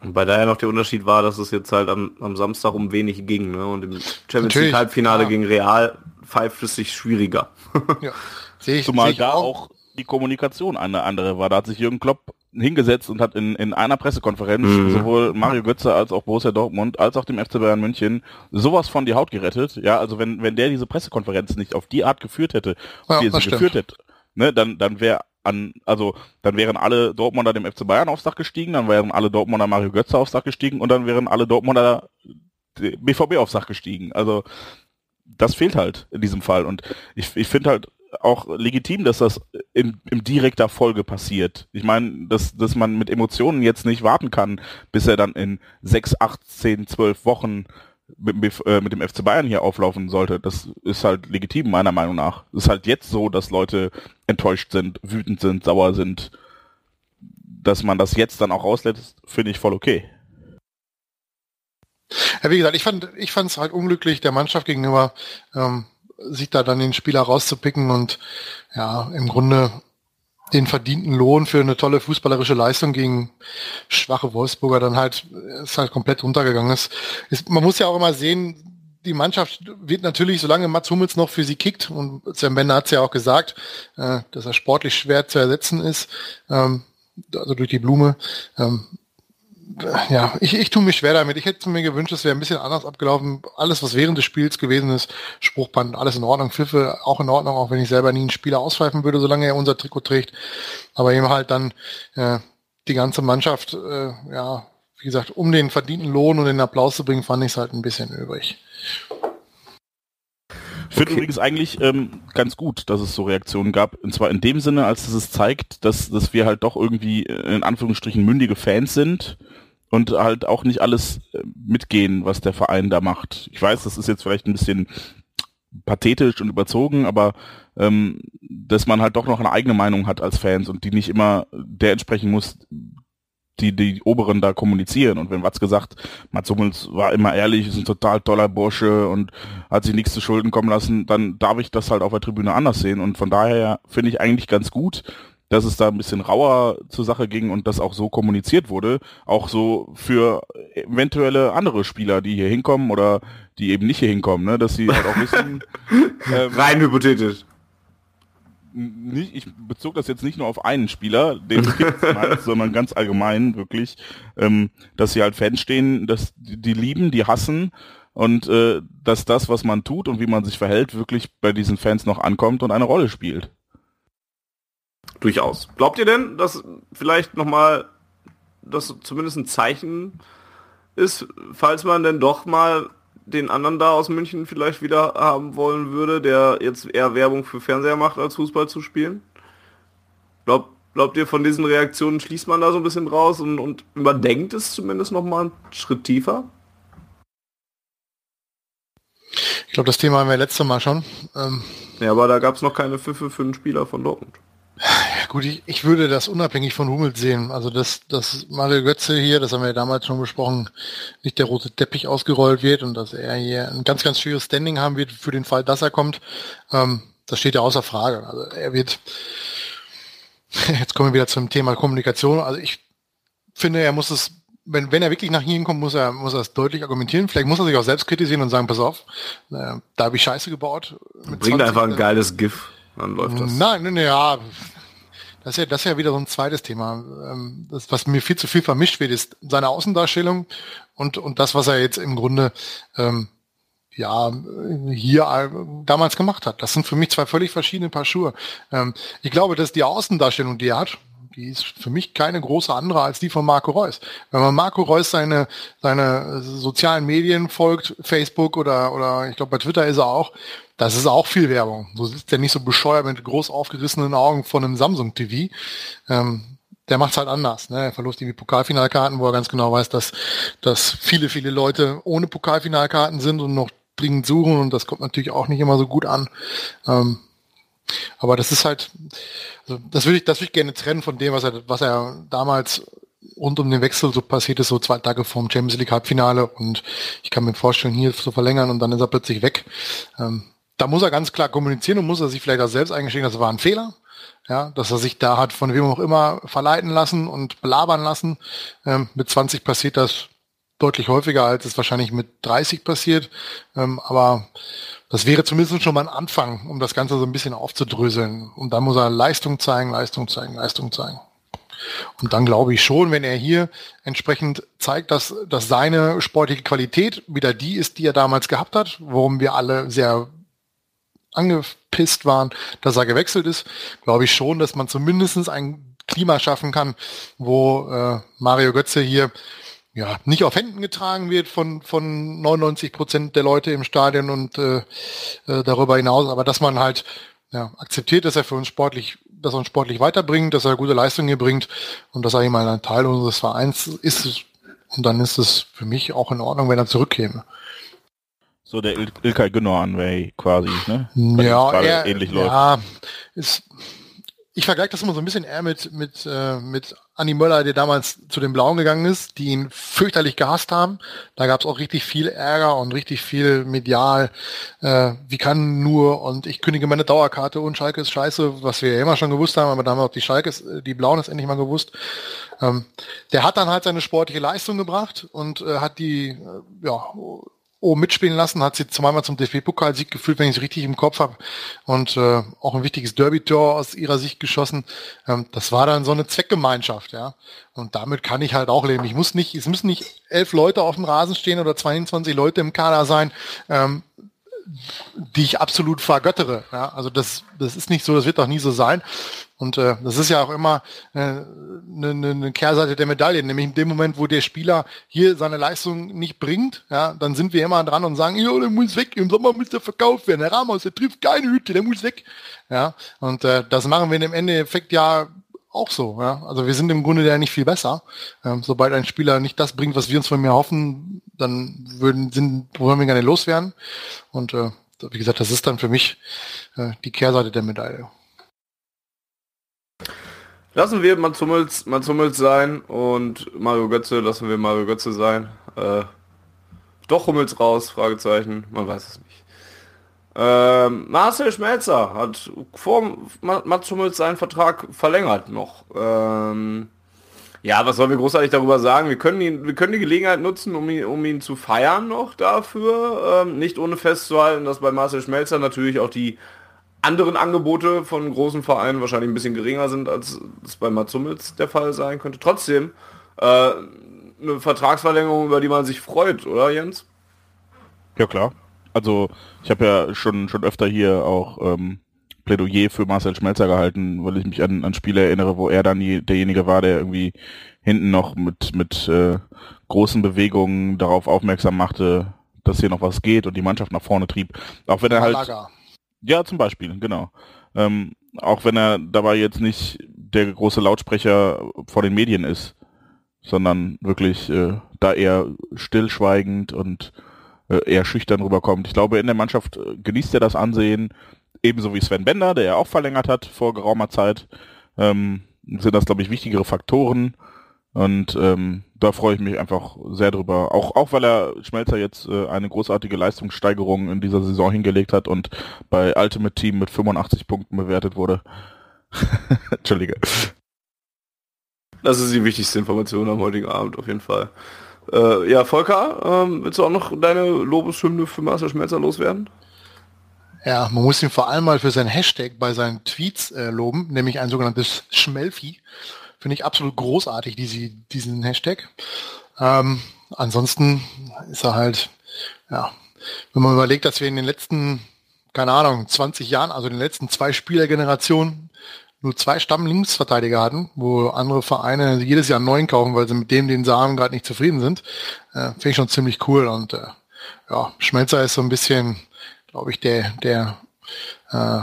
Und bei daher noch der Unterschied war, dass es jetzt halt am, am Samstag um wenig ging. Ne? Und im Champions League Halbfinale ja. gegen Real pfeift es sich schwieriger. ja. Sehe ich, Zumal seh ich da auch. auch die Kommunikation eine andere war. Da hat sich Jürgen Klopp hingesetzt und hat in, in einer Pressekonferenz mhm. sowohl Mario Götze als auch Borussia Dortmund als auch dem FC Bayern München sowas von die Haut gerettet. Ja, also wenn, wenn der diese Pressekonferenz nicht auf die Art geführt hätte, ja, wie er sie geführt hätte, ne, dann, dann wäre an, also dann wären alle Dortmunder dem FC Bayern aufs Dach gestiegen, dann wären alle Dortmunder Mario Götze aufs Dach gestiegen und dann wären alle Dortmunder BVB aufs Dach gestiegen. Also das fehlt halt in diesem Fall. Und ich, ich finde halt auch legitim, dass das in, in direkter Folge passiert. Ich meine, dass, dass man mit Emotionen jetzt nicht warten kann, bis er dann in sechs, acht, zehn, zwölf Wochen mit, äh, mit dem FC Bayern hier auflaufen sollte. Das ist halt legitim, meiner Meinung nach. Es ist halt jetzt so, dass Leute enttäuscht sind, wütend sind, sauer sind. Dass man das jetzt dann auch rauslässt, finde ich voll okay. Ja, wie gesagt, ich fand ich fand es halt unglücklich der Mannschaft gegenüber. Ähm, sich da dann den Spieler rauszupicken und ja, im Grunde den verdienten Lohn für eine tolle fußballerische Leistung gegen schwache Wolfsburger dann halt, ist halt komplett runtergegangen ist. ist man muss ja auch immer sehen, die Mannschaft wird natürlich, solange Mats Hummels noch für sie kickt, und Sam Bender hat es ja auch gesagt, äh, dass er sportlich schwer zu ersetzen ist, ähm, also durch die Blume, ähm, ja, ich, ich tue mich schwer damit. Ich hätte mir gewünscht, es wäre ein bisschen anders abgelaufen. Alles, was während des Spiels gewesen ist, Spruchband, alles in Ordnung, Pfiffe auch in Ordnung, auch wenn ich selber nie einen Spieler auspfeifen würde, solange er unser Trikot trägt. Aber eben halt dann äh, die ganze Mannschaft, äh, ja, wie gesagt, um den verdienten Lohn und den Applaus zu bringen, fand ich es halt ein bisschen übrig. Ich finde okay. übrigens eigentlich ähm, ganz gut, dass es so Reaktionen gab. Und zwar in dem Sinne, als es zeigt, dass, dass wir halt doch irgendwie äh, in Anführungsstrichen mündige Fans sind und halt auch nicht alles äh, mitgehen, was der Verein da macht. Ich weiß, das ist jetzt vielleicht ein bisschen pathetisch und überzogen, aber ähm, dass man halt doch noch eine eigene Meinung hat als Fans und die nicht immer der entsprechen muss, die die Oberen da kommunizieren. Und wenn Watz gesagt, Mats Hummels war immer ehrlich, ist ein total toller Bursche und hat sich nichts zu Schulden kommen lassen, dann darf ich das halt auf der Tribüne anders sehen. Und von daher finde ich eigentlich ganz gut, dass es da ein bisschen rauer zur Sache ging und das auch so kommuniziert wurde, auch so für eventuelle andere Spieler, die hier hinkommen oder die eben nicht hier hinkommen, ne? dass sie halt auch wissen. ähm, Rein hypothetisch nicht, ich bezog das jetzt nicht nur auf einen Spieler, den meinst, sondern ganz allgemein wirklich, ähm, dass sie halt Fans stehen, dass die, die lieben, die hassen und äh, dass das, was man tut und wie man sich verhält, wirklich bei diesen Fans noch ankommt und eine Rolle spielt. Durchaus. Glaubt ihr denn, dass vielleicht nochmal das zumindest ein Zeichen ist, falls man denn doch mal den anderen da aus München vielleicht wieder haben wollen würde, der jetzt eher Werbung für Fernseher macht, als Fußball zu spielen? Glaubt, glaubt ihr, von diesen Reaktionen schließt man da so ein bisschen raus und, und überdenkt es zumindest nochmal einen Schritt tiefer? Ich glaube, das Thema haben wir letztes Mal schon. Ähm ja, aber da gab es noch keine Pfiffe für einen Spieler von Dortmund. Ja, gut, ich, ich würde das unabhängig von Hummels sehen. Also dass, dass Mario Götze hier, das haben wir ja damals schon besprochen, nicht der rote Teppich ausgerollt wird und dass er hier ein ganz, ganz schwieriges Standing haben wird für den Fall, dass er kommt. Ähm, das steht ja außer Frage. Also er wird, jetzt kommen wir wieder zum Thema Kommunikation. Also ich finde, er muss es, wenn, wenn er wirklich nach hier kommt, muss er, muss er es deutlich argumentieren. Vielleicht muss er sich auch selbst kritisieren und sagen, pass auf, äh, da habe ich Scheiße gebaut. Bringt 20, einfach ein geiles GIF dann läuft das. Nein, nein, ja. Das ist ja, das ist ja wieder so ein zweites Thema. Ähm, das, was mir viel zu viel vermischt wird, ist seine Außendarstellung und, und das, was er jetzt im Grunde ähm, ja hier äh, damals gemacht hat. Das sind für mich zwei völlig verschiedene Paar Schuhe. Ähm, ich glaube, dass die Außendarstellung, die er hat, die ist für mich keine große andere als die von Marco Reus. Wenn man Marco Reus seine, seine sozialen Medien folgt, Facebook oder, oder ich glaube bei Twitter ist er auch, das ist auch viel Werbung. So sitzt er nicht so bescheuert mit groß aufgerissenen Augen von einem Samsung TV. Ähm, der macht's halt anders. Ne? Er verlost irgendwie Pokalfinalkarten, wo er ganz genau weiß, dass, dass viele, viele Leute ohne Pokalfinalkarten sind und noch dringend suchen und das kommt natürlich auch nicht immer so gut an. Ähm, aber das ist halt, also das würde ich, das ich gerne trennen von dem, was er, was er damals rund um den Wechsel so passiert ist, so zwei Tage vorm Champions League Halbfinale und ich kann mir vorstellen, hier zu verlängern und dann ist er plötzlich weg. Ähm, da muss er ganz klar kommunizieren und muss er sich vielleicht auch selbst eingestehen, das war ein Fehler. Ja, dass er sich da hat von wem auch immer verleiten lassen und belabern lassen. Ähm, mit 20 passiert das deutlich häufiger, als es wahrscheinlich mit 30 passiert. Ähm, aber das wäre zumindest schon mal ein Anfang, um das Ganze so ein bisschen aufzudröseln. Und dann muss er Leistung zeigen, Leistung zeigen, Leistung zeigen. Und dann glaube ich schon, wenn er hier entsprechend zeigt, dass, dass seine sportliche Qualität wieder die ist, die er damals gehabt hat, worum wir alle sehr angepisst waren, dass er gewechselt ist, glaube ich schon, dass man zumindest ein Klima schaffen kann, wo äh, Mario Götze hier ja nicht auf Händen getragen wird von von 99 Prozent der Leute im Stadion und äh, äh, darüber hinaus, aber dass man halt ja, akzeptiert, dass er für uns sportlich, dass er uns sportlich weiterbringt, dass er gute Leistungen hier bringt und dass er eben ein Teil unseres Vereins ist. Und dann ist es für mich auch in Ordnung, wenn er zurückkäme. So der Il Ilkay Gündogan-Way quasi, ne? ja, er, ähnlich läuft. ja, ist, ich vergleiche das immer so ein bisschen eher mit, mit, äh, mit Andi Möller, der damals zu den Blauen gegangen ist, die ihn fürchterlich gehasst haben. Da gab es auch richtig viel Ärger und richtig viel medial. Äh, wie kann nur und ich kündige meine Dauerkarte und Schalke ist scheiße, was wir ja immer schon gewusst haben, aber da haben auch die Schalke, die Blauen ist endlich mal gewusst. Ähm, der hat dann halt seine sportliche Leistung gebracht und äh, hat die, äh, ja, oben mitspielen lassen, hat sie zweimal zum DFB-Pokalsieg geführt, wenn ich es richtig im Kopf habe. Und äh, auch ein wichtiges Derby-Tor aus ihrer Sicht geschossen. Ähm, das war dann so eine Zweckgemeinschaft, ja. Und damit kann ich halt auch leben. Ich muss nicht, es müssen nicht elf Leute auf dem Rasen stehen oder 22 Leute im Kader sein. Ähm, die ich absolut vergöttere. Ja, also das, das ist nicht so, das wird auch nie so sein. Und äh, das ist ja auch immer eine äh, ne, ne, ne Kehrseite der Medaille, nämlich in dem Moment, wo der Spieler hier seine Leistung nicht bringt, ja, dann sind wir immer dran und sagen, ja, der muss weg, im Sommer muss der verkauft werden, der Ramos, der trifft keine Hütte, der muss weg. Ja, und äh, das machen wir im Endeffekt ja auch so. Ja? Also wir sind im Grunde ja nicht viel besser. Ähm, sobald ein Spieler nicht das bringt, was wir uns von mir hoffen, dann würden sind, wollen wir gerne loswerden. Und äh, wie gesagt, das ist dann für mich äh, die Kehrseite der Medaille. Lassen wir Mats Hummels, Mats Hummels sein und Mario Götze, lassen wir Mario Götze sein. Äh, doch Hummels raus, Fragezeichen, man weiß es nicht. Ähm, Marcel Schmelzer hat vor Mats Hummels seinen Vertrag verlängert noch. Ähm, ja, was sollen wir großartig darüber sagen? Wir können ihn, wir können die Gelegenheit nutzen, um ihn, um ihn zu feiern noch dafür. Ähm, nicht ohne festzuhalten, dass bei Marcel Schmelzer natürlich auch die anderen Angebote von großen Vereinen wahrscheinlich ein bisschen geringer sind, als es bei Mats Hummels der Fall sein könnte. Trotzdem äh, eine Vertragsverlängerung, über die man sich freut, oder Jens? Ja klar. Also ich habe ja schon schon öfter hier auch ähm, Plädoyer für Marcel Schmelzer gehalten, weil ich mich an, an Spiele erinnere, wo er dann die, derjenige war, der irgendwie hinten noch mit mit äh, großen Bewegungen darauf aufmerksam machte, dass hier noch was geht und die Mannschaft nach vorne trieb. Auch wenn er halt Malaga. ja zum Beispiel genau. Ähm, auch wenn er dabei jetzt nicht der große Lautsprecher vor den Medien ist, sondern wirklich äh, da eher stillschweigend und eher schüchtern rüberkommt. Ich glaube, in der Mannschaft äh, genießt er das Ansehen, ebenso wie Sven Bender, der ja auch verlängert hat vor geraumer Zeit. Ähm, sind das, glaube ich, wichtigere Faktoren. Und ähm, da freue ich mich einfach sehr drüber. Auch, auch weil er Schmelzer jetzt äh, eine großartige Leistungssteigerung in dieser Saison hingelegt hat und bei Ultimate Team mit 85 Punkten bewertet wurde. Entschuldige. Das ist die wichtigste Information am heutigen Abend auf jeden Fall. Äh, ja, Volker, ähm, willst du auch noch deine Lobeshymne für Marcel Schmelzer loswerden? Ja, man muss ihn vor allem mal für sein Hashtag bei seinen Tweets äh, loben, nämlich ein sogenanntes Schmelfi. Finde ich absolut großartig, diese, diesen Hashtag. Ähm, ansonsten ist er halt, ja, wenn man überlegt, dass wir in den letzten, keine Ahnung, 20 Jahren, also in den letzten zwei Spielergenerationen nur zwei Stammlinksverteidiger hatten, wo andere Vereine jedes Jahr einen neuen kaufen, weil sie mit dem, den sie haben, gerade nicht zufrieden sind. Äh, Finde ich schon ziemlich cool. Und äh, ja, Schmelzer ist so ein bisschen, glaube ich, der, der äh,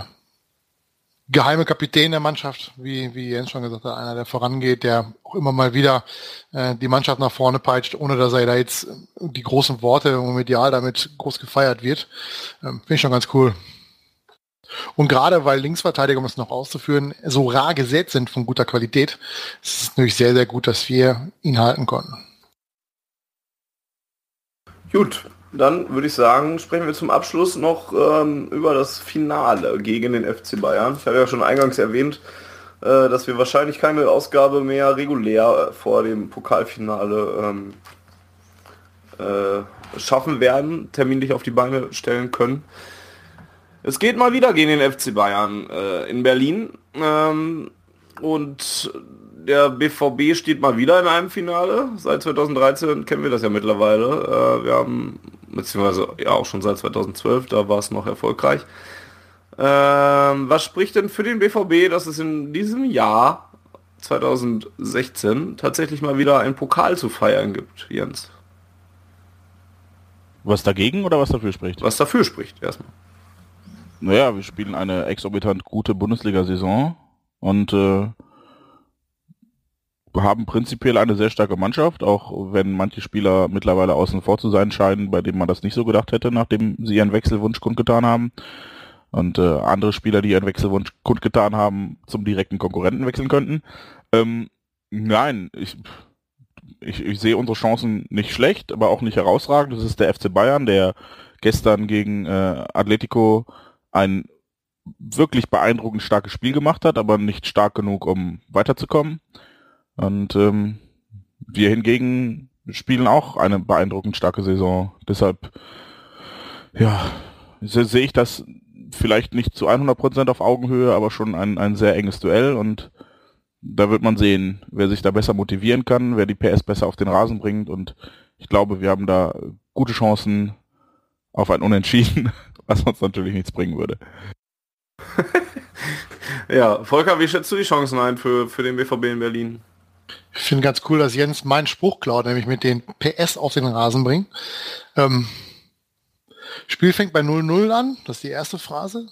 geheime Kapitän der Mannschaft, wie, wie Jens schon gesagt hat, einer, der vorangeht, der auch immer mal wieder äh, die Mannschaft nach vorne peitscht, ohne dass er da jetzt die großen Worte und medial damit groß gefeiert wird. Ähm, Finde ich schon ganz cool. Und gerade weil Linksverteidiger, um es noch auszuführen, so rar gesät sind von guter Qualität, ist es natürlich sehr, sehr gut, dass wir ihn halten konnten. Gut, dann würde ich sagen, sprechen wir zum Abschluss noch ähm, über das Finale gegen den FC Bayern. Ich hatte ja schon eingangs erwähnt, äh, dass wir wahrscheinlich keine Ausgabe mehr regulär vor dem Pokalfinale ähm, äh, schaffen werden, terminlich auf die Beine stellen können. Es geht mal wieder gegen den FC Bayern äh, in Berlin. Ähm, und der BVB steht mal wieder in einem Finale. Seit 2013 kennen wir das ja mittlerweile. Äh, wir haben, beziehungsweise ja auch schon seit 2012, da war es noch erfolgreich. Ähm, was spricht denn für den BVB, dass es in diesem Jahr 2016 tatsächlich mal wieder ein Pokal zu feiern gibt, Jens? Was dagegen oder was dafür spricht? Was dafür spricht, erstmal. Naja, wir spielen eine exorbitant gute Bundesliga-Saison und äh, haben prinzipiell eine sehr starke Mannschaft, auch wenn manche Spieler mittlerweile außen vor zu sein scheinen, bei denen man das nicht so gedacht hätte, nachdem sie ihren Wechselwunsch kundgetan haben. Und äh, andere Spieler, die ihren Wechselwunsch kundgetan haben, zum direkten Konkurrenten wechseln könnten. Ähm, nein, ich, ich, ich sehe unsere Chancen nicht schlecht, aber auch nicht herausragend. Das ist der FC Bayern, der gestern gegen äh, Atletico ein wirklich beeindruckend starkes Spiel gemacht hat, aber nicht stark genug, um weiterzukommen. Und ähm, wir hingegen spielen auch eine beeindruckend starke Saison. Deshalb ja, se- sehe ich das vielleicht nicht zu 100% auf Augenhöhe, aber schon ein, ein sehr enges Duell und da wird man sehen, wer sich da besser motivieren kann, wer die PS besser auf den Rasen bringt und ich glaube, wir haben da gute Chancen auf ein Unentschieden, was uns natürlich nichts bringen würde. Ja, Volker, wie schätzt du die Chancen ein für, für den BVB in Berlin? Ich finde ganz cool, dass Jens meinen Spruch klaut, nämlich mit den PS auf den Rasen bringen. Ähm, Spiel fängt bei 0-0 an, das ist die erste Phrase.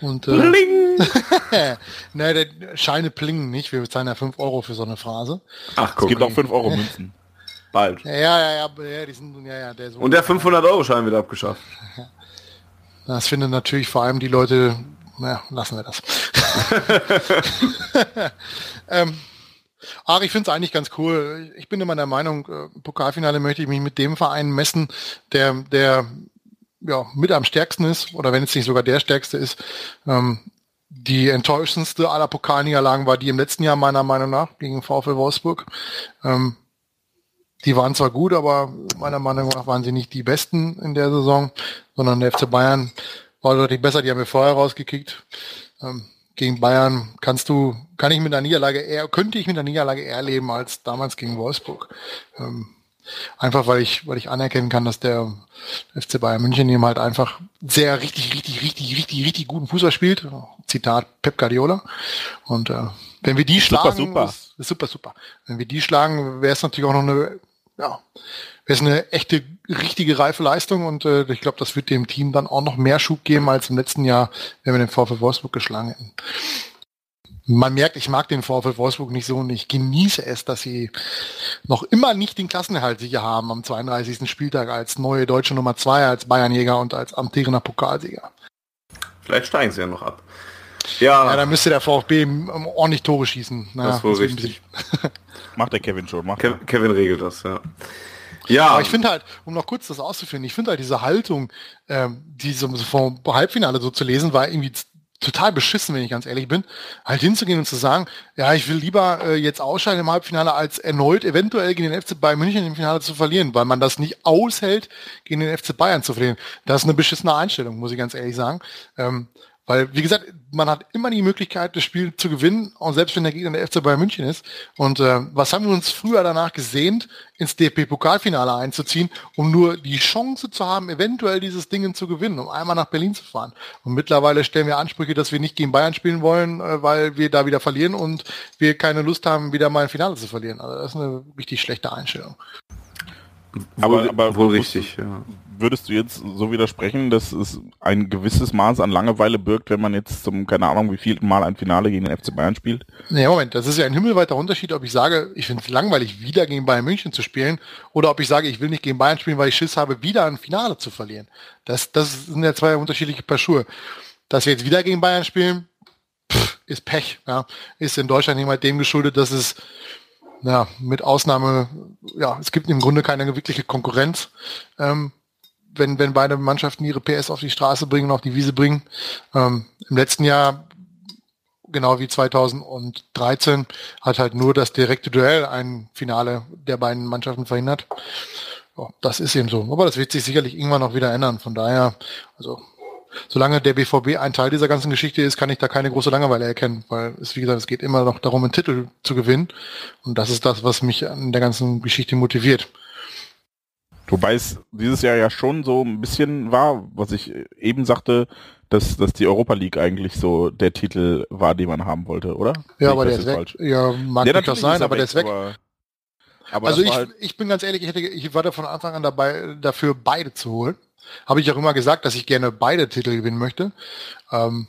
Und äh, Bling! ne, der Scheine plingen nicht, wir zahlen ja 5 Euro für so eine Phrase. Ach, Es guck. gibt auch 5 Euro Münzen. bald. Ja, ja, ja, ja, ja die sind, ja, ja, der. Und der 500-Euro-Schein wird abgeschafft. Das finden natürlich vor allem die Leute, naja, lassen wir das. ähm, Ach, ich finde es eigentlich ganz cool. Ich bin immer der Meinung, äh, Pokalfinale möchte ich mich mit dem Verein messen, der, der ja, mit am stärksten ist, oder wenn es nicht sogar der stärkste ist. Ähm, die enttäuschendste aller Pokalniederlagen war die im letzten Jahr meiner Meinung nach gegen VfL Wolfsburg. Ähm, die waren zwar gut, aber meiner Meinung nach waren sie nicht die besten in der Saison, sondern der FC Bayern war deutlich besser. Die haben wir vorher rausgekickt. Ähm, gegen Bayern kannst du, kann ich mit einer Niederlage eher, könnte ich mit einer Niederlage eher leben als damals gegen Wolfsburg. Ähm, einfach weil ich, weil ich anerkennen kann, dass der FC Bayern München eben halt einfach sehr richtig, richtig, richtig, richtig, richtig guten Fußball spielt. Zitat Pep Guardiola. Und äh, wenn wir die Super, schlagen, super. Ist, ist super, super. Wenn wir die schlagen, wäre es natürlich auch noch eine, ja, wäre es eine echte, richtige reife Leistung und äh, ich glaube, das wird dem Team dann auch noch mehr Schub geben als im letzten Jahr, wenn wir den VfL Wolfsburg geschlagen hätten. Man merkt, ich mag den VfL Wolfsburg nicht so und ich genieße es, dass sie noch immer nicht den Klassenerhalt sicher haben am 32. Spieltag als neue deutsche Nummer zwei, als Bayernjäger und als amtierender Pokalsieger. Vielleicht steigen sie ja noch ab. Ja, Ja, da müsste der VfB ordentlich Tore schießen. Naja, das ist wohl richtig. Macht der Kevin schon, macht. Kev Kevin regelt das, ja. Ja, Aber ich finde halt, um noch kurz das auszuführen, ich finde halt diese Haltung, ähm, die so so vom Halbfinale so zu lesen, war irgendwie total beschissen, wenn ich ganz ehrlich bin, halt hinzugehen und zu sagen, ja, ich will lieber äh, jetzt ausscheiden im Halbfinale, als erneut eventuell gegen den FC Bayern München im Finale zu verlieren, weil man das nicht aushält, gegen den FC Bayern zu verlieren. Das ist eine beschissene Einstellung, muss ich ganz ehrlich sagen. Ähm, weil, wie gesagt, man hat immer die Möglichkeit, das Spiel zu gewinnen, auch selbst wenn der Gegner der FC Bayern München ist. Und äh, was haben wir uns früher danach gesehnt, ins DP-Pokalfinale einzuziehen, um nur die Chance zu haben, eventuell dieses Ding zu gewinnen, um einmal nach Berlin zu fahren. Und mittlerweile stellen wir Ansprüche, dass wir nicht gegen Bayern spielen wollen, äh, weil wir da wieder verlieren und wir keine Lust haben, wieder mal ein Finale zu verlieren. Also das ist eine richtig schlechte Einstellung. aber- aber wohl richtig, ja. Würdest du jetzt so widersprechen, dass es ein gewisses Maß an Langeweile birgt, wenn man jetzt zum, keine Ahnung, wie viel Mal ein Finale gegen den FC Bayern spielt? Nee, Moment, das ist ja ein himmelweiter Unterschied, ob ich sage, ich finde es langweilig, wieder gegen Bayern München zu spielen, oder ob ich sage, ich will nicht gegen Bayern spielen, weil ich Schiss habe, wieder ein Finale zu verlieren. Das, das sind ja zwei unterschiedliche Paar Schuhe. Dass wir jetzt wieder gegen Bayern spielen, pff, ist Pech. Ja. Ist in Deutschland immer dem geschuldet, dass es ja, mit Ausnahme, ja, es gibt im Grunde keine wirkliche Konkurrenz. Ähm, wenn, wenn beide Mannschaften ihre PS auf die Straße bringen und auf die Wiese bringen. Ähm, Im letzten Jahr genau wie 2013 hat halt nur das direkte Duell ein Finale der beiden Mannschaften verhindert. Ja, das ist eben so. Aber das wird sich sicherlich irgendwann noch wieder ändern. Von daher, also solange der BVB ein Teil dieser ganzen Geschichte ist, kann ich da keine große Langeweile erkennen, weil es, wie gesagt, es geht immer noch darum, einen Titel zu gewinnen. Und das ist das, was mich an der ganzen Geschichte motiviert. Wobei es dieses Jahr ja schon so ein bisschen war, was ich eben sagte, dass, dass die Europa League eigentlich so der Titel war, den man haben wollte, oder? Ja, aber das der ist weg. falsch? Ja, mag Ja, natürlich sein, er aber der ist weg. Aber, aber also das ich, halt, ich bin ganz ehrlich, ich, hätte, ich war da von Anfang an dabei, dafür beide zu holen. Habe ich auch immer gesagt, dass ich gerne beide Titel gewinnen möchte. Ähm,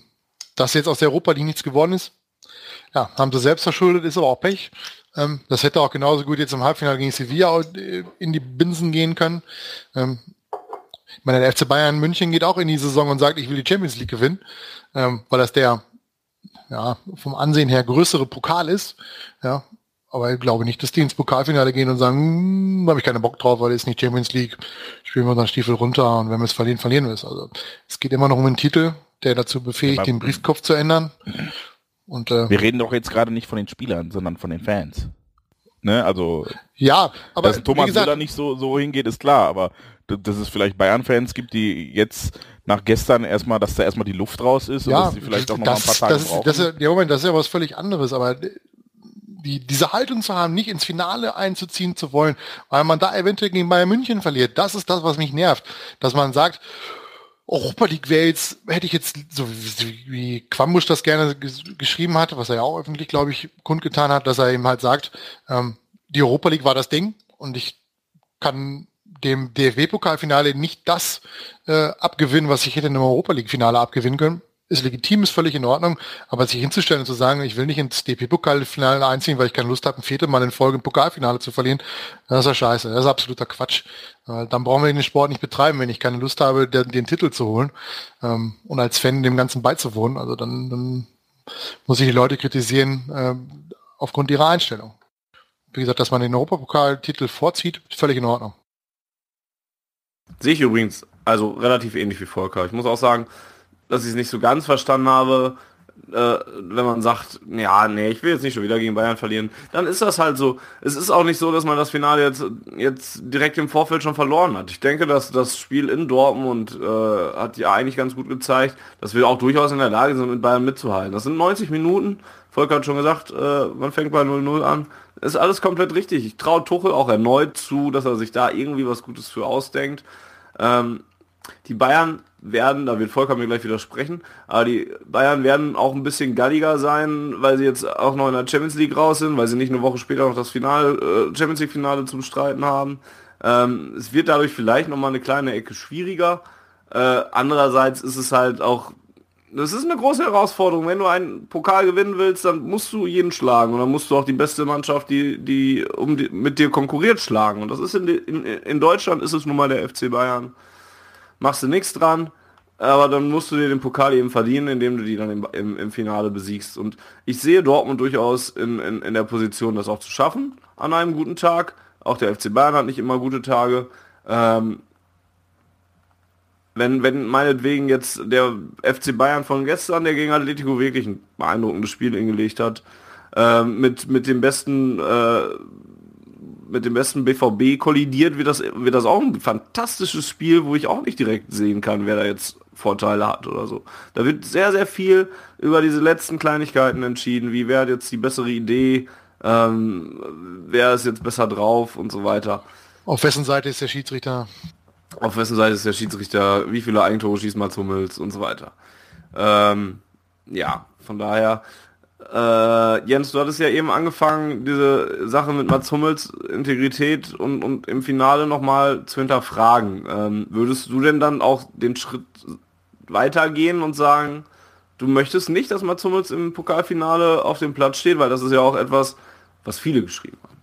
dass jetzt aus der Europa League nichts geworden ist, ja, haben sie selbst verschuldet, ist aber auch Pech. Ähm, das hätte auch genauso gut jetzt im Halbfinale gegen Sevilla äh, in die Binsen gehen können. Ähm, ich meine, der FC Bayern München geht auch in die Saison und sagt, ich will die Champions League gewinnen, ähm, weil das der ja, vom Ansehen her größere Pokal ist. Ja, aber ich glaube nicht, dass die ins Pokalfinale gehen und sagen, hm, da habe ich keine Bock drauf, weil es ist nicht Champions League, spielen wir unseren Stiefel runter und wenn wir es verlieren, verlieren wir es. Also es geht immer noch um einen Titel, der dazu befähigt, Ja, den Briefkopf zu ändern. Und äh, wir reden doch jetzt gerade nicht von den Spielern, sondern von den Fans. Ne, also, ja, aber dass Thomas gesagt, Müller nicht so, so hingeht, ist klar, aber dass es vielleicht Bayern-Fans gibt, die jetzt nach gestern erstmal, dass da erstmal die Luft raus ist ja, und dass sie vielleicht auch noch mal ein paar Tage das, brauchen. Das, das, ja, Moment, das ist ja was völlig anderes, aber die, diese Haltung zu haben, nicht ins Finale einzuziehen zu wollen, weil man da eventuell gegen Bayern München verliert, das ist das, was mich nervt. Dass man sagt, Europa League wäre jetzt, hätte ich jetzt, so wie, Quambusch das gerne geschrieben hat, was er ja auch öffentlich, glaube ich, kundgetan hat, dass er eben halt sagt, ähm, die Europa League war das Ding und ich kann dem DFB-Pokalfinale nicht das äh, abgewinnen, was ich hätte in einem Europa League-Finale abgewinnen können. Ist legitim, ist völlig in Ordnung, aber sich hinzustellen und zu sagen, ich will nicht ins DP-Pokalfinale einziehen, weil ich keine Lust habe, ein viertes Mal in Folge im Pokalfinale zu verlieren, das ist ja scheiße, das ist absoluter Quatsch. Dann brauchen wir den Sport nicht betreiben, wenn ich keine Lust habe, den, den Titel zu holen ähm, und als Fan dem Ganzen beizuwohnen. Also dann, dann muss ich die Leute kritisieren äh, aufgrund ihrer Einstellung. Wie gesagt, dass man den Europapokaltitel vorzieht, völlig in Ordnung. Sehe ich übrigens, also relativ ähnlich wie Volker. Ich muss auch sagen, dass ich es nicht so ganz verstanden habe, äh, wenn man sagt, ja, nee, ich will jetzt nicht schon wieder gegen Bayern verlieren, dann ist das halt so. Es ist auch nicht so, dass man das Finale jetzt, jetzt direkt im Vorfeld schon verloren hat. Ich denke, dass das Spiel in Dortmund äh, hat ja eigentlich ganz gut gezeigt, dass wir auch durchaus in der Lage sind, mit Bayern mitzuhalten. Das sind 90 Minuten. Volker hat schon gesagt, äh, man fängt bei 0-0 an. ist alles komplett richtig. Ich traue Tuchel auch erneut zu, dass er sich da irgendwie was Gutes für ausdenkt. Ähm, die Bayern werden, da wird Volker mir gleich widersprechen, aber die Bayern werden auch ein bisschen galliger sein, weil sie jetzt auch noch in der Champions League raus sind, weil sie nicht eine Woche später noch das Finale, äh, Champions League Finale zu bestreiten haben. Ähm, es wird dadurch vielleicht noch mal eine kleine Ecke schwieriger. Äh, andererseits ist es halt auch, das ist eine große Herausforderung. Wenn du einen Pokal gewinnen willst, dann musst du jeden schlagen und dann musst du auch die beste Mannschaft, die, die, um die mit dir konkurriert, schlagen. Und das ist in, in, in Deutschland ist es nun mal der FC Bayern machst du nichts dran, aber dann musst du dir den Pokal eben verdienen, indem du die dann im, im, im Finale besiegst. Und ich sehe Dortmund durchaus in, in, in der Position, das auch zu schaffen an einem guten Tag. Auch der FC Bayern hat nicht immer gute Tage. Ähm, wenn, wenn meinetwegen jetzt der FC Bayern von gestern, der gegen Atletico wirklich ein beeindruckendes Spiel hingelegt hat, äh, mit, mit dem besten äh, mit dem besten BVB kollidiert, wird das, wird das auch ein fantastisches Spiel, wo ich auch nicht direkt sehen kann, wer da jetzt Vorteile hat oder so. Da wird sehr, sehr viel über diese letzten Kleinigkeiten entschieden, wie wäre jetzt die bessere Idee, ähm, wer ist jetzt besser drauf und so weiter. Auf wessen Seite ist der Schiedsrichter? Auf wessen Seite ist der Schiedsrichter, wie viele Eigentore schießt Mats Hummels und so weiter. Ähm, ja, von daher äh, Jens, du hattest ja eben angefangen, diese Sache mit Mats Hummels Integrität und, und im Finale nochmal zu hinterfragen. Ähm, würdest du denn dann auch den Schritt weitergehen und sagen, du möchtest nicht, dass Mats Hummels im Pokalfinale auf dem Platz steht, weil das ist ja auch etwas, was viele geschrieben haben.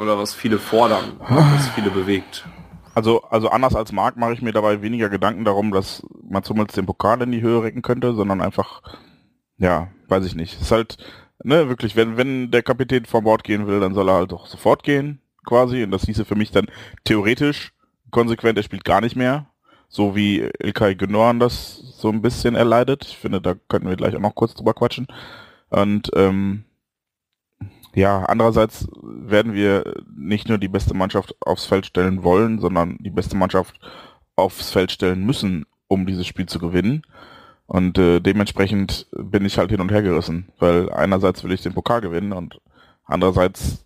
Oder was viele fordern, was viele bewegt. Also, also anders als Marc mache ich mir dabei weniger Gedanken darum, dass Mats Hummels den Pokal in die Höhe recken könnte, sondern einfach ja, weiß ich nicht. Ist halt, ne, wirklich, wenn, wenn der Kapitän vom Bord gehen will, dann soll er halt doch sofort gehen, quasi. Und das hieße für mich dann theoretisch konsequent, er spielt gar nicht mehr. So wie Ilkay Gündogan das so ein bisschen erleidet. Ich finde, da könnten wir gleich auch noch kurz drüber quatschen. Und ähm, ja, andererseits werden wir nicht nur die beste Mannschaft aufs Feld stellen wollen, sondern die beste Mannschaft aufs Feld stellen müssen, um dieses Spiel zu gewinnen. Und äh, dementsprechend bin ich halt hin und her gerissen, weil einerseits will ich den Pokal gewinnen und andererseits.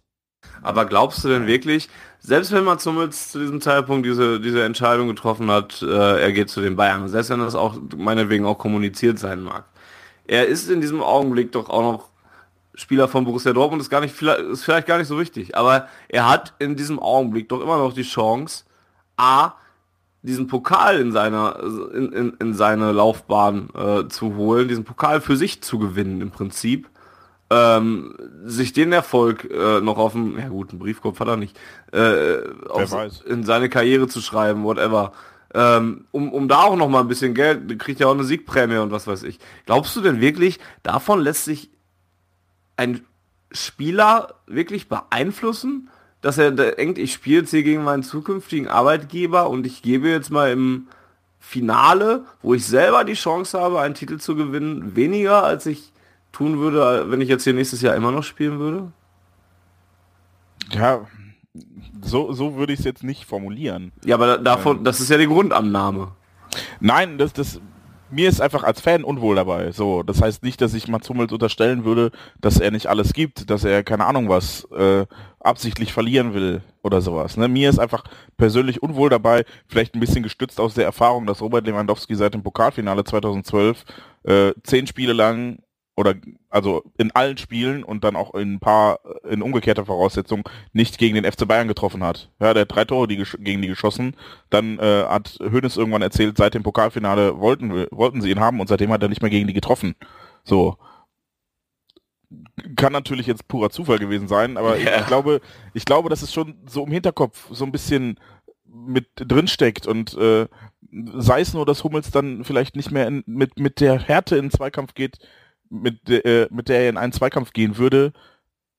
Aber glaubst du denn wirklich, selbst wenn man zumindest zu diesem Zeitpunkt diese, diese Entscheidung getroffen hat, äh, er geht zu den Bayern, selbst wenn das auch meinetwegen auch kommuniziert sein mag, er ist in diesem Augenblick doch auch noch Spieler von Borussia Dortmund, ist gar nicht ist vielleicht gar nicht so wichtig, aber er hat in diesem Augenblick doch immer noch die Chance, A, diesen Pokal in seiner in, in, in seine Laufbahn äh, zu holen, diesen Pokal für sich zu gewinnen im Prinzip, ähm, sich den Erfolg äh, noch auf dem, ja gut, einen Briefkopf hat er nicht, äh, auf, in seine Karriere zu schreiben, whatever. Ähm, um, um da auch noch mal ein bisschen Geld, kriegt ja auch eine Siegprämie und was weiß ich. Glaubst du denn wirklich, davon lässt sich ein Spieler wirklich beeinflussen? Dass er denkt, ich spiele jetzt hier gegen meinen zukünftigen Arbeitgeber und ich gebe jetzt mal im Finale, wo ich selber die Chance habe, einen Titel zu gewinnen, weniger als ich tun würde, wenn ich jetzt hier nächstes Jahr immer noch spielen würde? Ja, so, so würde ich es jetzt nicht formulieren. Ja, aber davon, ähm, das ist ja die Grundannahme. Nein, das, das, mir ist einfach als Fan unwohl dabei. So, das heißt nicht, dass ich Mats Hummels unterstellen würde, dass er nicht alles gibt, dass er keine Ahnung was äh, absichtlich verlieren will oder sowas. Ne? Mir ist einfach persönlich unwohl dabei, vielleicht ein bisschen gestützt aus der Erfahrung, dass Robert Lewandowski seit dem Pokalfinale 2012 äh, zehn Spiele lang oder also in allen Spielen und dann auch in ein paar in umgekehrter Voraussetzung nicht gegen den FC Bayern getroffen hat. Ja, der hat drei Tore die, gegen die geschossen. Dann äh, hat Hönes irgendwann erzählt, seit dem Pokalfinale wollten wollten sie ihn haben und seitdem hat er nicht mehr gegen die getroffen. So kann natürlich jetzt purer Zufall gewesen sein, aber yeah. ich glaube, ich glaube, dass es schon so im Hinterkopf so ein bisschen mit drin steckt und äh, sei es nur, dass Hummels dann vielleicht nicht mehr in, mit mit der Härte in den Zweikampf geht, mit, äh, mit der er in einen Zweikampf gehen würde,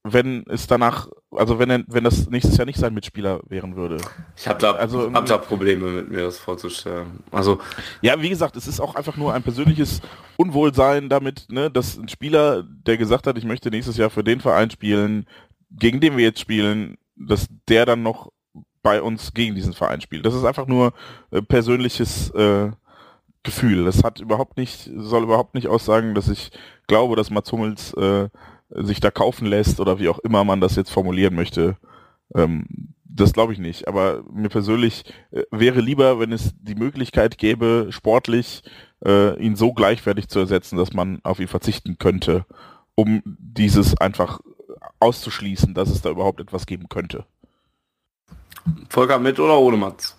wenn es danach, also wenn er, wenn das nächstes Jahr nicht sein Mitspieler wären würde. Ich habe da, also, hab da Probleme mit mir das vorzustellen. Also ja, wie gesagt, es ist auch einfach nur ein persönliches Unwohlsein damit, ne, dass ein Spieler, der gesagt hat, ich möchte nächstes Jahr für den Verein spielen, gegen den wir jetzt spielen, dass der dann noch bei uns gegen diesen Verein spielt. Das ist einfach nur äh, persönliches äh, Gefühl. Das hat überhaupt nicht, soll überhaupt nicht aussagen, dass ich glaube, dass Mats Hummels äh, sich da kaufen lässt oder wie auch immer man das jetzt formulieren möchte. Ähm, das glaube ich nicht. Aber mir persönlich äh, wäre lieber, wenn es die Möglichkeit gäbe, sportlich äh, ihn so gleichwertig zu ersetzen, dass man auf ihn verzichten könnte, um dieses einfach auszuschließen, dass es da überhaupt etwas geben könnte. Volker mit oder ohne Mats?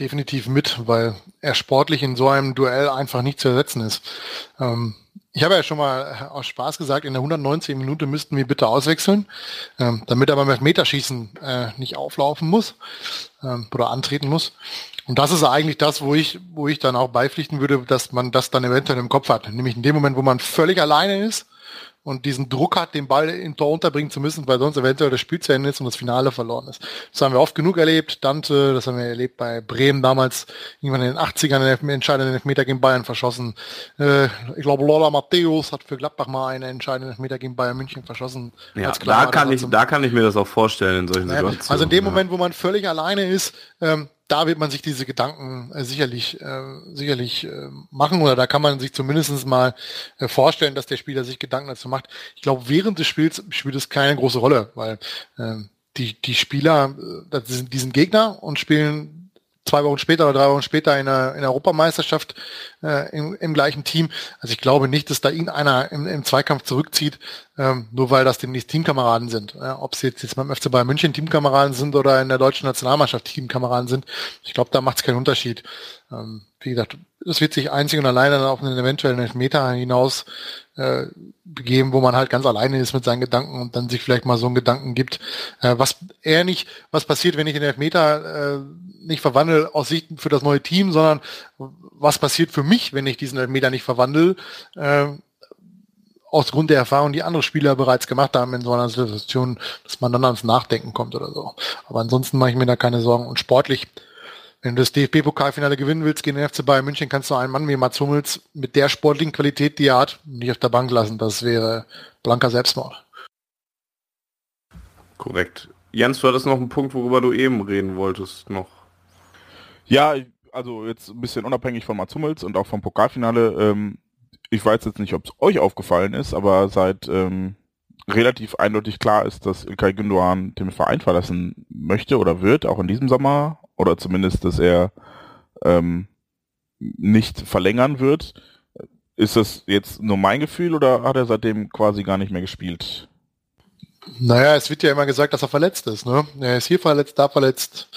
definitiv mit, weil er sportlich in so einem Duell einfach nicht zu ersetzen ist. Ähm, ich habe ja schon mal aus Spaß gesagt, in der 119 Minute müssten wir bitte auswechseln, ähm, damit er beim Meterschießen äh, nicht auflaufen muss ähm, oder antreten muss. Und das ist eigentlich das, wo ich, wo ich dann auch beipflichten würde, dass man das dann eventuell im Kopf hat. Nämlich in dem Moment, wo man völlig alleine ist und diesen Druck hat, den Ball im Tor unterbringen zu müssen, weil sonst eventuell das Spiel zu Ende ist und das Finale verloren ist. Das haben wir oft genug erlebt. Dante, das haben wir erlebt bei Bremen damals, irgendwann in den 80ern den entscheidenden Elfmeter gegen Bayern verschossen. Äh, ich glaube, Lola Matthäus hat für Gladbach mal einen entscheidenden Elfmeter gegen Bayern München verschossen. Ja, da kann ich, da kann ich mir das auch vorstellen in solchen Situationen. Also in dem. Moment, wo man völlig alleine ist, ähm, da wird man sich diese Gedanken äh, sicherlich, äh, sicherlich äh, machen oder da kann man sich zumindest mal äh, vorstellen, dass der Spieler sich Gedanken dazu macht. Ich glaube, während des Spiels spielt es keine große Rolle, weil äh, die, die Spieler, äh, das sind, die sind Gegner und spielen zwei Wochen später oder drei Wochen später in der, in der Europameisterschaft äh, im, im gleichen Team. Also ich glaube nicht, dass da irgendeiner im, im Zweikampf zurückzieht, ähm, nur weil das demnächst Teamkameraden sind. Ja, Ob sie jetzt, jetzt beim FC Bayern München Teamkameraden sind oder in der deutschen Nationalmannschaft Teamkameraden sind, ich glaube, da macht es keinen Unterschied. Ähm, wie gesagt, es wird sich einzig und alleine auf einen eventuellen Elfmeter hinaus äh, begeben, wo man halt ganz alleine ist mit seinen Gedanken und dann sich vielleicht mal so einen Gedanken gibt, äh, was eher nicht, was passiert, wenn ich den Elfmeter äh, nicht verwandle aus Sicht für das neue Team, sondern was passiert für mich, wenn ich diesen Elfmeter nicht verwandle, äh, aus Grund der Erfahrung, die andere Spieler bereits gemacht haben in so einer Situation, dass man dann ans Nachdenken kommt oder so. Aber ansonsten mache ich mir da keine Sorgen. Und sportlich wenn du das DFB-Pokalfinale gewinnen willst gegen den FC Bayern München, kannst du einen Mann wie Mats Hummels mit der sportlichen Qualität, die er hat, nicht auf der Bank lassen. Das wäre blanker Selbstmord. Korrekt. Jens, du hattest noch einen Punkt, worüber du eben reden wolltest noch. Ja, also jetzt ein bisschen unabhängig von Mats Hummels und auch vom Pokalfinale. Ähm, ich weiß jetzt nicht, ob es euch aufgefallen ist, aber seit ähm, relativ eindeutig klar ist, dass Ilkay Gündoğan den Verein verlassen möchte oder wird, auch in diesem Sommer, oder zumindest, dass er ähm, nicht verlängern wird. Ist das jetzt nur mein Gefühl oder hat er seitdem quasi gar nicht mehr gespielt? Naja, es wird ja immer gesagt, dass er verletzt ist. Ne? Er ist hier verletzt, da verletzt.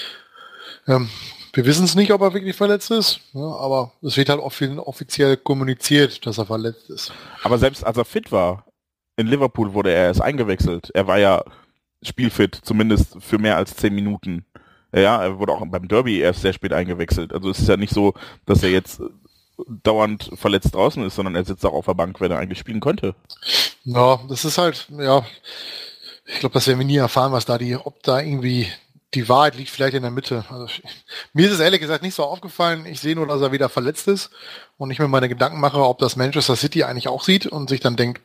Ähm, wir wissen es nicht, ob er wirklich verletzt ist, ne? aber es wird halt offiziell kommuniziert, dass er verletzt ist. Aber selbst als er fit war, in Liverpool wurde er erst eingewechselt. Er war ja spielfit, zumindest für mehr als zehn Minuten. Ja, er wurde auch beim Derby erst sehr spät eingewechselt. Also es ist ja nicht so, dass er jetzt dauernd verletzt draußen ist, sondern er sitzt auch auf der Bank, wenn er eigentlich spielen könnte. Ja, das ist halt, ja, ich glaube, das werden wir nie erfahren, was da die, ob da irgendwie die Wahrheit liegt vielleicht in der Mitte. Also, mir ist es ehrlich gesagt nicht so aufgefallen. Ich sehe nur, dass er wieder verletzt ist und ich mir meine Gedanken mache, ob das Manchester City eigentlich auch sieht und sich dann denkt,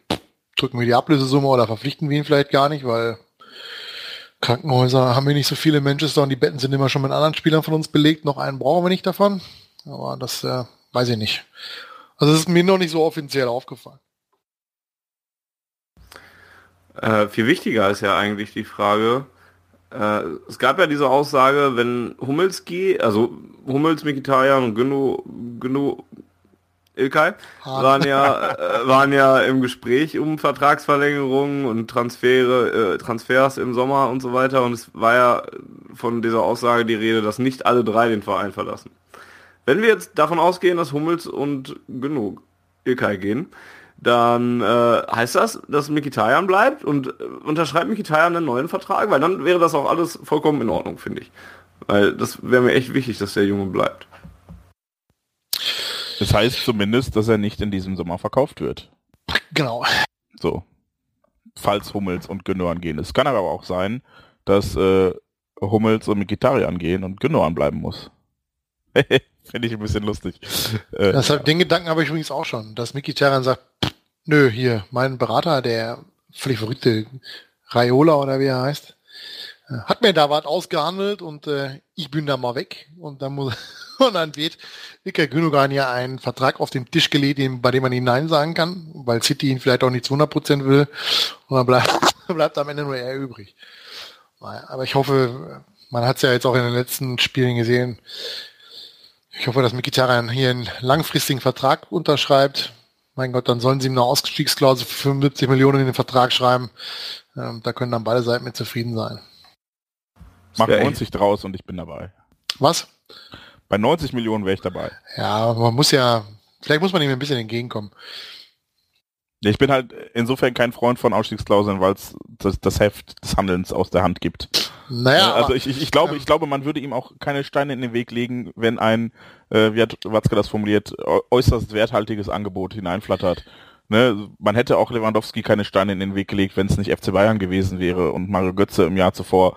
drücken wir die Ablösesumme oder verpflichten wir ihn vielleicht gar nicht, weil Krankenhäuser haben wir nicht so viele Manchester und die Betten sind immer schon mit anderen Spielern von uns belegt. Noch einen brauchen wir nicht davon. Aber das äh, weiß ich nicht. Also es ist mir noch nicht so offiziell aufgefallen. Äh, viel wichtiger ist ja eigentlich die Frage, äh, es gab ja diese Aussage, wenn Hummels geht, also Hummels, Mikitarian und Günno, Günno Ilkay waren ja, äh, waren ja im Gespräch um Vertragsverlängerungen und Transfere, äh, Transfers im Sommer und so weiter. Und es war ja von dieser Aussage die Rede, dass nicht alle drei den Verein verlassen. Wenn wir jetzt davon ausgehen, dass Hummels und genug Ilkay gehen, dann äh, heißt das, dass Mikitarian bleibt und äh, unterschreibt Mikitarian einen neuen Vertrag, weil dann wäre das auch alles vollkommen in Ordnung, finde ich. Weil das wäre mir echt wichtig, dass der Junge bleibt. Das heißt zumindest, dass er nicht in diesem Sommer verkauft wird. Genau. So. Falls Hummels und Gündogan gehen. Es kann aber auch sein, dass äh, Hummels und Mikitarian gehen und Gündogan bleiben muss. Finde ich ein bisschen lustig. Äh, Deshalb, den Gedanken habe ich übrigens auch schon, dass Mikitarian sagt, nö, hier, mein Berater, der völlig verrückte Raiola oder wie er heißt, äh, hat mir da was ausgehandelt und äh, ich bin da mal weg und dann muss und dann wird Ilkay Gündogan ja einen Vertrag auf den Tisch gelegt, bei dem man ihn Nein sagen kann, weil City ihn vielleicht auch nicht zu 100% will und dann bleibt, bleibt am Ende nur er übrig. Aber ich hoffe, man hat es ja jetzt auch in den letzten Spielen gesehen, ich hoffe, dass Mikitarian hier einen langfristigen Vertrag unterschreibt. Mein Gott, dann sollen sie ihm eine Ausstiegsklausel für 75 Millionen in den Vertrag schreiben. Ähm, da können dann beide Seiten mit zufrieden sein. Mach 90 draus und ich bin dabei. Was? Bei 90 Millionen wäre ich dabei. Ja, man muss ja, vielleicht muss man ihm ein bisschen entgegenkommen. Ich bin halt insofern kein Freund von Ausstiegsklauseln, weil es das, das, Heft des Handelns aus der Hand gibt. Naja, also ich, ich, ich glaube, ich glaube, man würde ihm auch keine Steine in den Weg legen, wenn ein, äh, wie hat Watzke das formuliert, äußerst werthaltiges Angebot hineinflattert. Ne, man hätte auch Lewandowski keine Steine in den Weg gelegt, wenn es nicht FC Bayern gewesen wäre und Mario Götze im Jahr zuvor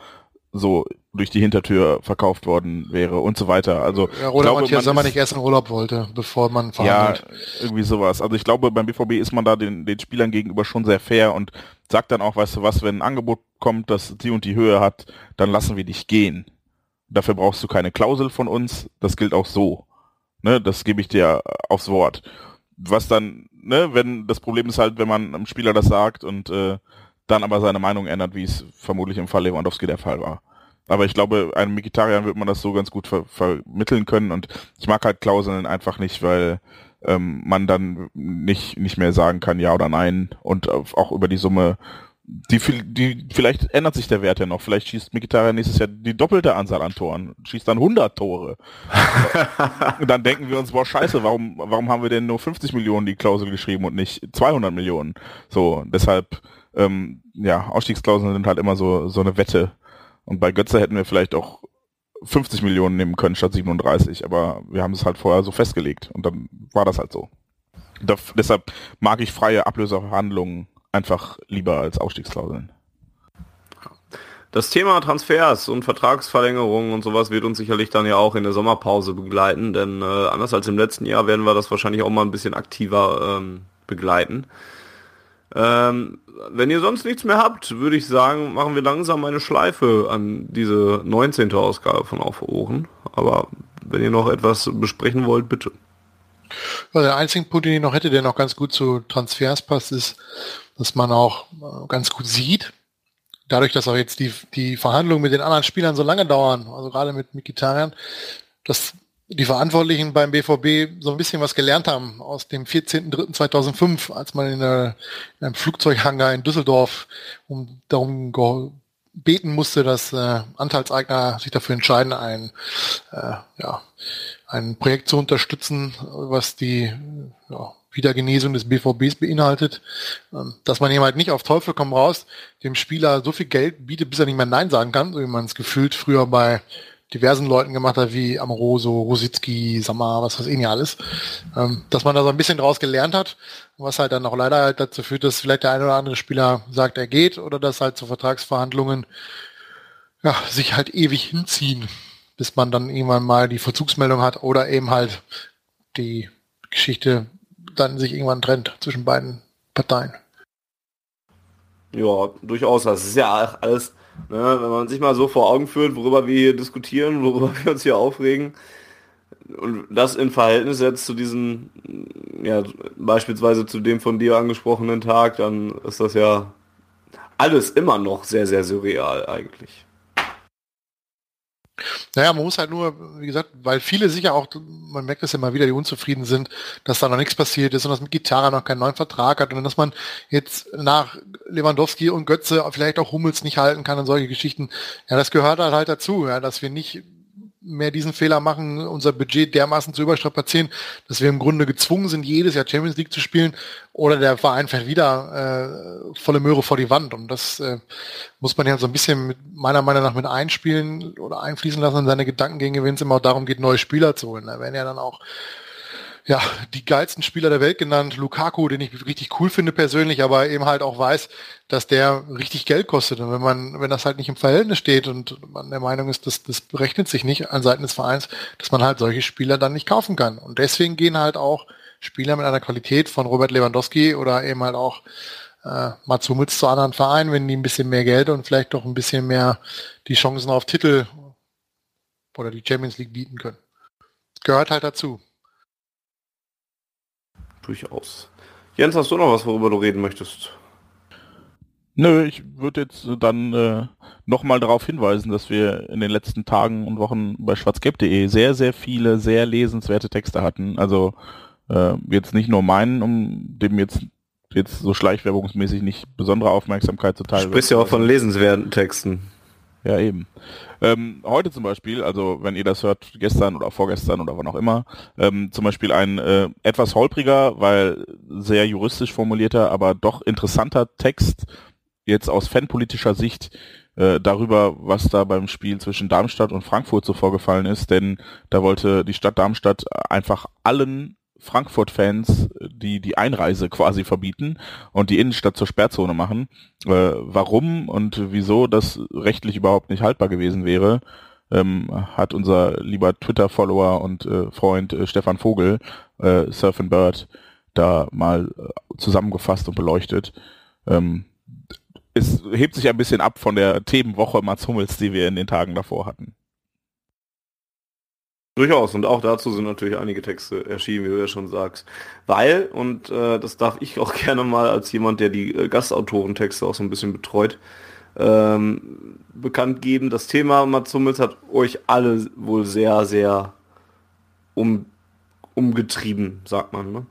so durch die Hintertür verkauft worden wäre und so weiter. Also ja, oder glaube, Matthias man nicht erst in Urlaub wollte, bevor man verhandelt. Ja, irgendwie sowas. Also ich glaube, beim BVB ist man da den, den Spielern gegenüber schon sehr fair und sagt dann auch, weißt du was, wenn ein Angebot kommt, das die und die Höhe hat, dann lassen wir dich gehen. Dafür brauchst du keine Klausel von uns. Das gilt auch so. Ne, das gebe ich dir aufs Wort. Was dann, ne, wenn das Problem ist halt, wenn man einem Spieler das sagt und äh, dann aber seine Meinung ändert, wie es vermutlich im Fall Lewandowski der Fall war. Aber ich glaube, einem Mikitarian wird man das so ganz gut ver vermitteln können und ich mag halt Klauseln einfach nicht, weil ähm, man dann nicht, nicht mehr sagen kann, ja oder nein und auch über die Summe die, die, vielleicht ändert sich der Wert ja noch. Vielleicht schießt Mikitarian nächstes Jahr die doppelte Anzahl an Toren, schießt dann 100 Tore. und dann denken wir uns, boah, scheiße, warum, warum haben wir denn nur 50 Millionen die Klausel geschrieben und nicht 200 Millionen? So, deshalb, ähm, ja, Ausstiegsklauseln sind halt immer so, so eine Wette. Und bei Götze hätten wir vielleicht auch 50 Millionen nehmen können statt 37, aber wir haben es halt vorher so festgelegt und dann war das halt so. Da, deshalb mag ich freie Ablöseverhandlungen einfach lieber als Ausstiegsklauseln. Das Thema Transfers und Vertragsverlängerungen und sowas wird uns sicherlich dann ja auch in der Sommerpause begleiten, denn äh, anders als im letzten Jahr werden wir das wahrscheinlich auch mal ein bisschen aktiver ähm, begleiten. Ähm, wenn ihr sonst nichts mehr habt, würde ich sagen, machen wir langsam eine Schleife an diese 19. Ausgabe von Auf Ohren. Aber wenn ihr noch etwas besprechen wollt, bitte. Ja, der einzige Punkt, den ich noch hätte, der noch ganz gut zu Transfers passt, ist, dass man auch äh, ganz gut sieht, dadurch, dass auch jetzt die, die Verhandlungen mit den anderen Spielern so lange dauern, also gerade mit Mikitarian, dass die Verantwortlichen beim BVB so ein bisschen was gelernt haben aus dem 14.03.2005, als man in, der, in einem Flugzeughangar in Düsseldorf um, darum beten musste, dass äh, Anteilseigner sich dafür entscheiden, ein, äh, ja, ein Projekt zu unterstützen, was die ja, Wiedergenesung des BVBs beinhaltet, ähm, dass man eben halt nicht auf Teufel komm raus dem Spieler so viel Geld bietet, bis er nicht mehr Nein sagen kann, so wie man es gefühlt früher bei diversen Leuten gemacht hat, wie Amoroso, Rositzky, Samar, was weiß ich nicht alles, ähm, dass man da so ein bisschen draus gelernt hat, was halt dann auch leider halt dazu führt, dass vielleicht der eine oder andere Spieler sagt, er geht oder dass halt zu Vertragsverhandlungen ja, sich halt ewig hinziehen, bis man dann irgendwann mal die Verzugsmeldung hat oder eben halt die Geschichte dann sich irgendwann trennt zwischen beiden Parteien. Ja, durchaus. Das ist ja alles Ne, wenn man sich mal so vor Augen führt, worüber wir hier diskutieren, worüber wir uns hier aufregen, und das in Verhältnis setzt zu diesem, ja, beispielsweise zu dem von dir angesprochenen Tag, dann ist das ja alles immer noch sehr, sehr surreal eigentlich. Naja, man muss halt nur, wie gesagt, weil viele sicher auch, man merkt es immer wieder, die unzufrieden sind, dass da noch nichts passiert ist und dass mit Gitarre noch keinen neuen Vertrag hat und dass man jetzt nach Lewandowski und Götze vielleicht auch Hummels nicht halten kann und solche Geschichten. Ja, das gehört halt, halt dazu, ja, dass wir nicht mehr diesen Fehler machen, unser Budget dermaßen zu überstrapazieren, dass wir im Grunde gezwungen sind, jedes Jahr Champions League zu spielen oder der Verein fährt wieder äh, volle Möhre vor die Wand. Und das äh, muss man ja so ein bisschen mit, meiner Meinung nach mit einspielen oder einfließen lassen in seine Gedankengänge, wenn es immer auch darum geht, neue Spieler zu holen. Da werden ja dann auch ja, die geilsten Spieler der Welt genannt. Lukaku, den ich richtig cool finde persönlich, aber eben halt auch weiß, dass der richtig Geld kostet. Und wenn man, wenn das halt nicht im Verhältnis steht und man der Meinung ist, dass das berechnet sich nicht an Seiten des Vereins, dass man halt solche Spieler dann nicht kaufen kann. Und deswegen gehen halt auch Spieler mit einer Qualität von Robert Lewandowski oder eben halt auch äh, Mats Hummels zu anderen Vereinen, wenn die ein bisschen mehr Geld und vielleicht doch ein bisschen mehr die Chancen auf Titel oder die Champions League bieten können. gehört halt dazu durchaus. Jens, hast du noch was, worüber du reden möchtest? Nö, ich würde jetzt dann äh, nochmal darauf hinweisen, dass wir in den letzten Tagen und Wochen bei schwarzgelb.de sehr, sehr viele, sehr lesenswerte Texte hatten. Also äh, jetzt nicht nur meinen, um dem jetzt jetzt so schleichwerbungsmäßig nicht besondere Aufmerksamkeit zu teilen. Du sprichst ja auch von lesenswerten Texten. Ja, eben. Ähm, heute zum Beispiel, also wenn ihr das hört, gestern oder vorgestern oder wann auch immer, ähm, zum Beispiel ein äh, etwas holpriger, weil sehr juristisch formulierter, aber doch interessanter Text, jetzt aus fanpolitischer Sicht, äh, darüber, was da beim Spiel zwischen Darmstadt und Frankfurt so vorgefallen ist, denn da wollte die Stadt Darmstadt einfach allen Frankfurt-Fans die die Einreise quasi verbieten und die Innenstadt zur Sperrzone machen. Äh, warum und wieso das rechtlich überhaupt nicht haltbar gewesen wäre, ähm, hat unser lieber Twitter-Follower und äh, Freund äh, Stefan Vogel, äh, Surf and Bird, da mal äh, zusammengefasst und beleuchtet. Ähm, es hebt sich ein bisschen ab von der Themenwoche Mats Hummels, die wir in den Tagen davor hatten. Durchaus, und auch dazu sind natürlich einige Texte erschienen, wie du ja schon sagst. Weil, und äh, das darf ich auch gerne mal als jemand, der die äh, Gastautorentexte auch so ein bisschen betreut, ähm, bekannt geben. Das Thema Mats Hummels hat euch alle wohl sehr, sehr um, umgetrieben, sagt man. Ne?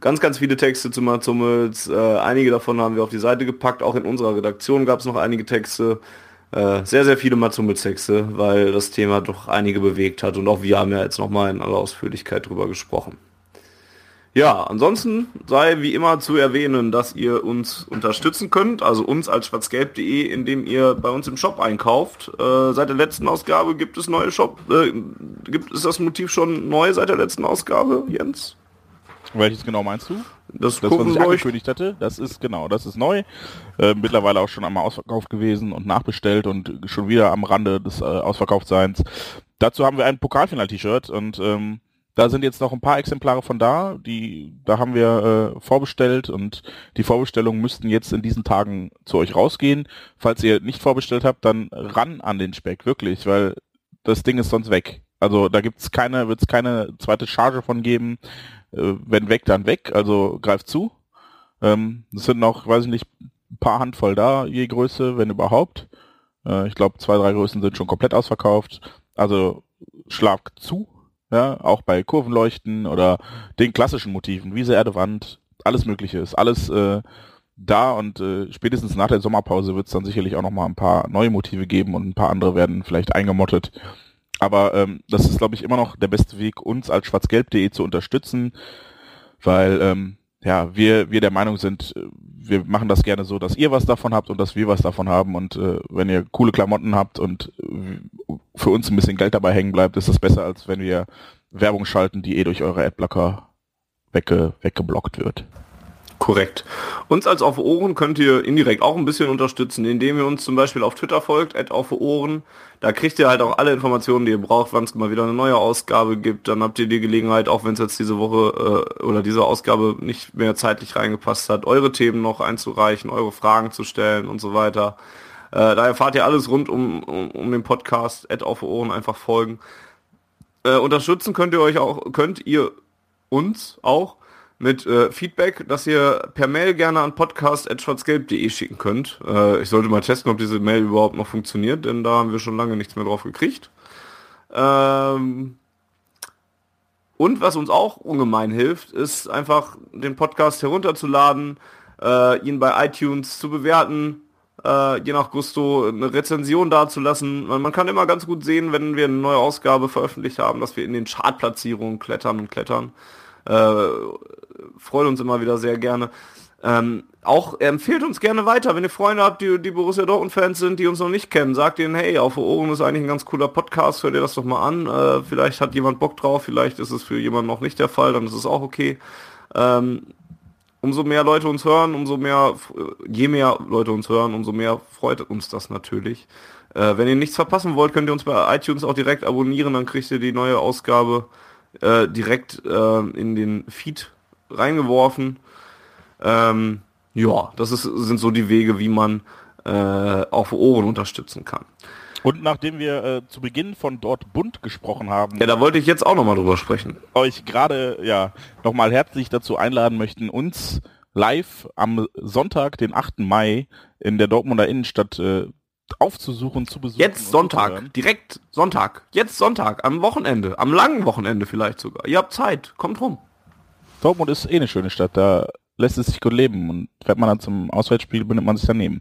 Ganz, ganz viele Texte zu Mats Hummels. Äh, einige davon haben wir auf die Seite gepackt. Auch in unserer Redaktion gab es noch einige Texte. Äh, sehr, sehr viele Matsumitz-Texte, weil das Thema doch einige bewegt hat und auch wir haben ja jetzt nochmal in aller Ausführlichkeit drüber gesprochen. Ja, ansonsten sei wie immer zu erwähnen, dass ihr uns unterstützen könnt, also uns als schwarzgelb.de, indem ihr bei uns im Shop einkauft. Äh, seit der letzten Ausgabe gibt es neue Shop, äh, gibt es das Motiv schon neu seit der letzten Ausgabe, Jens? Welches genau meinst du? Das, das was ich angekündigt hatte, das ist genau, das ist neu. Äh, mittlerweile auch schon einmal ausverkauft gewesen und nachbestellt und schon wieder am Rande des äh, Ausverkauftseins. Dazu haben wir ein Pokalfinal-T-Shirt und ähm, da sind jetzt noch ein paar Exemplare von da, die da haben wir äh, vorbestellt und die Vorbestellungen müssten jetzt in diesen Tagen zu euch rausgehen. Falls ihr nicht vorbestellt habt, dann ran an den Speck, wirklich, weil das Ding ist sonst weg. Also da gibt's keine, wird's keine zweite Charge von geben wenn weg, dann weg, also greift zu. Ähm, es sind noch, weiß ich nicht, ein paar Handvoll da, je Größe, wenn überhaupt. Äh, ich glaube, zwei, drei Größen sind schon komplett ausverkauft. Also schlag zu, ja, auch bei Kurvenleuchten oder den klassischen Motiven, Wiese, Erde, Wand, alles mögliche ist alles äh, da und äh, spätestens nach der Sommerpause wird es dann sicherlich auch noch mal ein paar neue Motive geben und ein paar andere werden vielleicht eingemottet. Aber ähm, das ist, glaube ich, immer noch der beste Weg, uns als schwarzgelb.de zu unterstützen, weil ähm, ja, wir, wir der Meinung sind, äh, wir machen das gerne so, dass ihr was davon habt und dass wir was davon haben. Und äh, wenn ihr coole Klamotten habt und äh, für uns ein bisschen Geld dabei hängen bleibt, ist das besser, als wenn wir Werbung schalten, die eh durch eure Adblocker wegge weggeblockt wird. Korrekt. Uns als Auf Ohren könnt ihr indirekt auch ein bisschen unterstützen, indem ihr uns zum Beispiel auf Twitter folgt, at Auf Ohren. Da kriegt ihr halt auch alle Informationen, die ihr braucht, wann es mal wieder eine neue Ausgabe gibt. Dann habt ihr die Gelegenheit, auch wenn es jetzt diese Woche äh, oder diese Ausgabe nicht mehr zeitlich reingepasst hat, eure Themen noch einzureichen, eure Fragen zu stellen und so weiter. Äh, da erfahrt ihr alles rund um, um, um den Podcast, Ad auf Ohren, einfach folgen. Äh, unterstützen könnt ihr euch auch, könnt ihr uns auch mit äh, Feedback, das ihr per Mail gerne an podcast.schwarzgelb.de schicken könnt. Äh, ich sollte mal testen, ob diese Mail überhaupt noch funktioniert, denn da haben wir schon lange nichts mehr drauf gekriegt. Ähm, und was uns auch ungemein hilft, ist einfach den Podcast herunterzuladen, äh, ihn bei iTunes zu bewerten, äh, je nach Gusto eine Rezension dazulassen. Man, man kann immer ganz gut sehen, wenn wir eine neue Ausgabe veröffentlicht haben, dass wir in den Chartplatzierungen klettern und klettern. Äh, freut uns immer wieder sehr gerne. Ähm, auch empfehlt uns gerne weiter, wenn ihr Freunde habt, die, die Borussia Dortmund-Fans sind, die uns noch nicht kennen. Sagt ihnen, hey, auf Ohren ist eigentlich ein ganz cooler Podcast, hört ihr das doch mal an. Äh, vielleicht hat jemand Bock drauf, vielleicht ist es für jemanden noch nicht der Fall, dann ist es auch okay. Ähm, umso mehr Leute uns hören, umso mehr, je mehr Leute uns hören, umso mehr freut uns das natürlich. Äh, wenn ihr nichts verpassen wollt, könnt ihr uns bei iTunes auch direkt abonnieren, dann kriegt ihr die neue Ausgabe äh, direkt äh, in den Feed reingeworfen. Ähm, ja, das ist, sind so die Wege, wie man äh, auf Ohren unterstützen kann. Und nachdem wir äh, zu Beginn von dort bunt gesprochen haben, ja, da wollte ich jetzt auch nochmal drüber sprechen. Euch gerade ja nochmal herzlich dazu einladen möchten, uns live am Sonntag, den 8. Mai in der Dortmunder Innenstadt äh, aufzusuchen, zu besuchen. Jetzt Sonntag, direkt Sonntag, jetzt Sonntag, am Wochenende, am langen Wochenende vielleicht sogar. Ihr habt Zeit, kommt rum. Dortmund ist eh eine schöne Stadt, da lässt es sich gut leben und fährt man dann zum Auswärtsspiel, bindet man sich daneben.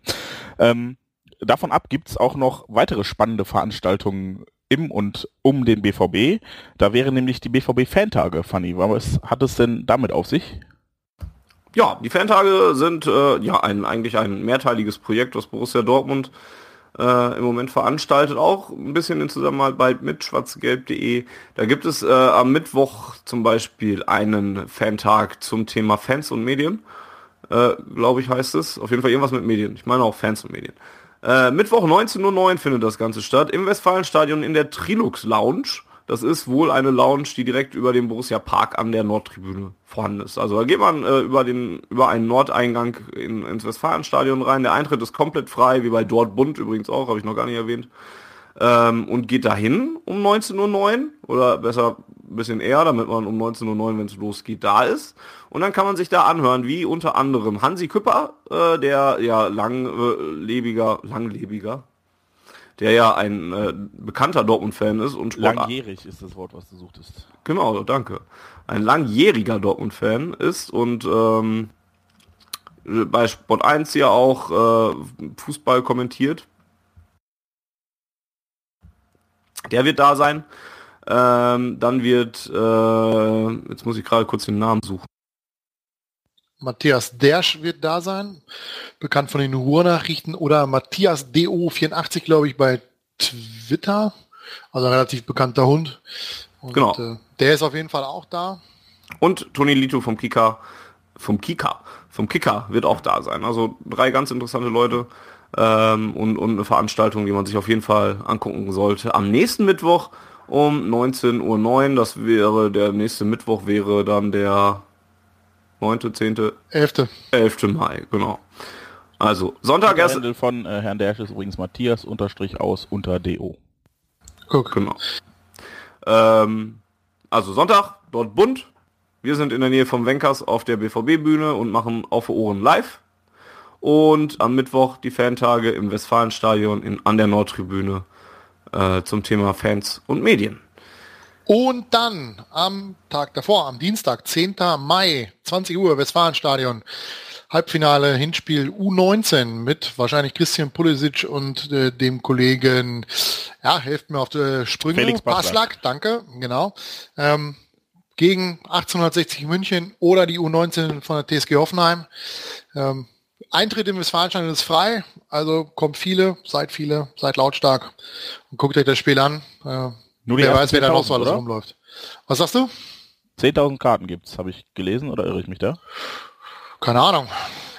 Ähm, davon ab gibt's auch noch weitere spannende Veranstaltungen im und um den BVB. Da wären nämlich die BVB-Fantage, Fanny. Was hat es denn damit auf sich? Ja, die Fantage sind äh, ja ein, eigentlich ein mehrteiliges Projekt, was Borussia Dortmund äh, im Moment veranstaltet, auch ein bisschen in Zusammenarbeit mit schwarzgelb.de. Da gibt es äh, am Mittwoch zum Beispiel einen Fantag zum Thema Fans und Medien, äh, glaube ich heißt es. Auf jeden Fall irgendwas mit Medien. Ich meine auch Fans und Medien. Äh, Mittwoch 19.09 Uhr findet das Ganze statt im Westfalenstadion in der Trilux Lounge. Das ist wohl eine Lounge, die direkt über dem Borussia Park an der Nordtribüne vorhanden ist. Also da geht man äh, über den über einen Nordeingang in, ins Westfalenstadion rein. Der Eintritt ist komplett frei, wie bei Dortmund übrigens auch, habe ich noch gar nicht erwähnt. Ähm, und geht dahin um 19.09 Uhr oder besser ein bisschen eher, damit man um 19.09 Uhr, wenn es losgeht, da ist. Und dann kann man sich da anhören, wie unter anderem Hansi Küpper, äh, der ja langlebiger, langlebiger, der ja ein äh, bekannter Dortmund-Fan ist und Sport langjährig ist das Wort, was du suchtest. Genau, danke. Ein langjähriger Dortmund-Fan ist und ähm, bei Sport 1 ja auch äh, Fußball kommentiert. Der wird da sein. Ähm, dann wird, äh, jetzt muss ich gerade kurz den Namen suchen. Matthias Dersch wird da sein, bekannt von den Ruhrnachrichten, oder Matthias DO84, glaube ich, bei Twitter. Also ein relativ bekannter Hund. Und, genau. Äh, der ist auf jeden Fall auch da. Und Toni Lito vom Kika, vom Kika, vom Kicker wird auch da sein. Also drei ganz interessante Leute ähm, und, und eine Veranstaltung, die man sich auf jeden Fall angucken sollte. Am nächsten Mittwoch um 19.09 Uhr, das wäre, der nächste Mittwoch wäre dann der 9., 10., 11. 11. Mai, genau. Also Sonntag erst. von äh, Herrn Dersch ist übrigens Matthias unterstrich aus unter DO. Guck. Genau. Ähm, also Sonntag, dort bunt. Wir sind in der Nähe vom Wenkers auf der BVB-Bühne und machen auf Ohren live. Und am Mittwoch die Fantage im Westfalenstadion in, an der Nordtribüne äh, zum Thema Fans und Medien. Und dann am Tag davor, am Dienstag, 10. Mai, 20 Uhr, Westfalenstadion, Halbfinale, Hinspiel U19 mit wahrscheinlich Christian Pulisic und äh, dem Kollegen, ja, helft mir auf die Sprünge. Felix Passlack, danke, genau. Ähm, gegen 1860 München oder die U19 von der TSG Hoffenheim. Ähm, Eintritt im Westfalenstadion ist frei, also kommt viele, seid viele, seid lautstark und guckt euch das Spiel an. Äh, nur wer weiß, wer da noch so alles rumläuft. Was sagst du? 10.000 Karten gibt's, habe ich gelesen oder irre ich mich da? Keine Ahnung.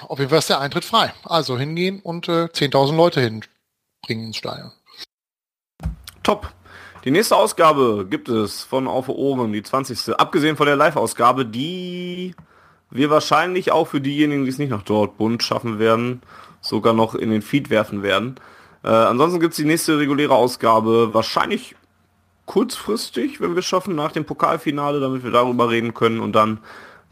Auf jeden Fall ist der Eintritt frei. Also hingehen und äh, 10.000 Leute hinbringen ins Stadion. Top. Die nächste Ausgabe gibt es von Auf Ohren, die 20. Abgesehen von der Live-Ausgabe, die wir wahrscheinlich auch für diejenigen, die es nicht nach Dortmund schaffen werden, sogar noch in den Feed werfen werden. Äh, ansonsten gibt's die nächste reguläre Ausgabe wahrscheinlich kurzfristig, wenn wir es schaffen, nach dem Pokalfinale, damit wir darüber reden können und dann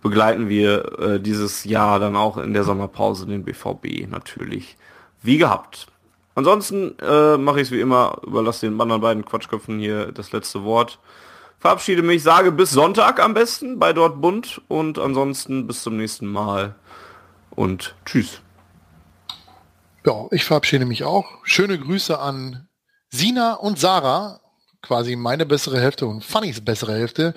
begleiten wir äh, dieses Jahr dann auch in der Sommerpause den BVB natürlich wie gehabt. Ansonsten äh, mache ich es wie immer, überlasse den anderen beiden Quatschköpfen hier das letzte Wort. Verabschiede mich, sage bis Sonntag am besten bei Dortmund und ansonsten bis zum nächsten Mal und tschüss. Ja, ich verabschiede mich auch. Schöne Grüße an Sina und Sarah, quasi meine bessere Hälfte und Fannys bessere Hälfte,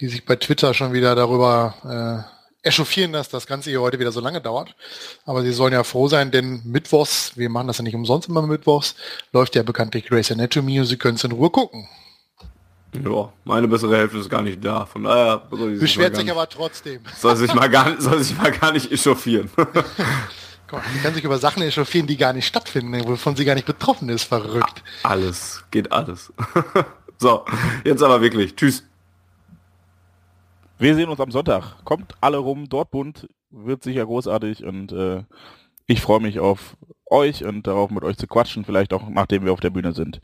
die sich bei Twitter schon wieder darüber äh, echauffieren, dass das Ganze hier heute wieder so lange dauert. Aber sie sollen ja froh sein, denn Mittwochs, wir machen das ja nicht umsonst immer Mittwochs, läuft ja bekanntlich Grace Anatomy und sie können es in Ruhe gucken. Ja, meine bessere Hälfte ist gar nicht da. Von daher beschwert sich aber trotzdem. Soll sich mal gar, soll sich mal gar nicht echauffieren. Gott, die kann sich über Sachen echauffieren, die gar nicht stattfinden, wovon sie gar nicht betroffen ist. Verrückt. Alles, geht alles. so, jetzt aber wirklich. Tschüss. Wir sehen uns am Sonntag. Kommt alle rum. Dortmund wird sicher großartig und äh, ich freue mich auf euch und darauf mit euch zu quatschen, vielleicht auch nachdem wir auf der Bühne sind.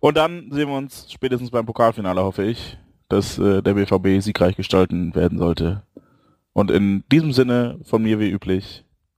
Und dann sehen wir uns spätestens beim Pokalfinale, hoffe ich, dass äh, der BVB siegreich gestalten werden sollte. Und in diesem Sinne von mir wie üblich,